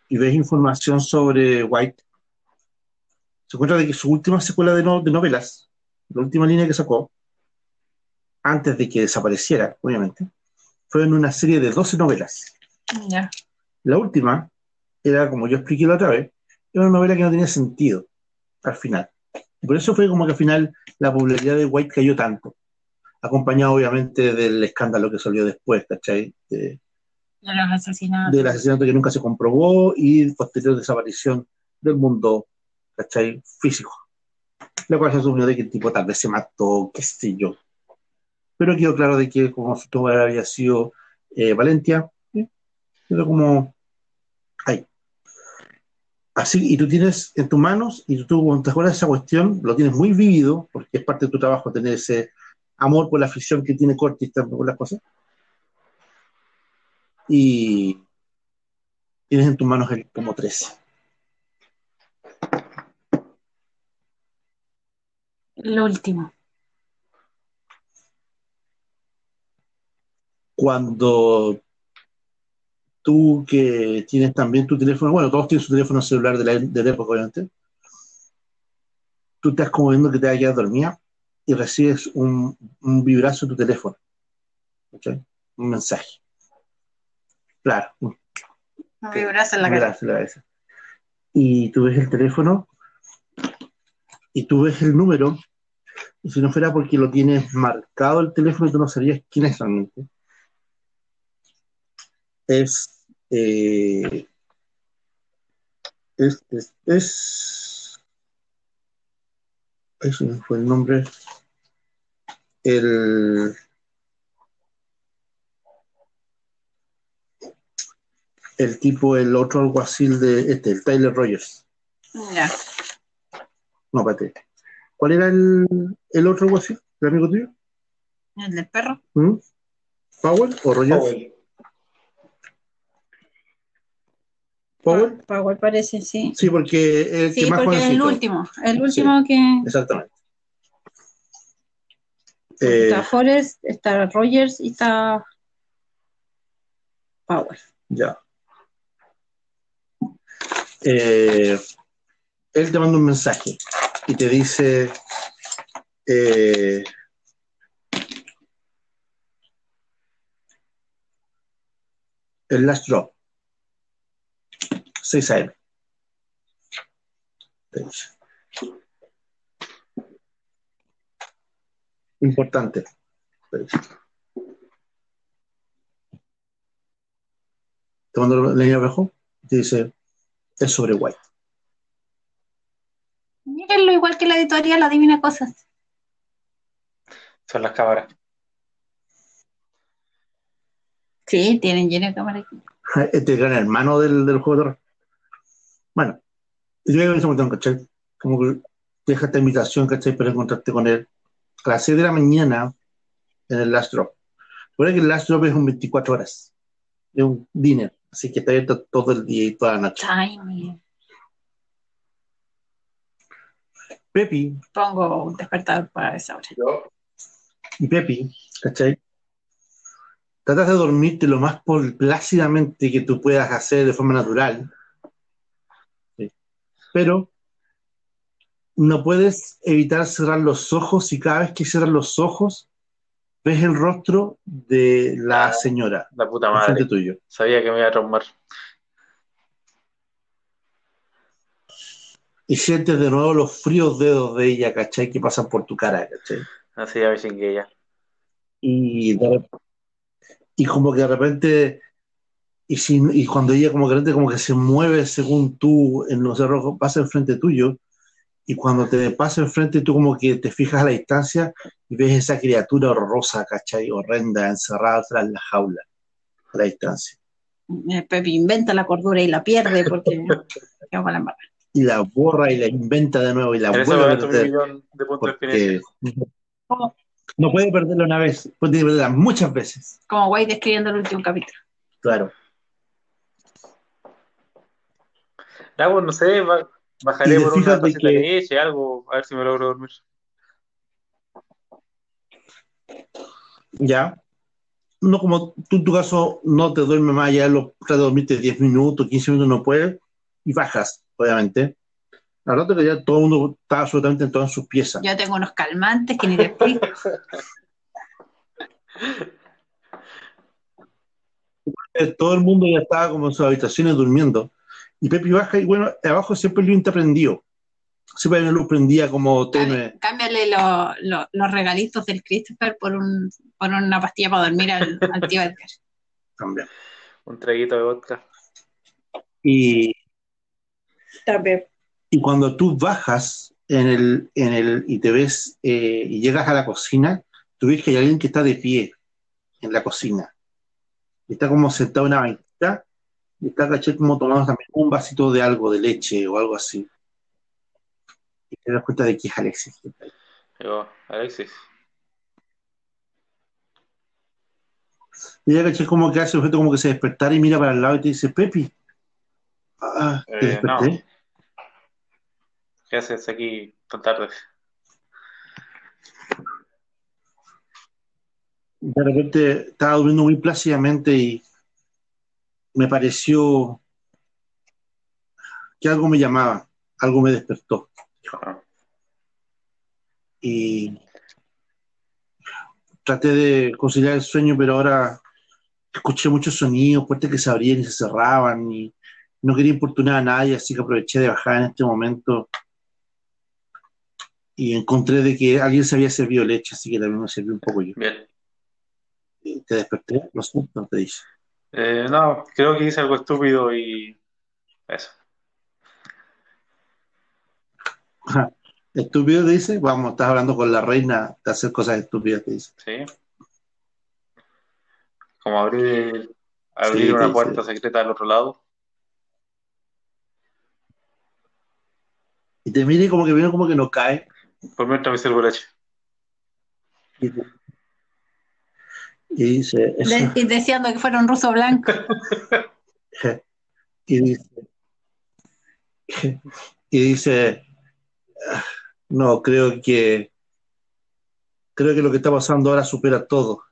y ves información sobre White, se encuentra de que su última secuela de, no- de novelas, la última línea que sacó, antes de que desapareciera, obviamente, fue en una serie de 12 novelas. Ya. La última era, como yo expliqué la otra vez, era una novela que no tenía sentido al final. Y por eso fue como que al final la popularidad de White cayó tanto, acompañado obviamente del escándalo que salió después, ¿cachai? De, De los asesinatos. del asesinato que nunca se comprobó y posterior desaparición del mundo, ¿cachai? Físico. La cual se asumió de que el tipo tal vez se mató, qué sé yo. Pero quedó claro de que como su tumba había sido eh, Valentia, ¿sí? quedó como ahí. Así, y tú tienes en tus manos, y tú cuando te acuerdas de esa cuestión, lo tienes muy vivido, porque es parte de tu trabajo tener ese amor por la afición que tiene Cortis por las cosas. Y tienes en tus manos el tomo 13. Lo último. Cuando tú que tienes también tu teléfono, bueno, todos tienen su teléfono celular de la, de la época, obviamente, tú estás como viendo que te vas a quedar dormida y recibes un, un vibrazo en tu teléfono. Un mensaje. Claro, un en la cara. vibrazo en la cabeza. Y tú ves el teléfono y tú ves el número, y si no fuera porque lo tienes marcado el teléfono, tú no sabrías quién es realmente. Es, eh, es, es, es, eso no fue el nombre, el, el tipo, el otro alguacil de este, el Tyler Rogers. Ya. No, espérate. ¿Cuál era el, el otro alguacil? ¿El amigo tuyo? El del perro. ¿Mm? ¿Powell o Rogers? Powell. ¿Powell? Pa- Powell parece, sí. Sí, porque el Sí, que más porque es el último. El último que. Exactamente. Está Eh, Forrest, está Rogers y está Powell. ya. Eh, él te manda un mensaje y te dice eh, el last drop 6 AM importante te dice. te la línea abajo y te dice es sobre White Mírenlo igual que la editorial Adivina Cosas. Son las cámaras. Sí, tienen lleno de cámara aquí. este gran hermano del, del juego de. Bueno, yo en ese momento, ¿cachai? Como que deja esta invitación, ¿cachai? Para encontrarte con él a las 6 de la mañana en el Last Drop. Recuerda que el Last Drop es un 24 horas, es un dinner, así que está abierto todo el día y toda la noche. Tiny. Pepi Pongo un despertador para esa hora. y Pepi, ¿cachai? Tratas de dormirte lo más por- plácidamente que tú puedas hacer de forma natural. Pero no puedes evitar cerrar los ojos y cada vez que cierras los ojos ves el rostro de la señora La puta madre. tuyo. Sabía que me iba a traumar. Y sientes de nuevo los fríos dedos de ella, ¿cachai? Que pasan por tu cara, ¿cachai? Así ya. y, de rep- y como que de repente y, si- y cuando ella como como que se mueve según tú en los cerros pasa enfrente tuyo y cuando te pasa enfrente tú como que te fijas a la distancia y ves esa criatura horrorosa, ¿cachai? Horrenda, encerrada tras la jaula a la distancia. Pepe inventa la cordura y la pierde porque la y la borra y la inventa de nuevo y la vuelve a perder de porque no puede perderla una vez puede perderla muchas veces. Como White escribiendo el último capítulo. claro Ya, pues no sé, bajaré por una tacita de leche, algo, a ver si me logro dormir. Ya. No como tú en tu caso no te duermes más allá, lo tratas de dormirte 10 minutos, 15 minutos no puedes, y bajas, obviamente. Al rato que ya todo el mundo está absolutamente en todas sus piezas. Yo tengo unos calmantes que ni te explico. Todo el mundo ya estaba como en sus habitaciones durmiendo. Y Pepi baja y bueno, abajo siempre el luz prendido. Siempre hay una luz prendida como tenue. Cámbiale lo- lo- los regalitos del Christopher por, un, por una pastilla para dormir al, al tío Edgar. también. Un traguito de vodka. Y, También. y cuando tú bajas en el, en el, y te ves eh, y llegas a la cocina, tú ves que hay alguien que está de pie en la cocina. Está como sentado en una y está caché como tomando también un vasito de algo, de leche o algo así. Y te das cuenta de que es Alexis. Digo, Alexis. Y ella caché como que hace el objeto como que se despertara y mira para el lado y te dice, Pepi, ah, ¿te Eh, desperté? no. ¿Qué haces aquí tan tarde? De repente estaba durmiendo muy plácidamente y me pareció que algo me llamaba, algo me despertó. Y traté de conciliar el sueño, pero ahora escuché muchos sonidos, puertas que se abrían y se cerraban y no quería importunar a nadie, así que aproveché de bajar en este momento y encontré de que alguien se había servido leche, así que también me serví un poco yo. Bien. Y te desperté, no sé, no te dije. Eh, no, creo que hice algo estúpido y eso. Estúpido, te dice, vamos, estás hablando con la reina de hacer cosas estúpidas, te dice. Sí. Como abrir, abrir Sí, una puerta secreta al otro lado. Y te mire como que viene como que no cae. Por mientras me sirvo leche. Y, y dice, De- y deseando que fuera un ruso blanco. y dice, y dice, "Ah, no, creo que, creo que lo que está pasando ahora supera todo.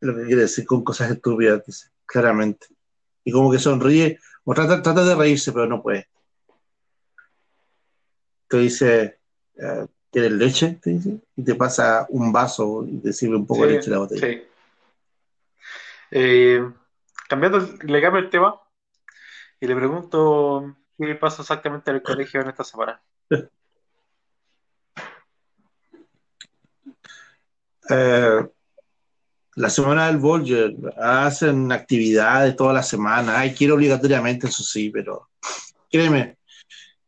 Es lo que quiere decir con cosas estúpidas, dice, claramente. Y como que sonríe, o trata, trata de reírse, pero no puede. Te dice, eh, ¿quieres leche? Te dice, y te pasa un vaso y te sirve un poco de leche en la botella. sí. Eh, cambiando, le cambio el tema y le pregunto qué pasa exactamente en el colegio en esta semana. Eh, la semana del Volger hacen actividades toda la semana. Hay que ir obligatoriamente, eso sí, pero créeme,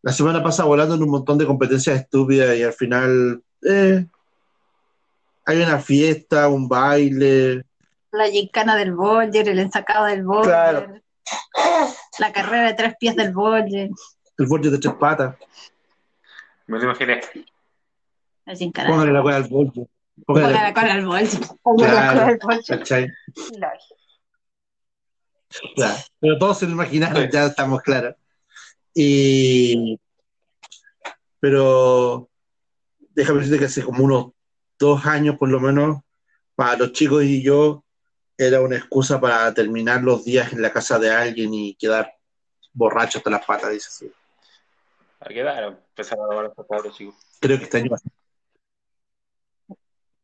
la semana pasa volando en un montón de competencias estúpidas y al final eh, hay una fiesta, un baile. La gincana del Bolger, el ensacado del Bolger. Claro. La carrera de tres pies del Bolger. El Volger de tres patas. Me lo imaginé. La gincana. Póngale la cola al. Ponga Póngale, la cola al Bolger. Claro. ¿cachai? Ya, Pero todos se lo imaginaron, Sí. ya estamos claros. Y pero déjame decirte que hace como unos dos años por lo menos, para los chicos y yo, era una excusa para terminar los días en la casa de alguien y quedar borracho hasta las patas, dice así. ¿A qué edad empezaron a tomar estos cabros chicos? Creo que este año va a ser.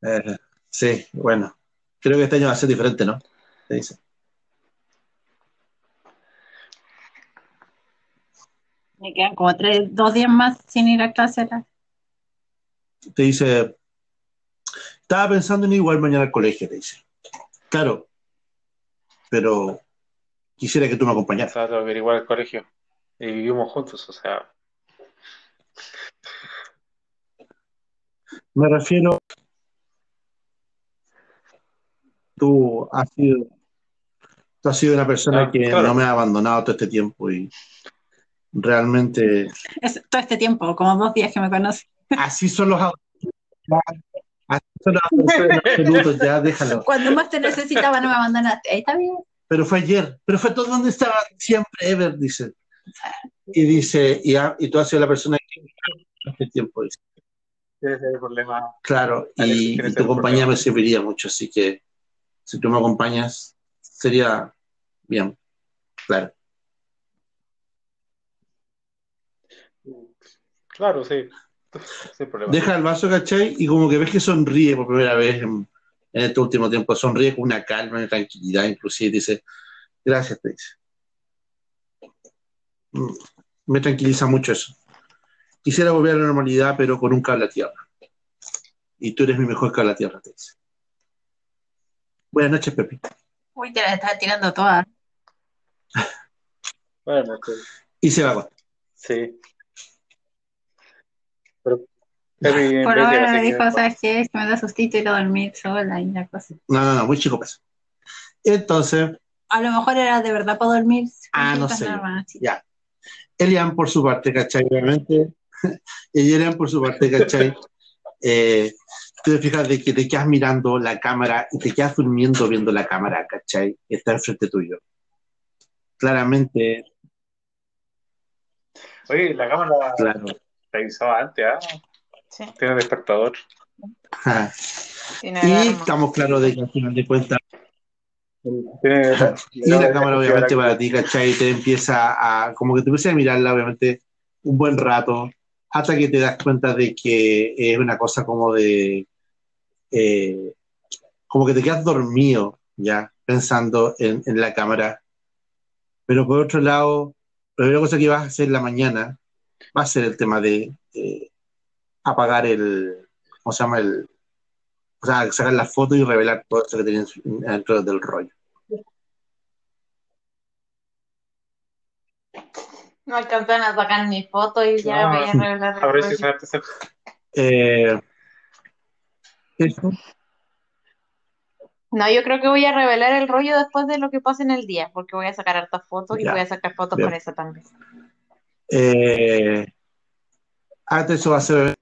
Eh, sí, bueno. Creo que este año va a ser diferente, ¿no? Te dice. Me quedan como tres, dos días más sin ir a clase. te dice, estaba pensando en ir igual mañana al colegio, te dice. Claro, pero quisiera que tú me acompañaras. Que ir igual al colegio y vivimos juntos, o sea, Me refiero, tú has sido, tú has sido una persona Ah, que claro. no me ha abandonado todo este tiempo y realmente Es, todo este tiempo, como dos días que me conoce. así son los adolescentes. Ya déjalo. Cuando más te necesitaba no me abandonaste. Ahí está bien. pero fue ayer, pero fue todo donde estaba siempre, Ever, dice. Y dice, y, ha- y tú has sido la persona que este tiempo, dice. ese es el problema. Claro, y, ¿quién es y tu compañía problema? me serviría mucho, así que si tú me acompañas, sería bien, claro. Claro, sí, Deja el vaso, ¿cachai? Y como que ves que sonríe por primera vez en, en este último tiempo, sonríe con una calma, una tranquilidad, inclusive dice, gracias, te dice. Mm, Me tranquiliza mucho eso. Quisiera volver a la normalidad, pero con un cable a tierra. Y tú eres mi mejor cable a tierra, te dice. Buenas noches, Pepe. Uy, te la estás tirando toda. Bueno, sí. Y se va. Sí. Pero, Pepe, en Por ahora que- dijo, ¿sabes qué? Es que me da sustito ir a dormir sola y la cosa. No, no, no, muy chico peso. Entonces, A lo mejor era de verdad para dormir. Ah, no sé. ya. Elian, por su parte, ¿cachai? Obviamente, Elian, por su parte, ¿cachai? Eh, tú te fijas de que te quedas mirando la cámara y te quedas durmiendo viendo la cámara, ¿cachai? Que está enfrente tuyo. Claramente, Oye, la cámara claro. te avisaba antes, ¿ah? Sí, Tiene despertador. Tiene Y alarma. estamos claros de que al final de cuentas, Tiene, y la cámara obviamente para ti, ¿cachai? Te empieza a, como que te empieza a mirarla obviamente un buen rato, hasta que te das cuenta de que es una cosa como de, eh, como que te quedas dormido, ya, pensando en, en la cámara. Pero por otro lado, la primera cosa que vas a hacer en la mañana va a ser el tema de, eh, apagar el, ¿cómo se llama? El, o sea, sacar la foto y revelar todo eso que tenía en su- dentro del rollo. No alcanzan a sacar mi foto y ya No, voy a revelar el A ver si rollo. se hace cerca. Eh, eso. No, yo creo que voy a revelar el rollo después de lo que pase en el día, porque voy a sacar hartas fotos y voy a sacar fotos Bien. con eso también. Eh, antes eso va a ser